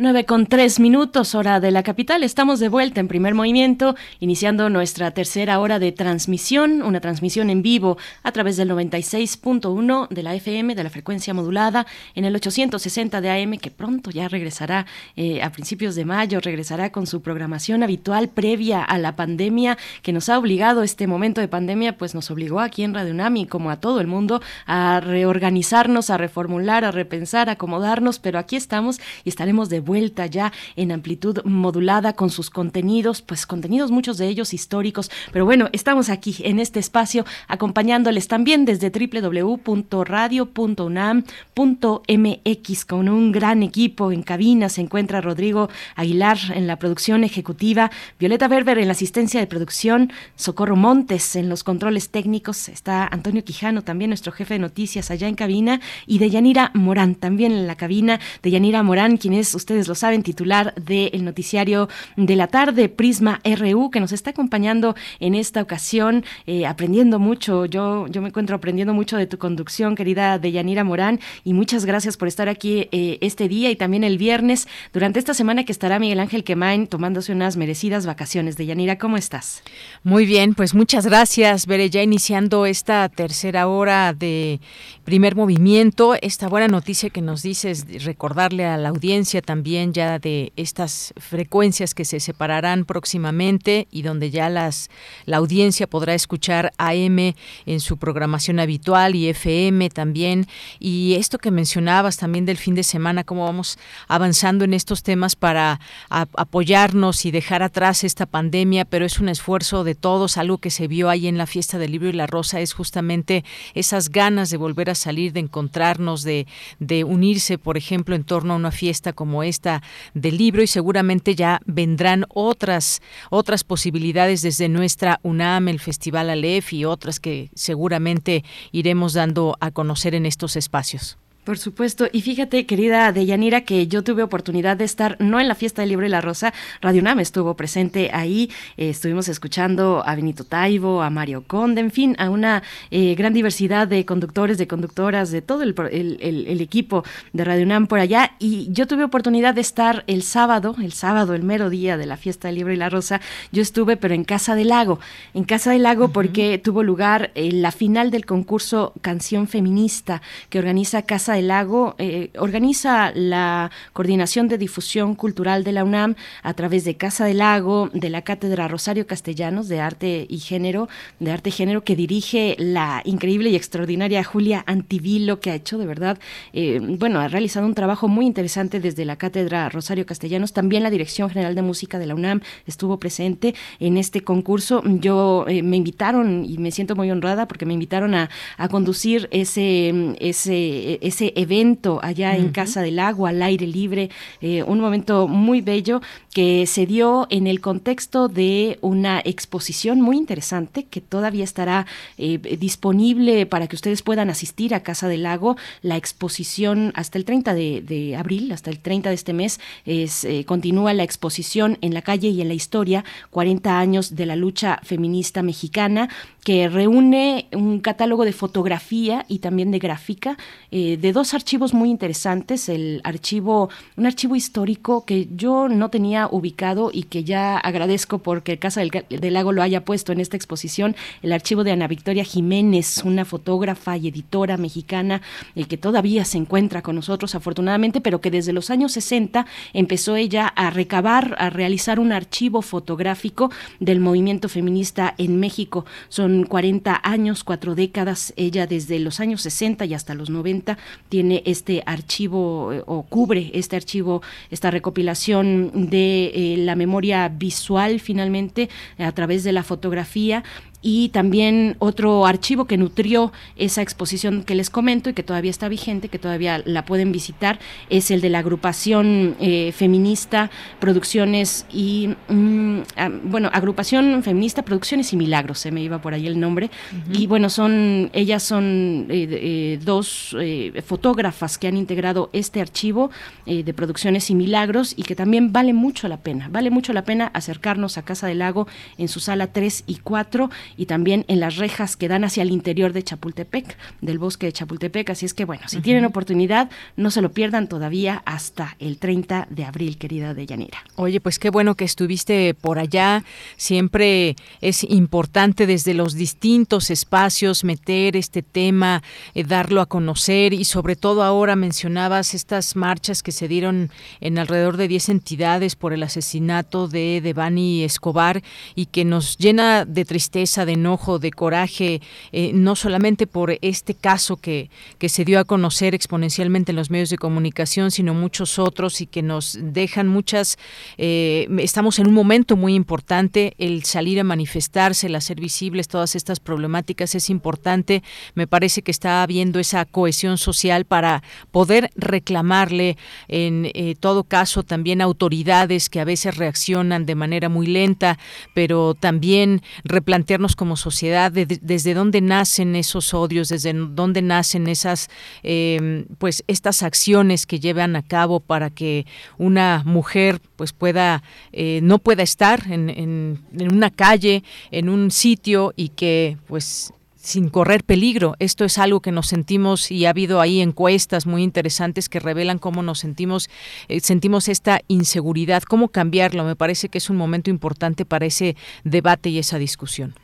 9 con 3 minutos, hora de la capital. Estamos de vuelta en primer movimiento, iniciando nuestra tercera hora de transmisión, una transmisión en vivo a través del 96.1 de la FM, de la frecuencia modulada, en el 860 de AM, que pronto ya regresará eh, a principios de mayo, regresará con su programación habitual previa a la pandemia que nos ha obligado, este momento de pandemia, pues nos obligó aquí en Radio Nami, como a todo el mundo, a reorganizarnos, a reformular, a repensar, a acomodarnos, pero aquí estamos y estaremos de vuelta ya en amplitud modulada con sus contenidos, pues contenidos muchos de ellos históricos, pero bueno, estamos aquí en este espacio acompañándoles también desde www.radio.unam.mx con un gran equipo en cabina, se encuentra Rodrigo Aguilar en la producción ejecutiva, Violeta Berber en la asistencia de producción, Socorro Montes en los controles técnicos, está Antonio Quijano también nuestro jefe de noticias allá en cabina y Deyanira Morán también en la cabina, Deyanira Morán, quien es usted lo saben, titular del noticiario de la tarde, Prisma RU, que nos está acompañando en esta ocasión, eh, aprendiendo mucho. Yo, yo me encuentro aprendiendo mucho de tu conducción, querida Deyanira Morán, y muchas gracias por estar aquí eh, este día y también el viernes, durante esta semana que estará Miguel Ángel Quemain tomándose unas merecidas vacaciones. Deyanira, ¿cómo estás? Muy bien, pues muchas gracias, Veré, ya iniciando esta tercera hora de primer movimiento, esta buena noticia que nos dices, recordarle a la audiencia también ya de estas frecuencias que se separarán próximamente y donde ya las la audiencia podrá escuchar AM en su programación habitual y FM también. Y esto que mencionabas también del fin de semana cómo vamos avanzando en estos temas para apoyarnos y dejar atrás esta pandemia pero es un esfuerzo de todos algo que se vio ahí en la fiesta del libro y la rosa es justamente esas ganas de volver a salir de encontrarnos de, de unirse por ejemplo en torno a una fiesta como esta del libro y seguramente ya vendrán otras otras posibilidades desde nuestra UNAM, el Festival Aleph y otras que seguramente iremos dando a conocer en estos espacios. Por supuesto. Y fíjate, querida Deyanira, que yo tuve oportunidad de estar no en la fiesta del libro y la rosa. Radio Nam estuvo presente ahí. Eh, estuvimos escuchando a Benito Taibo, a Mario Conde, en fin, a una eh, gran diversidad de conductores, de conductoras, de todo el, el, equipo de Radio Nam por allá. Y yo tuve oportunidad de estar el sábado, el sábado, el mero día de la fiesta del libro y la rosa. Yo estuve, pero en Casa del Lago. En Casa del Lago porque tuvo lugar eh, la final del concurso Canción Feminista que organiza Casa del Lago eh, organiza la Coordinación de Difusión Cultural de la UNAM a través de Casa del Lago, de la Cátedra Rosario Castellanos de Arte y Género, de Arte y Género, que dirige la increíble y extraordinaria Julia Antivilo, que ha hecho de verdad, eh, bueno, ha realizado un trabajo muy interesante desde la Cátedra Rosario Castellanos. También la Dirección General de Música de la UNAM estuvo presente en este concurso. Yo eh, me invitaron y me siento muy honrada porque me invitaron a, a conducir ese, ese, ese evento allá en Casa del Agua, al aire libre, eh, un momento muy bello que se dio en el contexto de una exposición muy interesante que todavía estará eh, disponible para que ustedes puedan asistir a Casa del Lago. La exposición hasta el 30 de, abril, hasta el 30 de este mes, es, eh, continúa la exposición en la calle y en la historia, 40 años de la lucha feminista mexicana, que reúne un catálogo de fotografía y también de gráfica de dos archivos muy interesantes, el archivo, un archivo histórico que yo no tenía ubicado y que ya agradezco porque Casa del, Lago lo haya puesto en esta exposición, el archivo de Ana Victoria Jiménez, una fotógrafa y editora mexicana el que todavía se encuentra con nosotros afortunadamente, pero que desde los años 60 empezó ella a recabar, a realizar un archivo fotográfico del movimiento feminista en México. Son 40 años, cuatro décadas, ella desde los años 60 y hasta los 90 tiene este archivo eh, o cubre este archivo, esta recopilación de eh, la memoria visual finalmente a través de la fotografía y también otro archivo que nutrió esa exposición que les comento y que todavía está vigente, que todavía la pueden visitar, es el de la agrupación eh, feminista Producciones y, mm, ah, bueno, agrupación feminista Producciones y Milagros, se me iba por ahí el nombre, y bueno, son, ellas son eh, eh, dos fotógrafas que han integrado este archivo de Producciones y Milagros y que también vale mucho la pena, vale mucho la pena acercarnos a Casa del Lago en su sala 3 y 4 y también en las rejas que dan hacia el interior de Chapultepec, del bosque de Chapultepec. Así es que, bueno, si tienen oportunidad, no se lo pierdan todavía hasta el 30 de abril, querida Deyanira. Oye, pues qué bueno que estuviste por allá. Siempre es importante desde los distintos espacios meter este tema, eh, darlo a conocer y sobre todo ahora mencionabas estas marchas que se dieron en alrededor de 10 entidades por el asesinato de Devani Escobar y que nos llena de tristeza de enojo, de coraje, eh, no solamente por este caso que, que se dio a conocer exponencialmente en los medios de comunicación, sino muchos otros y que nos dejan muchas, eh, estamos en un momento muy importante, el salir a manifestarse, el hacer visibles todas estas problemáticas es importante, me parece que está habiendo esa cohesión social para poder reclamarle en eh, todo caso también autoridades que a veces reaccionan de manera muy lenta, pero también replantearnos como sociedad, desde dónde nacen esos odios, desde dónde nacen esas, em, pues, estas acciones que llevan a cabo para que una mujer, pues, pueda, eh, no pueda estar en, en, una calle, en un sitio y que, pues, sin correr peligro. Esto es algo que nos sentimos y ha habido ahí encuestas muy interesantes que revelan cómo nos sentimos, eh, sentimos esta inseguridad, cómo cambiarlo. Me parece que es un momento importante para ese debate y esa discusión.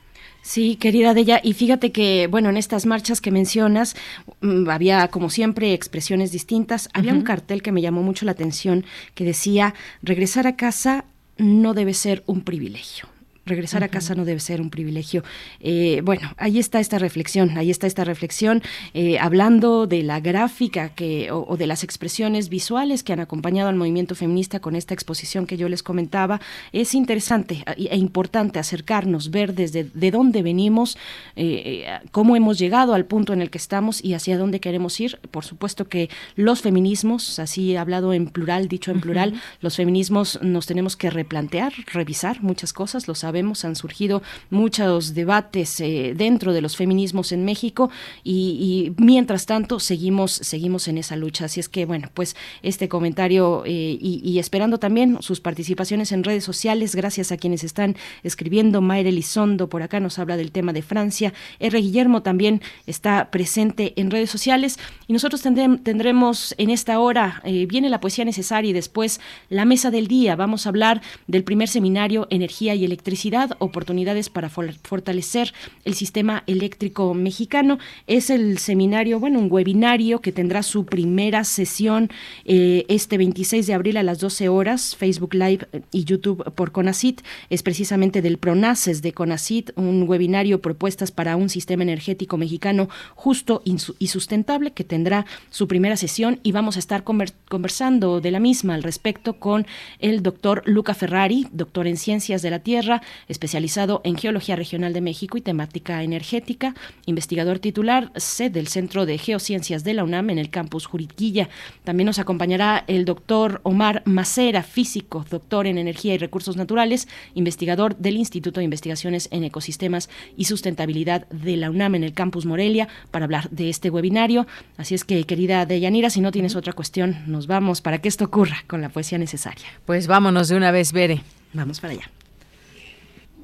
Sí, querida Della, y fíjate que, bueno, en estas marchas que mencionas, mm, había, como siempre, expresiones distintas. Había un cartel que me llamó mucho la atención que decía, regresar a casa no debe ser un privilegio regresar a casa no debe ser un privilegio. Eh, bueno, ahí está esta reflexión, ahí está esta reflexión, eh, hablando de la gráfica que, o, de las expresiones visuales que han acompañado al movimiento feminista con esta exposición que yo les comentaba. Es interesante e importante acercarnos, ver desde de dónde venimos, eh, cómo hemos llegado al punto en el que estamos y hacia dónde queremos ir. Por supuesto que los feminismos, así he hablado en plural, dicho en plural, los feminismos nos tenemos que replantear, revisar muchas cosas, lo sabe sabemos, han surgido muchos debates eh, dentro de los feminismos en México y, mientras tanto seguimos, seguimos en esa lucha. Así es que, bueno, pues este comentario eh, y, esperando también sus participaciones en redes sociales, gracias a quienes están escribiendo. Mayre Elizondo por acá nos habla del tema de Francia. R. Guillermo también está presente en redes sociales y nosotros tendremos en esta hora, eh, viene la poesía necesaria y después la mesa del día. Vamos a hablar del primer seminario Energía y Electricidad, oportunidades para fortalecer el sistema eléctrico mexicano. Es el seminario, bueno, un webinario que tendrá su primera sesión eh, este 26 de abril a las 12 horas, Facebook Live y YouTube por CONACIT. Es precisamente del PRONACES de CONACIT, un webinario propuestas para un sistema energético mexicano justo y sustentable que tendrá su primera sesión y vamos a estar conversando de la misma al respecto con el doctor Luca Ferrari, doctor en Ciencias de la Tierra, especializado en Geología Regional de México y temática energética, investigador titular C del Centro de Geociencias de la UNAM en el campus Juriquilla. También nos acompañará el doctor Omar Macera, físico, doctor en Energía y Recursos Naturales, investigador del Instituto de Investigaciones en Ecosistemas y Sustentabilidad de la UNAM en el campus Morelia, para hablar de este webinario. Así es que, querida Deyanira, si no tienes otra cuestión, nos vamos para que esto ocurra con la poesía necesaria. Pues vámonos de una vez, Bere. Vamos para allá.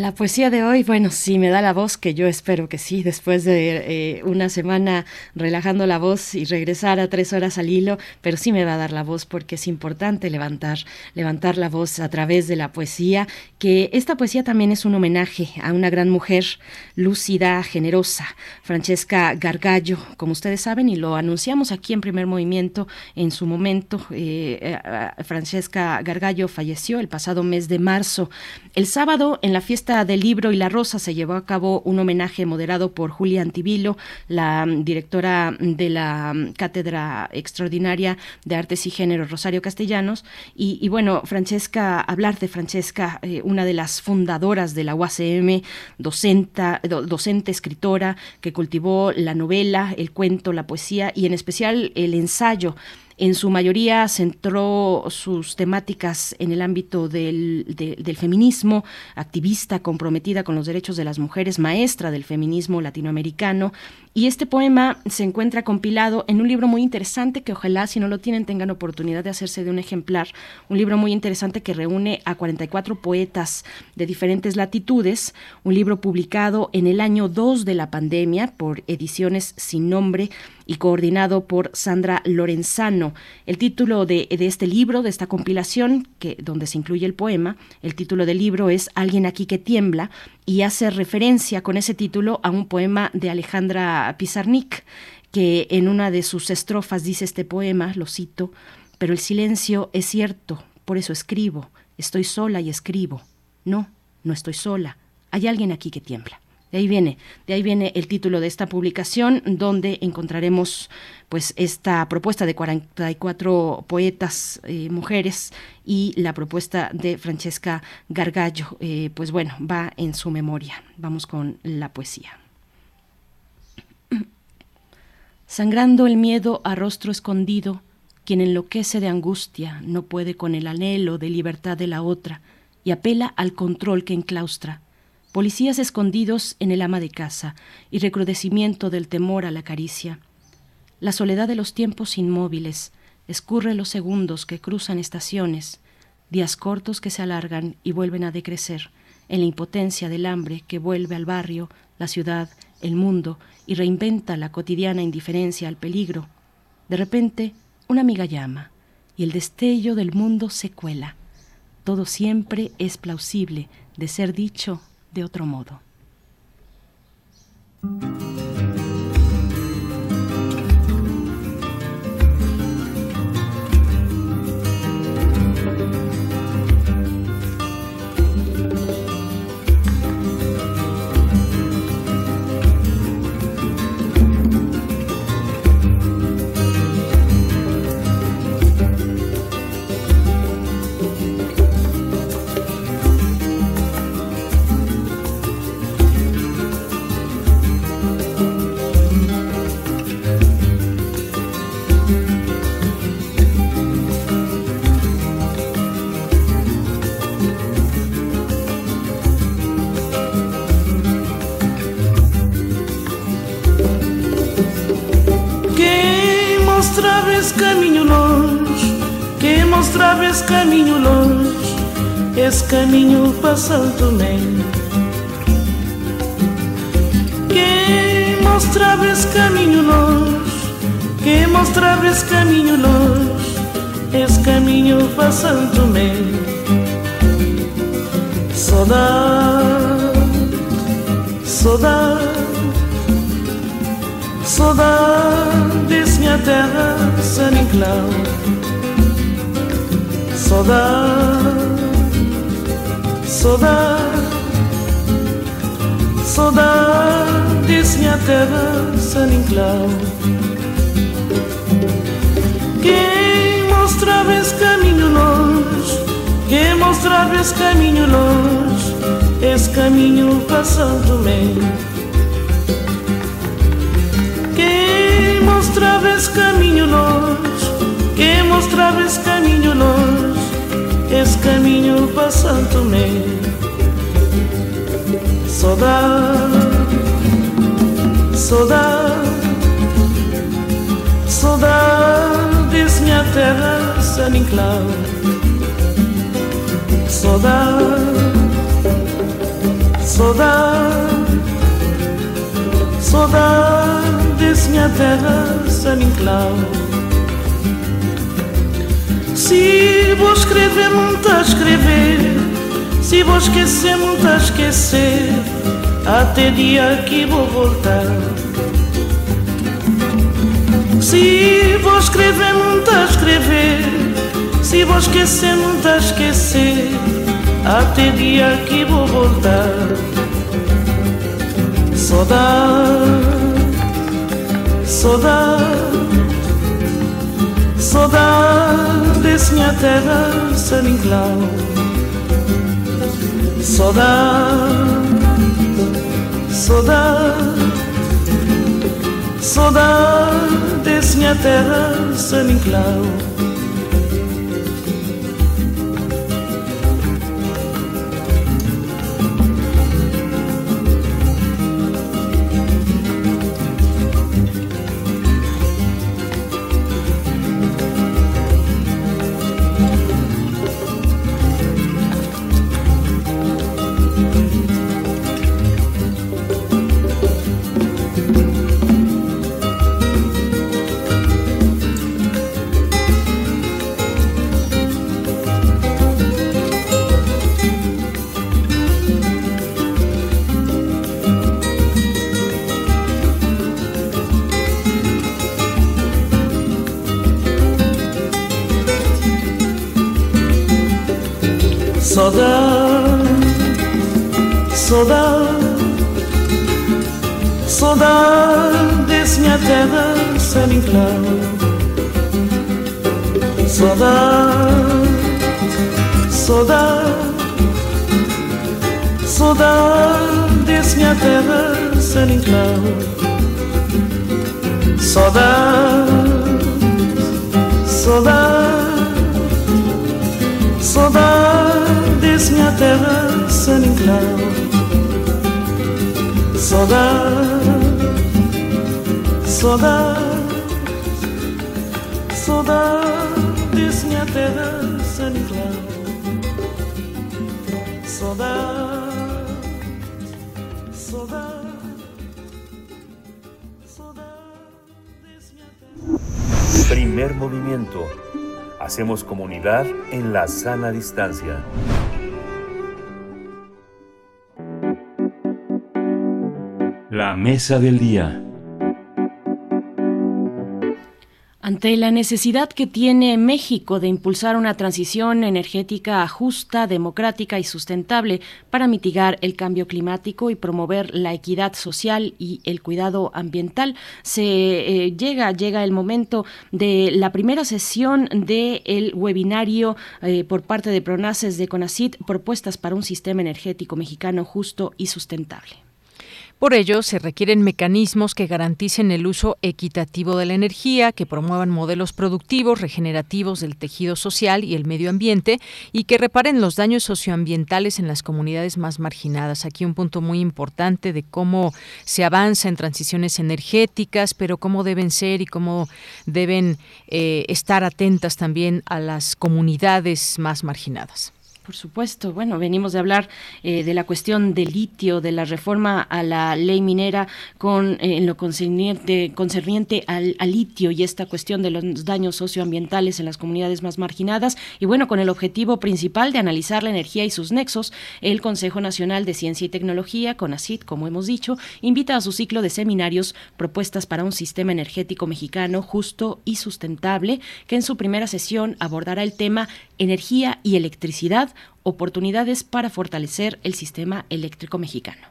La poesía de hoy, bueno, sí me da la voz, que yo espero que sí, después de eh, una semana relajando la voz y regresar a tres horas al hilo, pero sí me va a dar la voz porque es importante levantar, levantar la voz a través de la poesía, que esta poesía también es un homenaje a una gran mujer, lúcida, generosa, Francesca Gargallo, como ustedes saben, y lo anunciamos aquí en primer movimiento en su momento. Eh, eh, Francesca Gargallo falleció el pasado mes de marzo. El sábado, en la fiesta del libro y la rosa se llevó a cabo un homenaje moderado por Julia Antivilo, la mm, directora de la mm, Cátedra Extraordinaria de Artes y Género Rosario Castellanos. Y, bueno, Francesca, hablar de Francesca, eh, una de las fundadoras de la UACM, docente, escritora, que cultivó la novela, el cuento, la poesía y en especial el ensayo en su mayoría centró sus temáticas en el ámbito del, feminismo, activista comprometida con los derechos de las mujeres, maestra del feminismo latinoamericano. Y este poema se encuentra compilado en un libro muy interesante que ojalá si no lo tienen tengan oportunidad de hacerse de un ejemplar. Un libro muy interesante que reúne a 44 poetas de diferentes latitudes. Un libro publicado en el año 2 de la pandemia por Ediciones Sin Nombre y coordinado por Sandra Lorenzano. El título de, este libro, de esta compilación, que, donde se incluye el poema, el título del libro es Alguien aquí que tiembla y hace referencia con ese título a un poema de Alejandra Pizarnik, que en una de sus estrofas dice este poema, lo cito, pero el silencio es cierto, por eso escribo, estoy sola y escribo. No, no estoy sola, hay alguien aquí que tiembla. De ahí viene, de ahí viene el título de esta publicación, donde encontraremos pues esta propuesta de 44 poetas eh, mujeres y la propuesta de Francesca Gargallo, eh, pues bueno, va en su memoria. Vamos con la poesía. [CLEARS THROAT] Sangrando el miedo a rostro escondido, quien enloquece de angustia no puede con el anhelo de libertad de la otra y apela al control que enclaustra policías escondidos en el ama de casa y recrudecimiento del temor a la caricia. La soledad de los tiempos inmóviles escurre los segundos que cruzan estaciones, días cortos que se alargan y vuelven a decrecer, en la impotencia del hambre que vuelve al barrio, la ciudad, el mundo y reinventa la cotidiana indiferencia al peligro. De repente, una amiga llama y el destello del mundo se cuela. Todo siempre es plausible de ser dicho de otro modo. Esse caminho longe, quem mostrava esse caminho longe, esse caminho Santo Tomé. Quem mostrava esse caminho longe, quem mostrava esse caminho longe, esse caminho Santo Tomé. Saudade, saudade, saudade minha terra, San Inclau. Saudade, saudade, saudade minha terra, San Inclau. Quem mostrava esse caminho longe, quem mostrava esse caminho longe, esse caminho para Santo mostravas caminho nós, que esse caminho nós, esse caminho passando-me. Saudade, saudade, saudade, desse minha terra sem enclau. Saudade, saudade, saudade minha terra, San Inclau. Se vou escrever, muito a escrever, se vou esquecer, muito a esquecer, até dia que vou voltar. Se vou escrever, muito a escrever, se vou esquecer, muito a esquecer, até dia que vou voltar. Saudade, saudade, saudade desse minha terra, San Inclau. Saudade, saudade, saudade desse minha terra, San Inclau. Hacemos comunidad en la sana distancia. La mesa del día. Ante la necesidad que tiene México de impulsar una transición energética justa, democrática y sustentable para mitigar el cambio climático y promover la equidad social y el cuidado ambiental, se eh, llega llega el momento de la primera sesión del webinario eh, por parte de Pronaces de CONACIT, propuestas para un sistema energético mexicano justo y sustentable. Por ello, se requieren mecanismos que garanticen el uso equitativo de la energía, que promuevan modelos productivos, regenerativos del tejido social y el medio ambiente y que reparen los daños socioambientales en las comunidades más marginadas. Aquí un punto muy importante de cómo se avanza en transiciones energéticas, pero cómo deben ser y cómo deben eh, estar atentas también a las comunidades más marginadas. Por supuesto. Bueno, venimos de hablar eh, de la cuestión del litio, de la reforma a la ley minera con eh, en lo concerniente, concerniente al, litio y esta cuestión de los daños socioambientales en las comunidades más marginadas. Y bueno, con el objetivo principal de analizar la energía y sus nexos, el Consejo Nacional de Ciencia y Tecnología, CONACIT, como hemos dicho, invita a su ciclo de seminarios propuestas para un sistema energético mexicano justo y sustentable, que en su primera sesión abordará el tema energía y electricidad oportunidades para fortalecer el sistema eléctrico mexicano.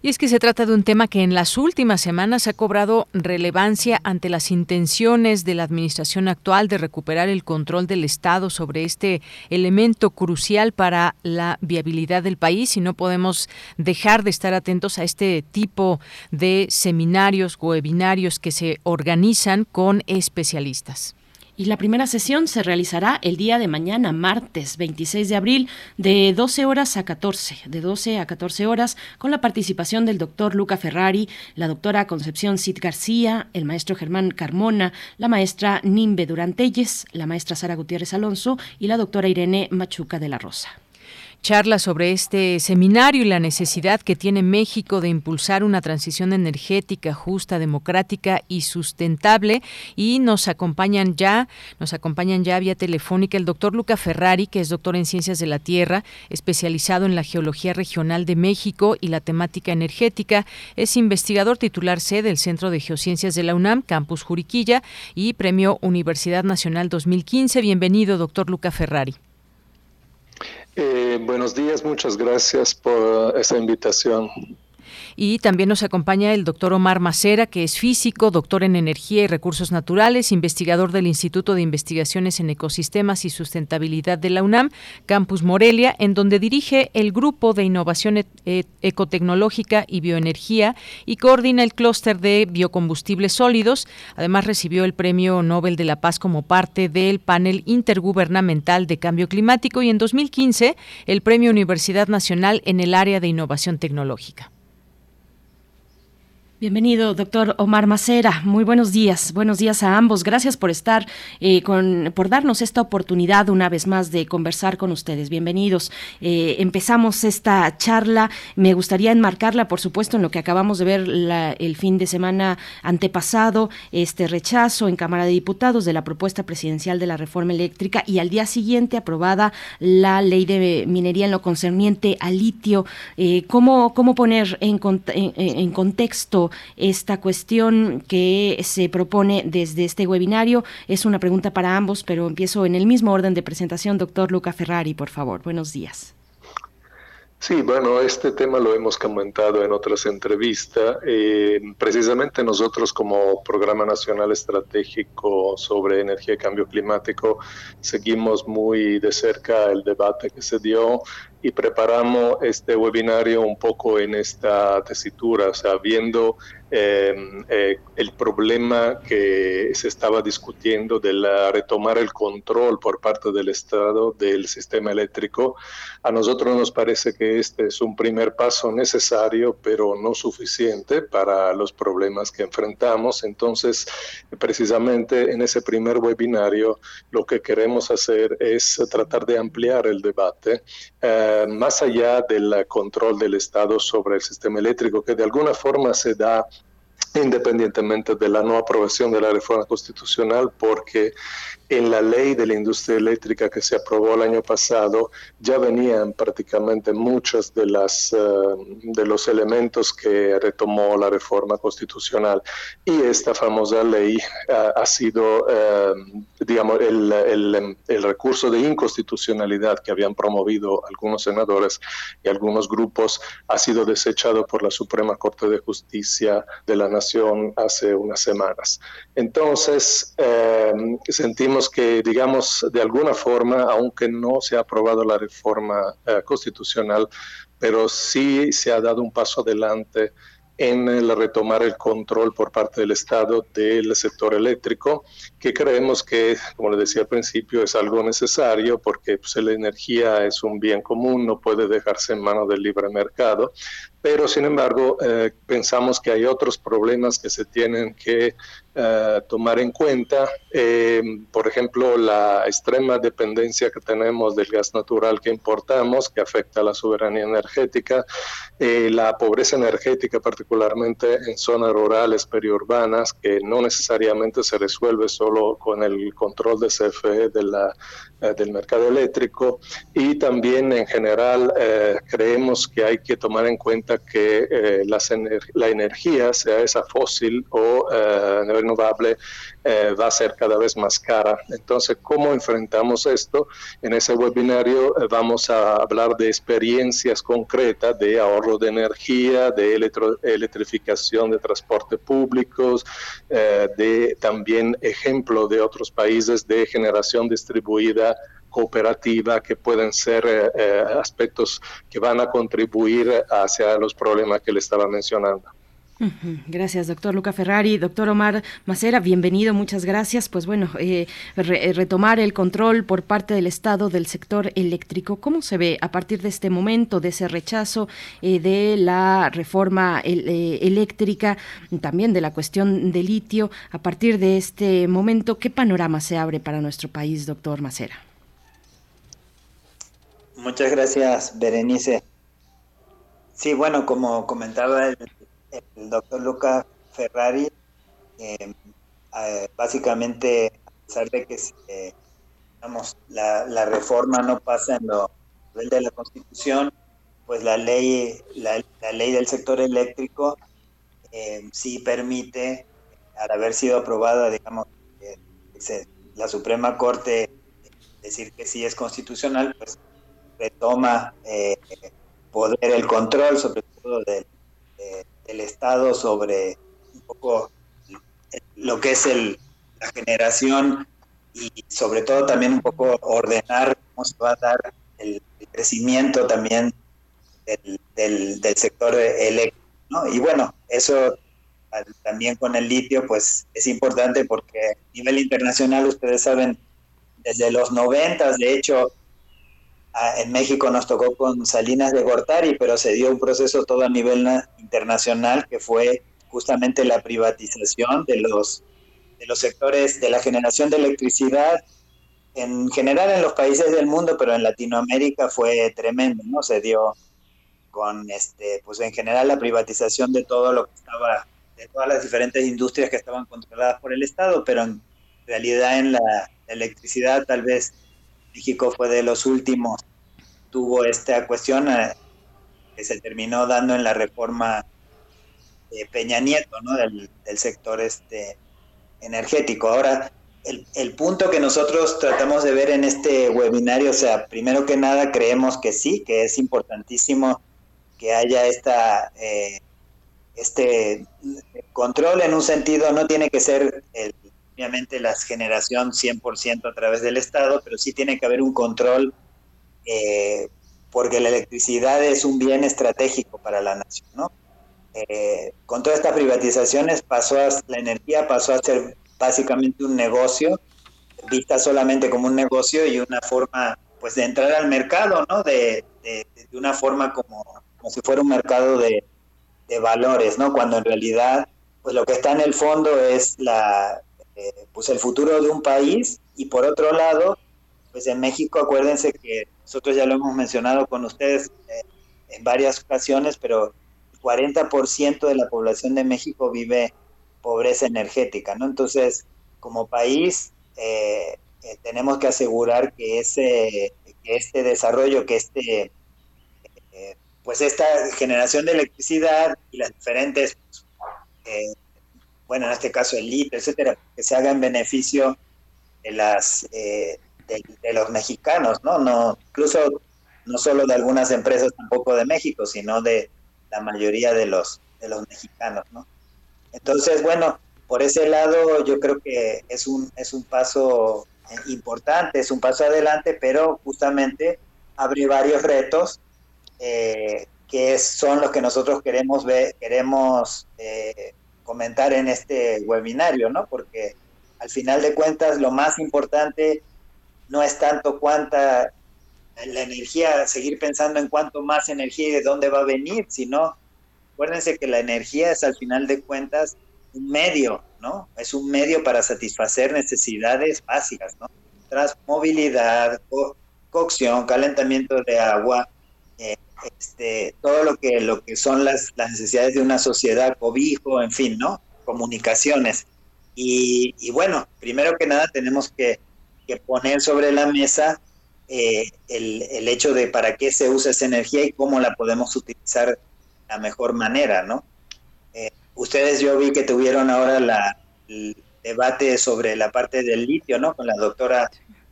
Y es que se trata de un tema que en las últimas semanas ha cobrado relevancia ante las intenciones de la administración actual de recuperar el control del Estado sobre este elemento crucial para la viabilidad del país y no podemos dejar de estar atentos a este tipo de seminarios, webinarios que se organizan con especialistas. Y la primera sesión se realizará el día de mañana, martes 26 de abril, de 12 horas a 14, de 12 a 14 horas, con la participación del doctor Luca Ferrari, la doctora Concepción Cid García, el maestro Germán Carmona, la maestra Nimbe Durantelles, la maestra Sara Gutiérrez Alonso y la doctora Irene Machuca de la Rosa charla sobre este seminario y la necesidad que tiene México de impulsar una transición energética justa, democrática y sustentable. Y nos acompañan ya, nos acompañan ya vía telefónica el doctor Luca Ferrari, que es doctor en Ciencias de la Tierra, especializado en la geología regional de México y la temática energética. Es investigador titular C del Centro de Geociencias de la UNAM, Campus Juriquilla, y Premio Universidad Nacional 2015. Bienvenido, doctor Luca Ferrari. Eh, buenos días, muchas gracias por esa invitación. Y también nos acompaña el doctor Omar Macera, que es físico, doctor en energía y recursos naturales, investigador del Instituto de Investigaciones en Ecosistemas y Sustentabilidad de la UNAM, Campus Morelia, en donde dirige el Grupo de Innovación e-, e-, Ecotecnológica y Bioenergía y coordina el clúster de biocombustibles sólidos. Además, recibió el Premio Nobel de la Paz como parte del panel intergubernamental de cambio climático y en 2015 el Premio Universidad Nacional en el área de innovación tecnológica. Bienvenido, doctor Omar Macera. Muy buenos días. Buenos días a ambos. Gracias por estar eh, con, por darnos esta oportunidad una vez más de conversar con ustedes. Bienvenidos. Eh, empezamos esta charla. Me gustaría enmarcarla, por supuesto, en lo que acabamos de ver el fin de semana antepasado, este rechazo en Cámara de Diputados de la propuesta presidencial de la reforma eléctrica y al día siguiente aprobada la ley de minería en lo concerniente al litio. Eh, ¿cómo, ¿Cómo poner en, en contexto? Esta cuestión que se propone desde este webinario. Es una pregunta para ambos, pero empiezo en el mismo orden de presentación. Doctor Luca Ferrari, por favor. Buenos días. Sí, bueno, este tema lo hemos comentado en otras entrevistas. Eh, precisamente nosotros como Programa Nacional Estratégico sobre Energía y Cambio Climático seguimos muy de cerca el debate que se dio y preparamos este webinario un poco en esta tesitura, o sea, viendo em, eh, el problema que se estaba discutiendo de la, retomar el control por parte del Estado del sistema eléctrico. A nosotros nos parece que este es un primer paso necesario, pero no suficiente para los problemas que enfrentamos. Entonces, precisamente en ese primer webinario, lo que queremos hacer es tratar de ampliar el debate. Eh, más allá del control del Estado sobre el sistema eléctrico, que de alguna forma se da independientemente de la no aprobación de la reforma constitucional, porque en la ley de la industria eléctrica que se aprobó el año pasado ya venían prácticamente muchos de, las, eh, de los elementos que retomó la reforma constitucional. Y esta famosa ley eh, ha sido, eh, digamos, el, el, el, recurso de inconstitucionalidad que habían promovido algunos senadores y algunos grupos ha sido desechado por la Suprema Corte de Justicia de la Nación hace unas semanas. Entonces, sentimos que, digamos, de alguna forma, aunque no se ha aprobado la reforma eh, constitucional, pero sí se ha dado un paso adelante en el retomar el control por parte del Estado del sector eléctrico, que creemos que, como le decía al principio, es algo necesario porque pues, la energía es un bien común, no puede dejarse en manos del libre mercado, pero sin embargo eh, pensamos que hay otros problemas que se tienen que eh, tomar en cuenta, eh, por ejemplo, la extrema dependencia que tenemos del gas natural que importamos, que afecta a la soberanía energética, la pobreza energética, particularmente en zonas rurales, periurbanas, que no necesariamente se resuelve solo con el control de CFE de la, del mercado eléctrico, y también en general creemos que hay que tomar en cuenta que eh, la energía, sea esa fósil o eh, renovable, eh, va a ser cada vez más cara. Entonces, ¿cómo enfrentamos esto? En ese webinario vamos a hablar de experiencias concretas de ahorro de energía, de electrificación de transporte públicos, de también ejemplos de otros países de generación distribuida cooperativa que pueden ser eh, eh, aspectos que van a contribuir hacia los problemas que le estaba mencionando. Gracias, doctor Luca Ferrari. Doctor Omar Macera, bienvenido, muchas gracias. Pues bueno, eh, retomar el control por parte del Estado del sector eléctrico, ¿cómo se ve a partir de este momento, de ese rechazo de la reforma eléctrica, también de la cuestión del litio? A partir de este momento, ¿qué panorama se abre para nuestro país, doctor Macera? Muchas gracias, Berenice. Sí, bueno, como comentaba el, doctor Luca Ferrari, eh, básicamente, a pesar de que digamos, la, reforma no pasa en lo nivel de la Constitución, pues la ley, la, ley del sector eléctrico eh, sí permite, al haber sido aprobada, digamos, la Suprema Corte decir que sí es constitucional, pues retoma eh, poder el control, sobre todo del, Estado, sobre un poco lo que es el, la generación y sobre todo también un poco ordenar cómo se va a dar el, crecimiento también del, del, sector eléctrico. Y bueno, eso también con el litio pues es importante porque a nivel internacional ustedes saben desde los noventas de hecho en México nos tocó con Salinas de Gortari, pero se dio un proceso todo a nivel internacional que fue justamente la privatización de los, de los sectores de la generación de electricidad en general en los países del mundo, pero en Latinoamérica fue tremendo, ¿no? Se dio con este, pues en general la privatización de todo lo que estaba, de todas las diferentes industrias que estaban controladas por el Estado, pero en realidad en la electricidad tal vez México fue de los últimos, tuvo esta cuestión eh, que se terminó dando en la reforma de Peña Nieto. Del, sector este energético. Ahora, el, punto que nosotros tratamos de ver en este webinario, o sea, primero que nada creemos que sí, que es importantísimo que haya esta, eh, este control en un sentido, no tiene que ser el, obviamente la generación 100% a través del Estado, pero sí tiene que haber un control eh, porque la electricidad es un bien estratégico para la nación, ¿no? Eh, con todas estas privatizaciones pasó la energía pasó a ser básicamente un negocio, vista solamente como un negocio y una forma pues de entrar al mercado, ¿no? De, una forma como, como si fuera un mercado de, de valores, ¿no? Cuando en realidad pues lo que está en el fondo es la, eh, pues el futuro de un país y por otro lado, pues en México acuérdense que nosotros ya lo hemos mencionado con ustedes eh, en varias ocasiones, pero el 40% de la población de México vive pobreza energética, ¿no? Entonces, como país, eh, tenemos que asegurar que ese este desarrollo, que este pues esta generación de electricidad y las diferentes bueno, en este caso el litio, etcétera, que se haga en beneficio de las eh, de, los mexicanos, ¿no? No, incluso no solo de algunas empresas tampoco de México, sino de la mayoría de los de los mexicanos, ¿no? Entonces, bueno, por ese lado yo creo que es un es un paso importante, es un paso adelante, pero justamente abre varios retos eh, que son los que nosotros queremos ver, queremos eh, comentar en este webinario, ¿no? Porque al final de cuentas lo más importante no es tanto cuánta la energía, seguir pensando en cuánto más energía y de dónde va a venir, sino acuérdense que la energía es al final de cuentas un medio, ¿no? Es un medio para satisfacer necesidades básicas, ¿no? Tras movilidad, cocción, calentamiento de agua, eh, este, todo lo que, lo que son las, las, necesidades de una sociedad, cobijo, en fin, ¿no? Comunicaciones. Y, bueno, primero que nada tenemos que, que poner sobre la mesa eh, el, el, hecho de para qué se usa esa energía y cómo la podemos utilizar la mejor manera, ¿no? Eh, ustedes yo vi que tuvieron ahora el debate sobre la parte del litio, ¿no? Con la doctora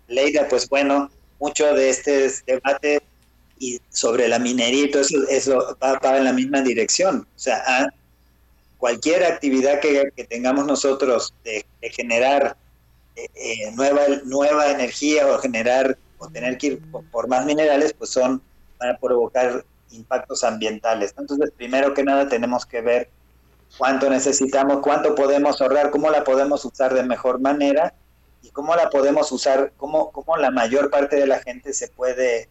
Leida, pues bueno, mucho de este debate y sobre la minería y todo eso, eso va, va en la misma dirección. O sea, cualquier actividad que, tengamos nosotros de, de generar eh, eh, nueva, nueva energía o generar o tener que ir por, más minerales, pues son, van a provocar impactos ambientales. Entonces, primero que nada tenemos que ver cuánto necesitamos, cuánto podemos ahorrar, cómo la podemos usar de mejor manera y cómo la podemos usar, cómo, cómo la mayor parte de la gente se puede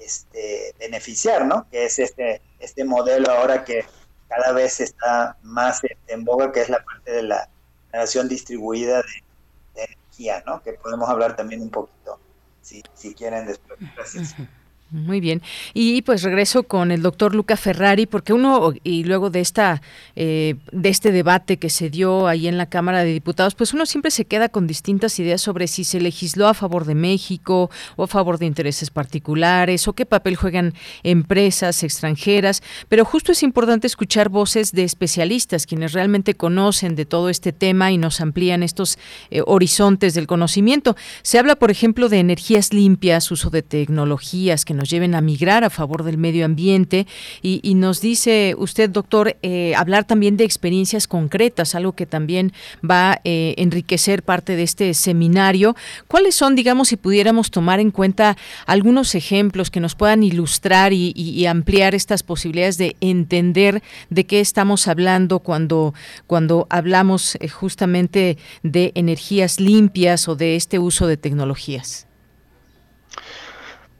este, beneficiar, ¿no? Que es este, este modelo ahora que cada vez está más en boga, que es la parte de la generación distribuida de, energía, ¿no? Que podemos hablar también un poquito si, si quieren después. Gracias. [LAUGHS] Muy bien. Y pues regreso con el doctor Luca Ferrari, porque uno, y luego de esta, eh, de este debate que se dio ahí en la Cámara de Diputados, pues uno siempre se queda con distintas ideas sobre si se legisló a favor de México o a favor de intereses particulares, o qué papel juegan empresas extranjeras. Pero justo es importante escuchar voces de especialistas, quienes realmente conocen de todo este tema y nos amplían estos eh, horizontes del conocimiento. Se habla, por ejemplo, de energías limpias, uso de tecnologías que nos lleven a migrar a favor del medio ambiente. Y, y nos dice usted, doctor, eh, hablar también de experiencias concretas, algo que también va a eh, enriquecer parte de este seminario. ¿Cuáles son, digamos, si pudiéramos tomar en cuenta algunos ejemplos que nos puedan ilustrar y, y, y ampliar estas posibilidades de entender de qué estamos hablando cuando, cuando hablamos eh, justamente de energías limpias o de este uso de tecnologías?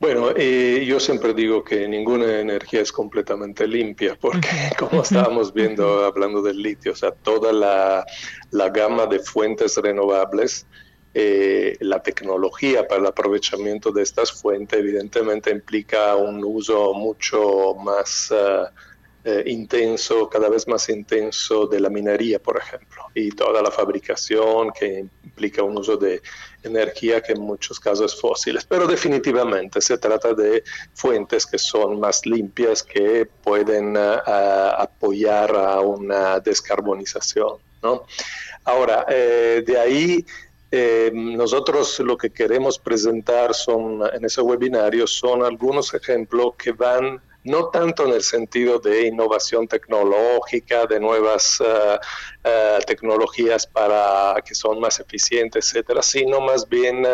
Bueno, eh, yo siempre digo que ninguna energía es completamente limpia, porque como estábamos viendo hablando del litio, o sea, toda la, la gama de fuentes renovables, eh, la tecnología para el aprovechamiento de estas fuentes evidentemente implica un uso mucho más... Uh, eh, intenso, cada vez más intenso de la minería, por ejemplo, y toda la fabricación que implica un uso de energía que en muchos casos es fósiles. Pero definitivamente se trata de fuentes que son más limpias, que pueden uh, apoyar a una descarbonización. ¿no? Ahora, eh, de ahí eh, nosotros lo que queremos presentar son, en ese webinario son algunos ejemplos que van no tanto en el sentido de innovación tecnológica, de nuevas uh, uh, tecnologías para que son más eficientes, etcétera, sino más bien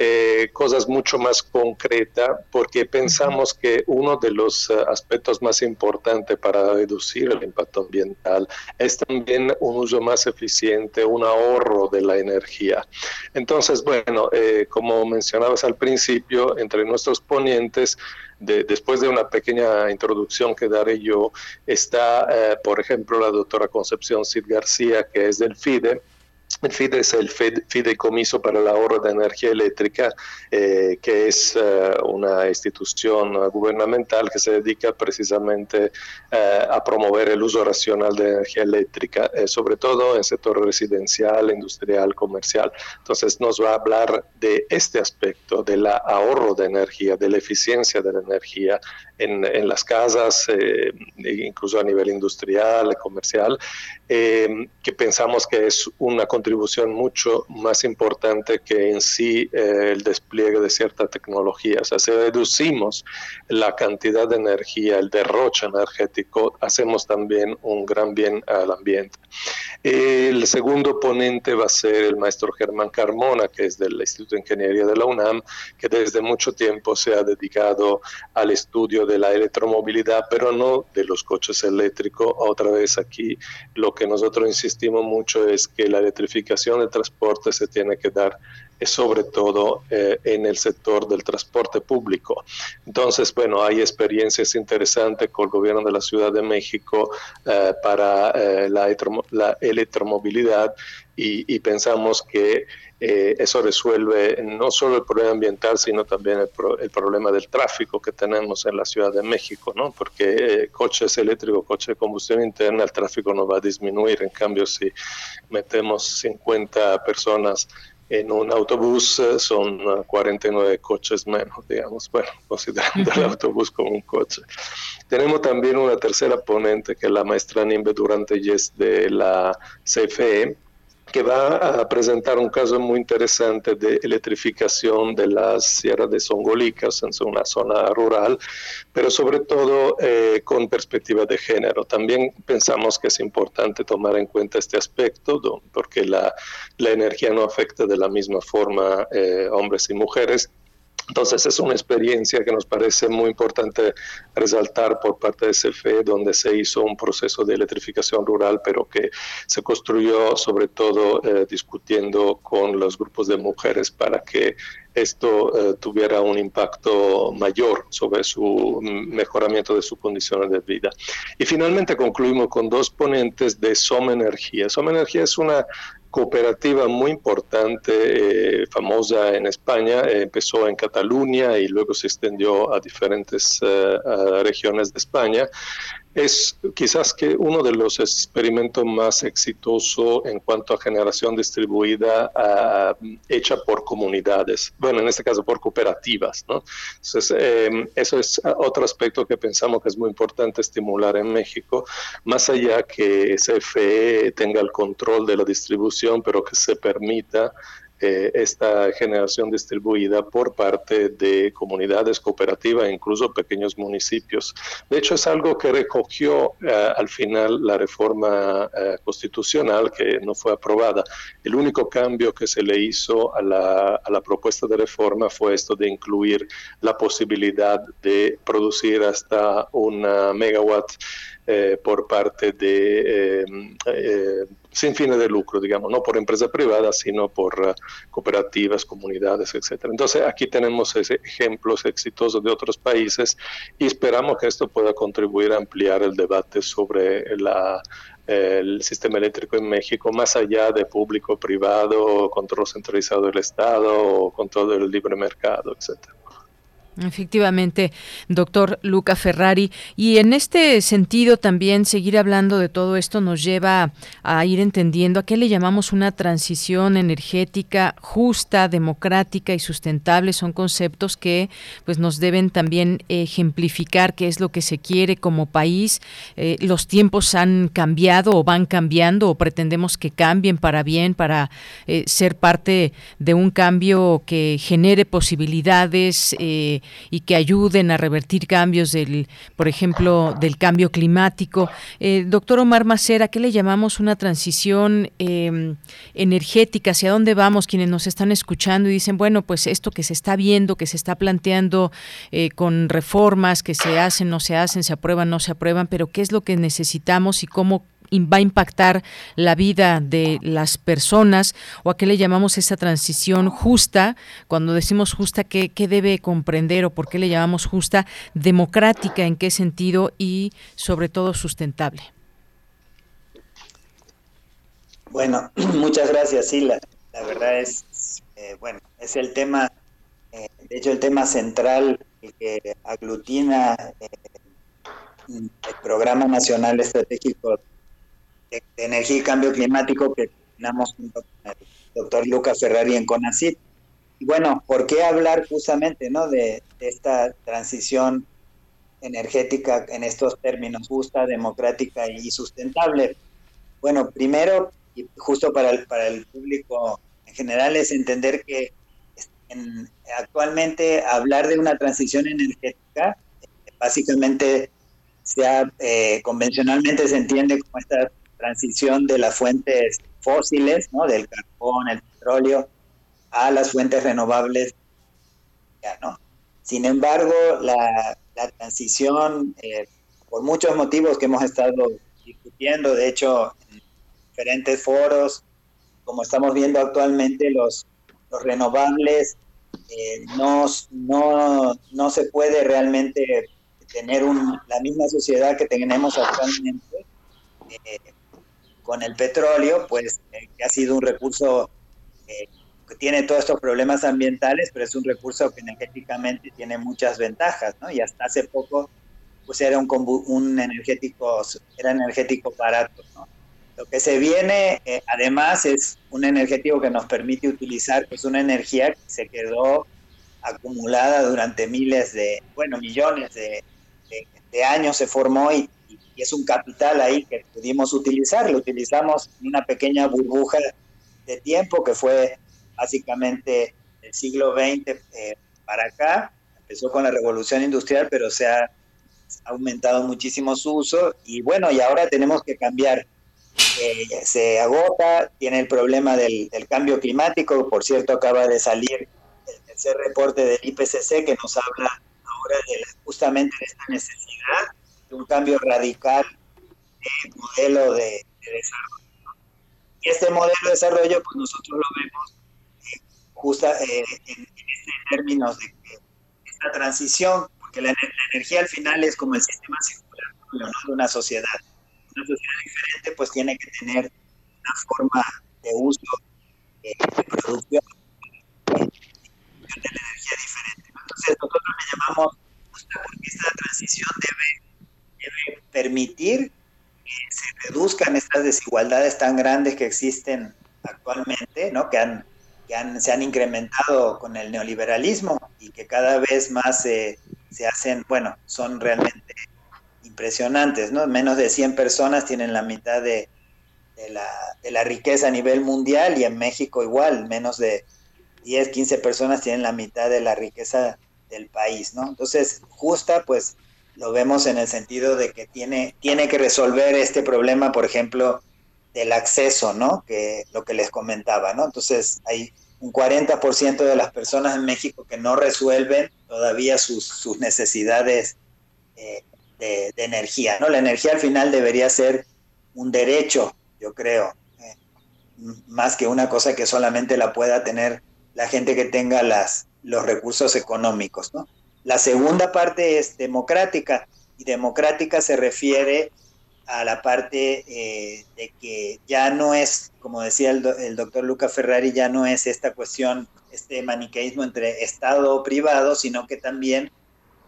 eh, cosas mucho más concretas, porque pensamos que uno de los aspectos más importantes para reducir el impacto ambiental es también un uso más eficiente, un ahorro de la energía. Entonces, bueno, eh, como mencionabas al principio, entre nuestros ponentes, de, después de una pequeña introducción que daré yo, está, eh, por ejemplo, la doctora Concepción Cid García, que es del FIDE, el FIDE es el Fideicomiso para el Ahorro de Energía Eléctrica, eh, que es uh, una institución gubernamental que se dedica precisamente uh, a promover el uso racional de energía eléctrica, eh, sobre todo en sector residencial, industrial, comercial. Entonces nos va a hablar de este aspecto, del ahorro de energía, de la eficiencia de la energía en, en las casas, eh, incluso a nivel industrial, comercial, que pensamos que es una contribución mucho más importante que en sí eh, el despliegue de cierta tecnología. O sea, si reducimos la cantidad de energía, el derroche energético, hacemos también un gran bien al ambiente. El segundo ponente va a ser el maestro Germán Carmona, que es del Instituto de Ingeniería de la UNAM, que desde mucho tiempo se ha dedicado al estudio de la electromovilidad, pero no de los coches eléctricos. Otra vez aquí lo que nosotros insistimos mucho es que la electrificación del transporte se tiene que dar eh, sobre todo eh, en el sector del transporte público. Entonces, bueno, hay experiencias interesantes con el gobierno de la Ciudad de México eh, para la, electromovilidad y, pensamos que eso resuelve no solo el problema ambiental, sino también el, problema del tráfico que tenemos en la Ciudad de México, ¿no? Porque coches eléctricos, coches de combustión interna, el tráfico no va a disminuir. En cambio, si metemos 50 personas en un autobús eh, son 49 eh, coches menos, digamos, bueno, [LAUGHS] considerando el autobús como un coche. Tenemos también una tercera ponente que es la maestra Nimbe Durante Yes de la CFE, que va a presentar un caso muy interesante de electrificación de las sierras de Songolicas, en una zona rural, pero sobre todo eh, con perspectiva de género. También pensamos que es importante tomar en cuenta este aspecto, porque la, la energía no afecta de la misma forma eh, hombres y mujeres entonces es una experiencia que nos parece muy importante resaltar por parte de CFE, donde se hizo un proceso de electrificación rural, pero que se construyó sobre todo eh, discutiendo con los grupos de mujeres para que esto eh, tuviera un impacto mayor sobre su mejoramiento de sus condiciones de vida. Y finalmente concluimos con dos ponentes de Soma Energía. Soma Energía es una cooperativa muy importante, eh, famosa en España, eh, empezó en Cataluña y luego se extendió a diferentes eh, regiones de España es quizás que uno de los experimentos más exitosos en cuanto a generación distribuida ah, hecha por comunidades, bueno, en este caso por cooperativas, ¿no? Entonces, em, eso es otro aspecto que pensamos que es muy importante estimular en México, más allá que CFE tenga el control de la distribución, pero que se permita eh, esta generación distribuida por parte de comunidades cooperativas e incluso pequeños municipios. De hecho, es algo que recogió eh, al final la reforma eh, constitucional que no fue aprobada. El único cambio que se le hizo a la, a la propuesta de reforma fue esto de incluir la posibilidad de producir hasta una megawatt por parte de sin fines de lucro, digamos, no por empresa privada, sino por uh, cooperativas, comunidades, etcétera. Entonces, aquí tenemos ejemplos exitosos de otros países y esperamos que esto pueda contribuir a ampliar el debate sobre el sistema eléctrico en México, más allá de público, privado, control centralizado del Estado control del libre mercado, etcétera. Efectivamente, doctor Luca Ferrari. Y en este sentido también seguir hablando de todo esto nos lleva a ir entendiendo a qué le llamamos una transición energética justa, democrática y sustentable. Son conceptos que pues nos deben también ejemplificar qué es lo que se quiere como país. Eh, los tiempos han cambiado o van cambiando o pretendemos que cambien para bien, para eh, ser parte de un cambio que genere posibilidades. Eh, y que ayuden a revertir cambios del, por ejemplo, del cambio climático. Eh, doctor Omar Macera, ¿qué le llamamos una transición em, energética? ¿Hacia dónde vamos quienes nos están escuchando y dicen, bueno, pues esto que se está viendo, que se está planteando eh, con reformas que se hacen, no se hacen, se aprueban, no se aprueban, pero qué es lo que necesitamos y cómo va a impactar la vida de las personas o a qué le llamamos esa transición justa. Cuando decimos justa, ¿qué, debe comprender o por qué le llamamos justa? Democrática, ¿en qué sentido? Y sobre todo sustentable. Bueno, [CLEARS THROAT] muchas gracias, sí, la, verdad es, eh, bueno, es el tema, eh, de hecho el tema central que aglutina eh, el Programa Nacional Estratégico de, Energía y Cambio Climático que tenemos junto con el doctor Lucas Ferrari en CONACYT. Y bueno, ¿por qué hablar justamente ¿no? de, esta transición energética en estos términos, justa, democrática y sustentable? Bueno, primero y justo para el, público en general es entender que actualmente hablar de una transición energética, básicamente sea, eh, convencionalmente se entiende como esta transición de las fuentes fósiles, ¿no? del carbón, el petróleo, a las fuentes renovables. ¿no? Sin embargo, la, la transición, eh, por muchos motivos que hemos estado discutiendo, de hecho, en diferentes foros, como estamos viendo actualmente, los, los renovables eh, no, no, no se puede realmente tener un, la misma sociedad que tenemos actualmente eh, con el petróleo, pues eh, que ha sido un recurso que tiene todos estos problemas ambientales, pero es un recurso que energéticamente tiene muchas ventajas, ¿no? Y hasta hace poco, pues era un, un energético, era energético barato, ¿no? Lo que se viene, eh, además, es un energético que nos permite utilizar, pues una energía que se quedó acumulada durante miles de, bueno, millones de, años, se formó y, es un capital ahí que pudimos utilizar. Lo utilizamos en una pequeña burbuja de tiempo que fue básicamente del siglo XX eh, para acá. Empezó con la revolución industrial, pero se ha aumentado muchísimo su uso y bueno, y ahora tenemos que cambiar eh, se agota, tiene el problema del, cambio climático, por cierto acaba de salir tercer reporte del IPCC que nos habla ahora de justamente de esta necesidad un cambio radical de modelo de, desarrollo. Y este modelo de desarrollo, pues nosotros lo vemos eh, justa, eh, en, términos de que esta transición, porque la, energía al final es como el sistema circular de una sociedad una sociedad diferente pues tiene que tener una forma de uso eh, de producción de, la energía diferente. Entonces nosotros le llamamos porque esta transición debe, debe permitir que se reduzcan estas desigualdades tan grandes que existen actualmente, ¿no? que, han, que han, se han incrementado con el neoliberalismo y que cada vez más se, se hacen, bueno, son realmente impresionantes, ¿no? Menos de 100 personas tienen la mitad de, la, riqueza a nivel mundial y en México igual, menos de 10, 15 personas tienen la mitad de la riqueza del país, ¿no? Entonces, justa, pues lo vemos en el sentido de que tiene, tiene que resolver este problema, por ejemplo, del acceso, ¿no? Que lo que les comentaba, ¿no? Entonces, hay un 40% de las personas en México que no resuelven todavía sus, sus necesidades eh, de, energía. ¿no? La energía al final debería ser un derecho, yo creo, eh, más que una cosa que solamente la pueda tener la gente que tenga las, los recursos económicos. ¿no? La segunda parte es democrática, y democrática se refiere a la parte eh, de que ya no es, como decía el, doctor Luca Ferrari, ya no es esta cuestión, este maniqueísmo entre Estado o privado, sino que también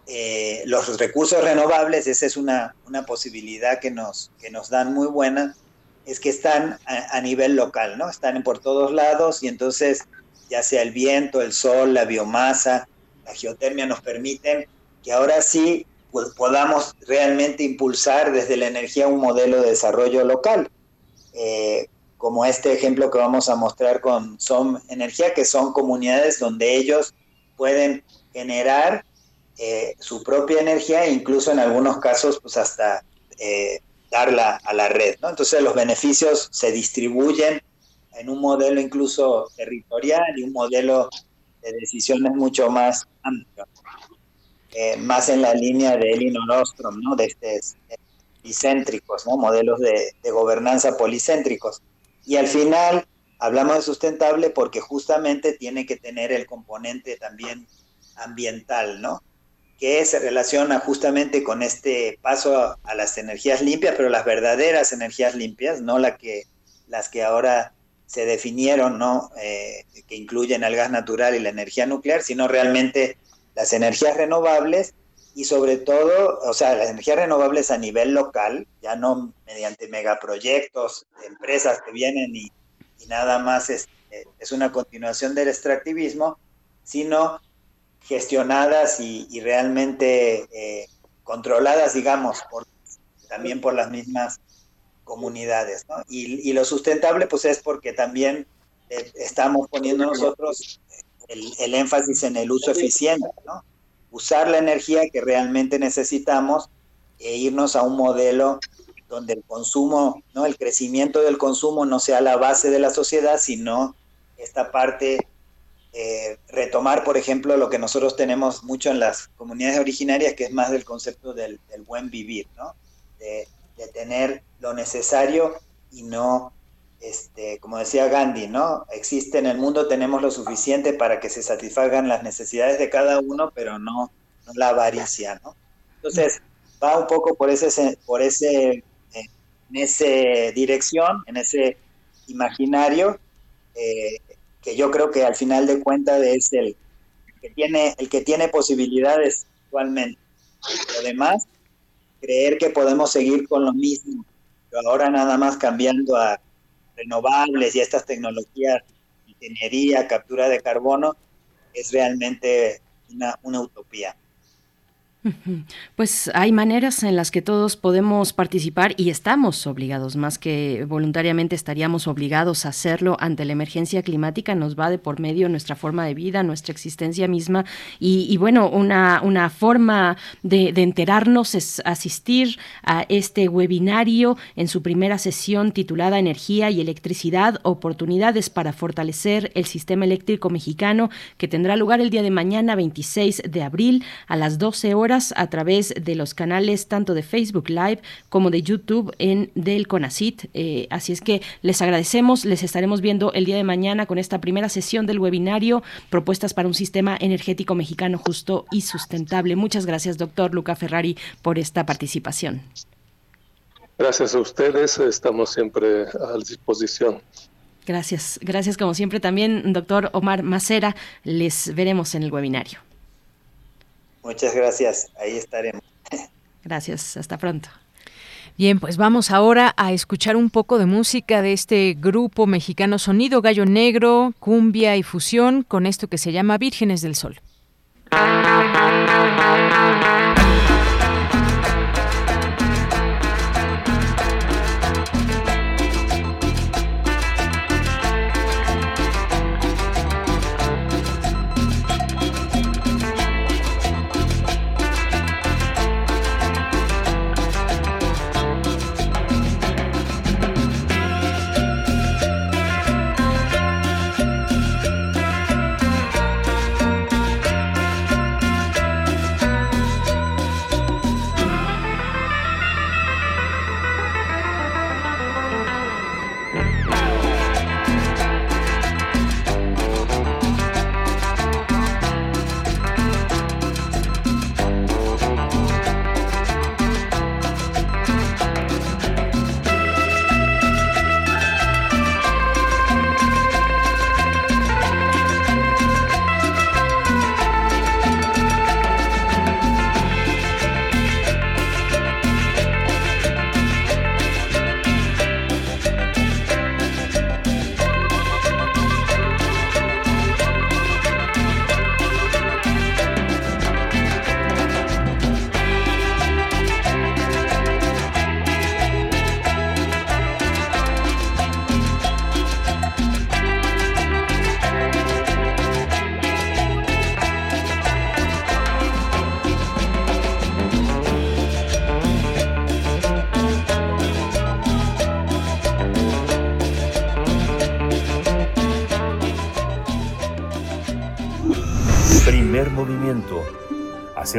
eh, los recursos renovables, esa es una, una, posibilidad que nos, que nos dan muy buena, es que están a, nivel local, ¿no? Están por todos lados y entonces ya sea el viento, el sol, la biomasa, la geotermia nos permiten que ahora sí podamos realmente impulsar desde la energía un modelo de desarrollo local. Eh, como este ejemplo que vamos a mostrar con Som Energía, que son comunidades donde ellos pueden generar eh, su propia energía e incluso en algunos casos pues hasta eh, darla a la red. ¿no? Entonces los beneficios se distribuyen en un modelo incluso territorial y un modelo de decisiones mucho más amplio, eh, más en la línea de Elinor Ostrom, ¿no? de estos policéntricos, ¿no? modelos de, de gobernanza policéntricos. Y al final hablamos de sustentable porque justamente tiene que tener el componente también ambiental, ¿no? que se relaciona justamente con este paso a, las energías limpias, pero las verdaderas energías limpias, no la que, las que ahora se definieron, ¿no? Eh, que incluyen el gas natural y la energía nuclear, sino realmente las energías renovables y sobre todo, o sea, las energías renovables a nivel local, ya no mediante megaproyectos empresas que vienen y, nada más es, es una continuación del extractivismo, sino gestionadas y, realmente eh, controladas, digamos, también por las mismas comunidades. ¿no? Y, lo sustentable pues es porque también eh, estamos poniendo nosotros el, el, énfasis en el uso eficiente, ¿no? usar la energía que realmente necesitamos e irnos a un modelo donde el consumo, ¿no? el crecimiento del consumo no sea la base de la sociedad, sino esta parte, eh, retomar, por ejemplo, lo que nosotros tenemos mucho en las comunidades originarias, que es más del concepto del, buen vivir, ¿no? de, tener lo necesario y no, este, como decía Gandhi, ¿no? Existe en el mundo, tenemos lo suficiente para que se satisfagan las necesidades de cada uno, pero no, la avaricia, ¿no? Entonces, va un poco por ese, por ese en esa dirección, en ese imaginario, eh, que yo creo que al final de cuentas es el, que tiene, el que tiene posibilidades actualmente. Además, creer que podemos seguir con lo mismo, pero ahora nada más cambiando a renovables y estas tecnologías, ingeniería, captura de carbono, es realmente una, una utopía. Pues hay maneras en las que todos podemos participar y estamos obligados, más que voluntariamente estaríamos obligados a hacerlo ante la emergencia climática, nos va de por medio nuestra forma de vida, nuestra existencia misma. Y, bueno, una, una forma de, enterarnos es asistir a este webinario en su primera sesión titulada Energía y Electricidad, oportunidades para fortalecer el sistema eléctrico mexicano, que tendrá lugar el día de mañana 26 de abril a las 12 horas a través de los canales tanto de Facebook Live como de YouTube en del CONACIT. Eh, así es que les agradecemos, les estaremos viendo el día de mañana con esta primera sesión del webinario Propuestas para un sistema energético mexicano justo y sustentable. Muchas gracias, doctor Luca Ferrari, por esta participación. Gracias a ustedes, estamos siempre a disposición. Gracias, gracias como siempre también, doctor Omar Macera. Les veremos en el webinario. Muchas gracias, ahí estaremos. Gracias, hasta pronto. Bien, pues vamos ahora a escuchar un poco de música de este grupo mexicano Sonido Gallo Negro, Cumbia y Fusión, con esto que se llama Vírgenes del Sol.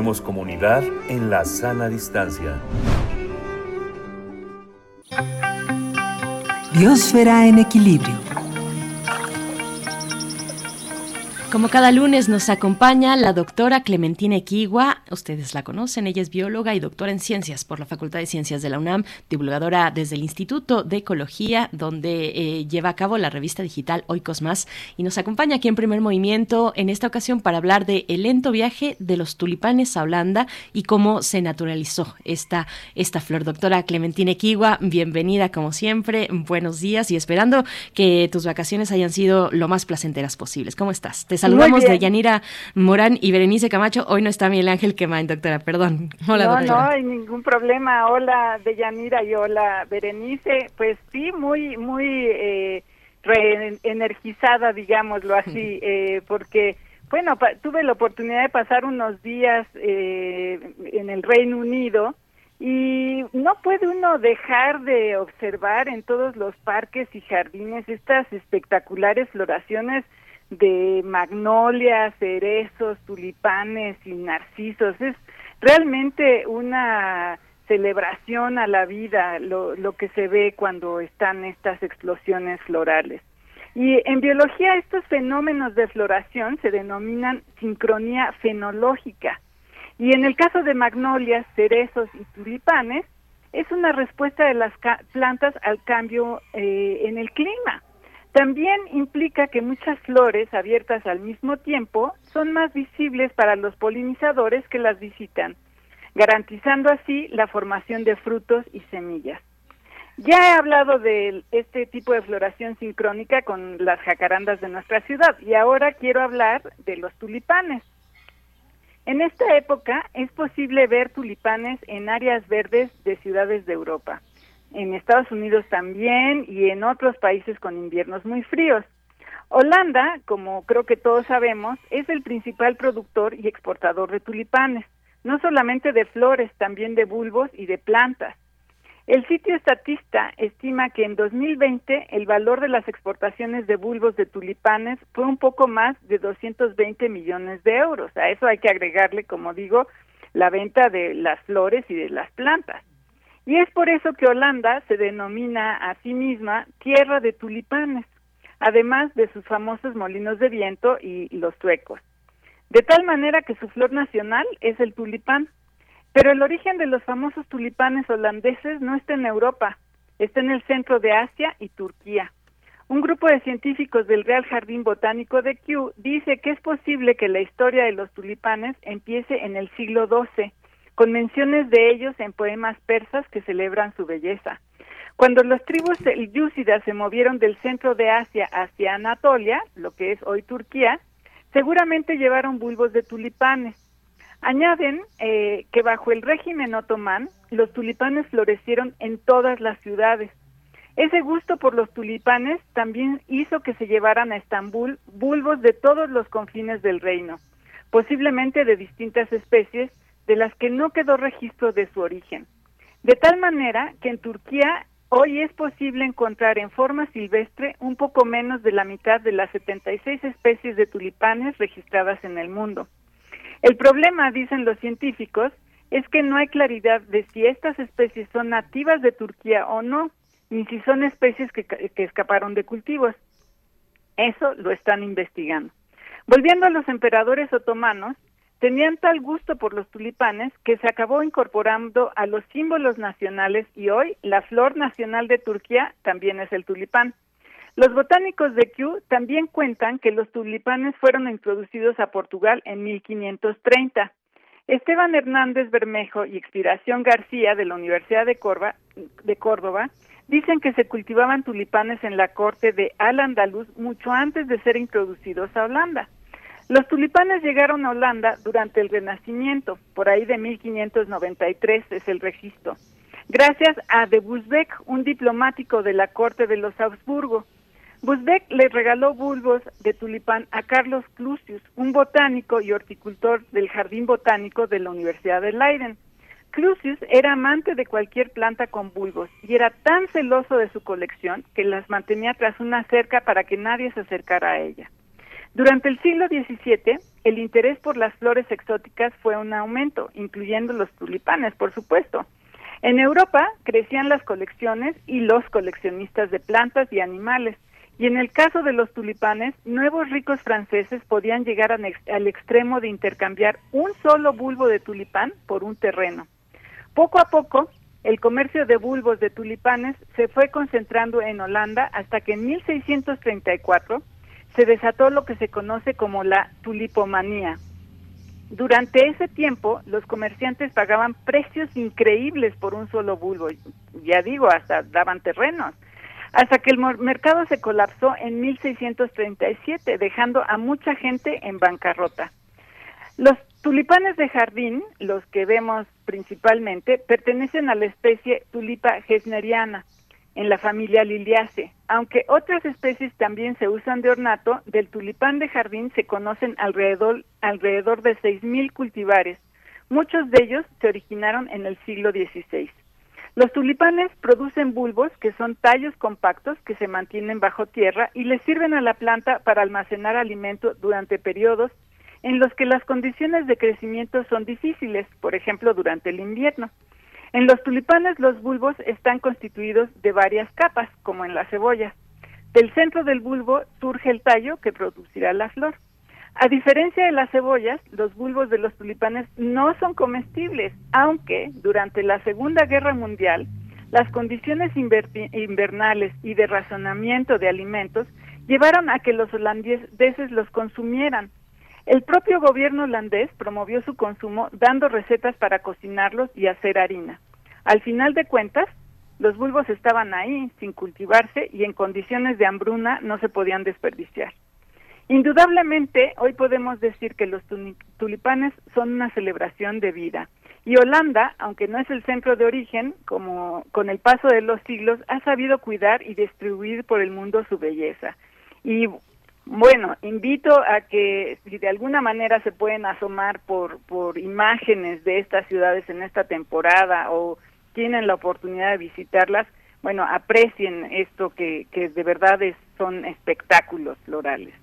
Comunidad en la sana distancia. Biosfera en equilibrio. Como cada lunes nos acompaña la doctora Clementina Equigua, ustedes la conocen, ella es bióloga y doctora en ciencias por la Facultad de Ciencias de la UNAM, divulgadora desde el Instituto de Ecología, donde eh, lleva a cabo la revista digital Oikos Más, y nos acompaña aquí en Primer Movimiento en esta ocasión para hablar de el lento viaje de los tulipanes a Holanda y cómo se naturalizó esta, esta flor. Doctora Clementina Equigua, bienvenida como siempre, buenos días y esperando que tus vacaciones hayan sido lo más placenteras posibles. ¿Cómo estás? Saludamos de Yanira Morán y Berenice Camacho. Hoy no está Miguel Ángel Quemain, doctora, perdón. Hola, no, doctora. No, hay ningún problema. Hola, de Yanira y hola, Berenice. Pues sí, muy, muy eh, reenergizada, digámoslo así, eh, porque bueno, tuve la oportunidad de pasar unos días eh, en el Reino Unido y no puede uno dejar de observar en todos los parques y jardines estas espectaculares floraciones de magnolias, cerezos, tulipanes y narcisos. Es realmente una celebración a la vida lo, lo que se ve cuando están estas explosiones florales. Y en biología estos fenómenos de floración se denominan sincronía fenológica. Y en el caso de magnolias, cerezos y tulipanes, es una respuesta de las plantas al cambio eh, en el clima. También implica que muchas flores abiertas al mismo tiempo son más visibles para los polinizadores que las visitan, garantizando así la formación de frutos y semillas. Ya he hablado de este tipo de floración sincrónica con las jacarandas de nuestra ciudad y ahora quiero hablar de los tulipanes. En esta época es posible ver tulipanes en áreas verdes de ciudades de Europa, en Estados Unidos también y en otros países con inviernos muy fríos. Holanda, como creo que todos sabemos, es el principal productor y exportador de tulipanes, no solamente de flores, también de bulbos y de plantas. El sitio estatista estima que en 2020 el valor de las exportaciones de bulbos de tulipanes fue un poco más de 220 millones de euros. A eso hay que agregarle, como digo, la venta de las flores y de las plantas. Y es por eso que Holanda se denomina a sí misma tierra de tulipanes, además de sus famosos molinos de viento y los tuecos. De tal manera que su flor nacional es el tulipán. Pero el origen de los famosos tulipanes holandeses no está en Europa, está en el centro de Asia y Turquía. Un grupo de científicos del Real Jardín Botánico de Kew dice que es posible que la historia de los tulipanes empiece en el siglo XII, con menciones de ellos en poemas persas que celebran su belleza. Cuando los tribus yúcidas se movieron del centro de Asia hacia Anatolia, lo que es hoy Turquía, seguramente llevaron bulbos de tulipanes. Añaden eh, que bajo el régimen otomán los tulipanes florecieron en todas las ciudades. Ese gusto por los tulipanes también hizo que se llevaran a Estambul bulbos de todos los confines del reino, posiblemente de distintas especies de las que no quedó registro de su origen. De tal manera que en Turquía hoy es posible encontrar en forma silvestre un poco menos de la mitad de las 76 especies de tulipanes registradas en el mundo. El problema, dicen los científicos, es que no hay claridad de si estas especies son nativas de Turquía o no, ni si son especies que, escaparon de cultivos. Eso lo están investigando. Volviendo a los emperadores otomanos, tenían tal gusto por los tulipanes que se acabó incorporando a los símbolos nacionales y hoy la flor nacional de Turquía también es el tulipán. Los botánicos de Kew también cuentan que los tulipanes fueron introducidos a Portugal en 1530. Esteban Hernández Bermejo y Expiración García de la Universidad de, de Córdoba dicen que se cultivaban tulipanes en la corte de Al-Andalus mucho antes de ser introducidos a Holanda. Los tulipanes llegaron a Holanda durante el Renacimiento, por ahí de 1593 es el registro, gracias a de Busbeck, un diplomático de la corte de los Habsburgo. Busbeck le regaló bulbos de tulipán a Carlos Clusius, un botánico y horticultor del Jardín Botánico de la Universidad de Leiden. Clusius era amante de cualquier planta con bulbos y era tan celoso de su colección que las mantenía tras una cerca para que nadie se acercara a ella. Durante el siglo XVII, el interés por las flores exóticas fue un aumento, incluyendo los tulipanes, por supuesto. En Europa crecían las colecciones y los coleccionistas de plantas y animales, y en el caso de los tulipanes, nuevos ricos franceses podían llegar al extremo de intercambiar un solo bulbo de tulipán por un terreno. Poco a poco, el comercio de bulbos de tulipanes se fue concentrando en Holanda hasta que en 1634 se desató lo que se conoce como la tulipomanía. Durante ese tiempo, los comerciantes pagaban precios increíbles por un solo bulbo, ya digo, hasta daban terrenos. hasta que el mercado se colapsó en 1637, dejando a mucha gente en bancarrota. Los tulipanes de jardín, los que vemos principalmente, pertenecen a la especie tulipa gesneriana, en la familia Liliaceae. Aunque otras especies también se usan de ornato, del tulipán de jardín se conocen alrededor, alrededor de 6.000 cultivares. Muchos de ellos se originaron en el siglo XVI. Los tulipanes producen bulbos, que son tallos compactos que se mantienen bajo tierra y les sirven a la planta para almacenar alimento durante periodos en los que las condiciones de crecimiento son difíciles, por ejemplo, durante el invierno. En los tulipanes los bulbos están constituidos de varias capas, como en las cebollas. Del centro del bulbo surge el tallo que producirá la flor. A diferencia de las cebollas, los bulbos de los tulipanes no son comestibles, aunque durante la Segunda Guerra Mundial las condiciones invernales y de razonamiento de alimentos llevaron a que los holandeses los consumieran. El propio gobierno holandés promovió su consumo dando recetas para cocinarlos y hacer harina. Al final de cuentas, los bulbos estaban ahí, sin cultivarse y en condiciones de hambruna no se podían desperdiciar. Indudablemente, hoy podemos decir que los tulipanes son una celebración de vida. Y Holanda, aunque no es el centro de origen, como con el paso de los siglos, ha sabido cuidar y distribuir por el mundo su belleza. Y bueno, invito a que si de alguna manera se pueden asomar por, por imágenes de estas ciudades en esta temporada o tienen la oportunidad de visitarlas, bueno, aprecien esto que, que de verdad son espectáculos florales.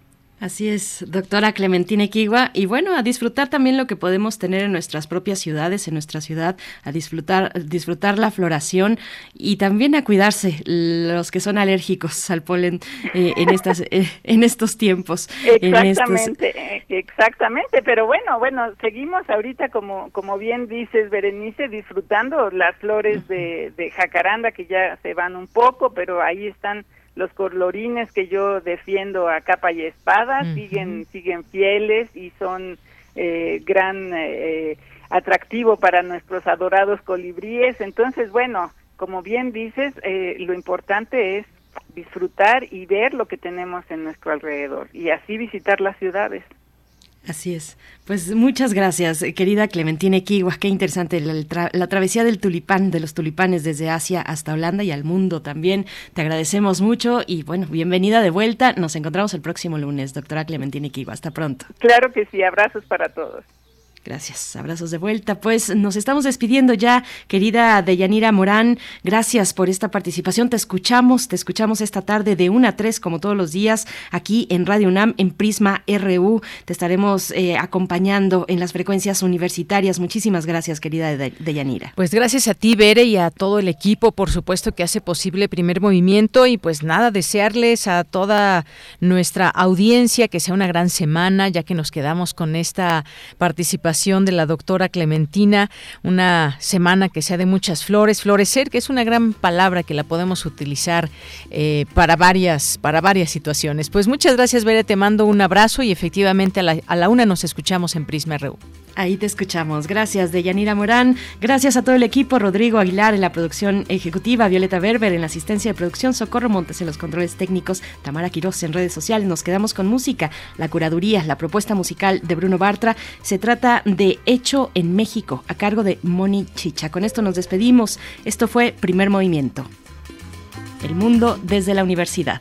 Así es, doctora Clementina Equigua. Y bueno, a disfrutar también lo que podemos tener en nuestras propias ciudades, en nuestra ciudad, a disfrutar, disfrutar la floración y también a cuidarse los que son alérgicos al polen eh, en estas eh, en estos tiempos. Exactamente, exactamente. Pero bueno, bueno, seguimos ahorita como como bien dices, Berenice, disfrutando las flores de, de jacaranda que ya se van un poco, pero ahí están los colorines que yo defiendo a capa y espada siguen siguen fieles y son eh, gran eh, atractivo para nuestros adorados colibríes. Entonces bueno como bien dices eh, lo importante es disfrutar y ver lo que tenemos en nuestro alrededor y así visitar las ciudades Así es. Pues muchas gracias, querida Clementina Equigua. Qué interesante la, travesía del tulipán, de los tulipanes desde Asia hasta Holanda y al mundo también. Te agradecemos mucho y bueno, bienvenida de vuelta. Nos encontramos el próximo lunes, doctora Clementina Equigua. Hasta pronto. Claro que sí, abrazos para todos. Gracias, abrazos de vuelta. Pues nos estamos despidiendo ya, querida Deyanira Morán. Gracias por esta participación. Te escuchamos, te escuchamos esta tarde de 1 a 3, como todos los días, aquí en Radio UNAM, en Prisma RU. Te estaremos eh, acompañando en las frecuencias universitarias. Muchísimas gracias, querida Deyanira. Pues gracias a ti, Bere, y a todo el equipo, por supuesto, que hace posible primer movimiento. Y pues nada, desearles a toda nuestra audiencia que sea una gran semana, ya que nos quedamos con esta participación de la doctora Clementina, una semana que sea de muchas flores, florecer, que es una gran palabra que la podemos utilizar eh, para varias, para varias situaciones. Pues muchas gracias, Bere, te mando un abrazo y efectivamente a la, a la una nos escuchamos en Prisma RU. Ahí te escuchamos. Gracias, Deyanira Morán. Gracias a todo el equipo, Rodrigo Aguilar en la producción ejecutiva, Violeta Berber en la asistencia de producción, Socorro Montes en los controles técnicos, Tamara Quiroz en redes sociales. Nos quedamos con música, la curaduría, la propuesta musical de Bruno Bartra. Se trata de Hecho en México, a cargo de Moni Chicha. Con esto nos despedimos. Esto fue Primer Movimiento. El mundo desde la universidad.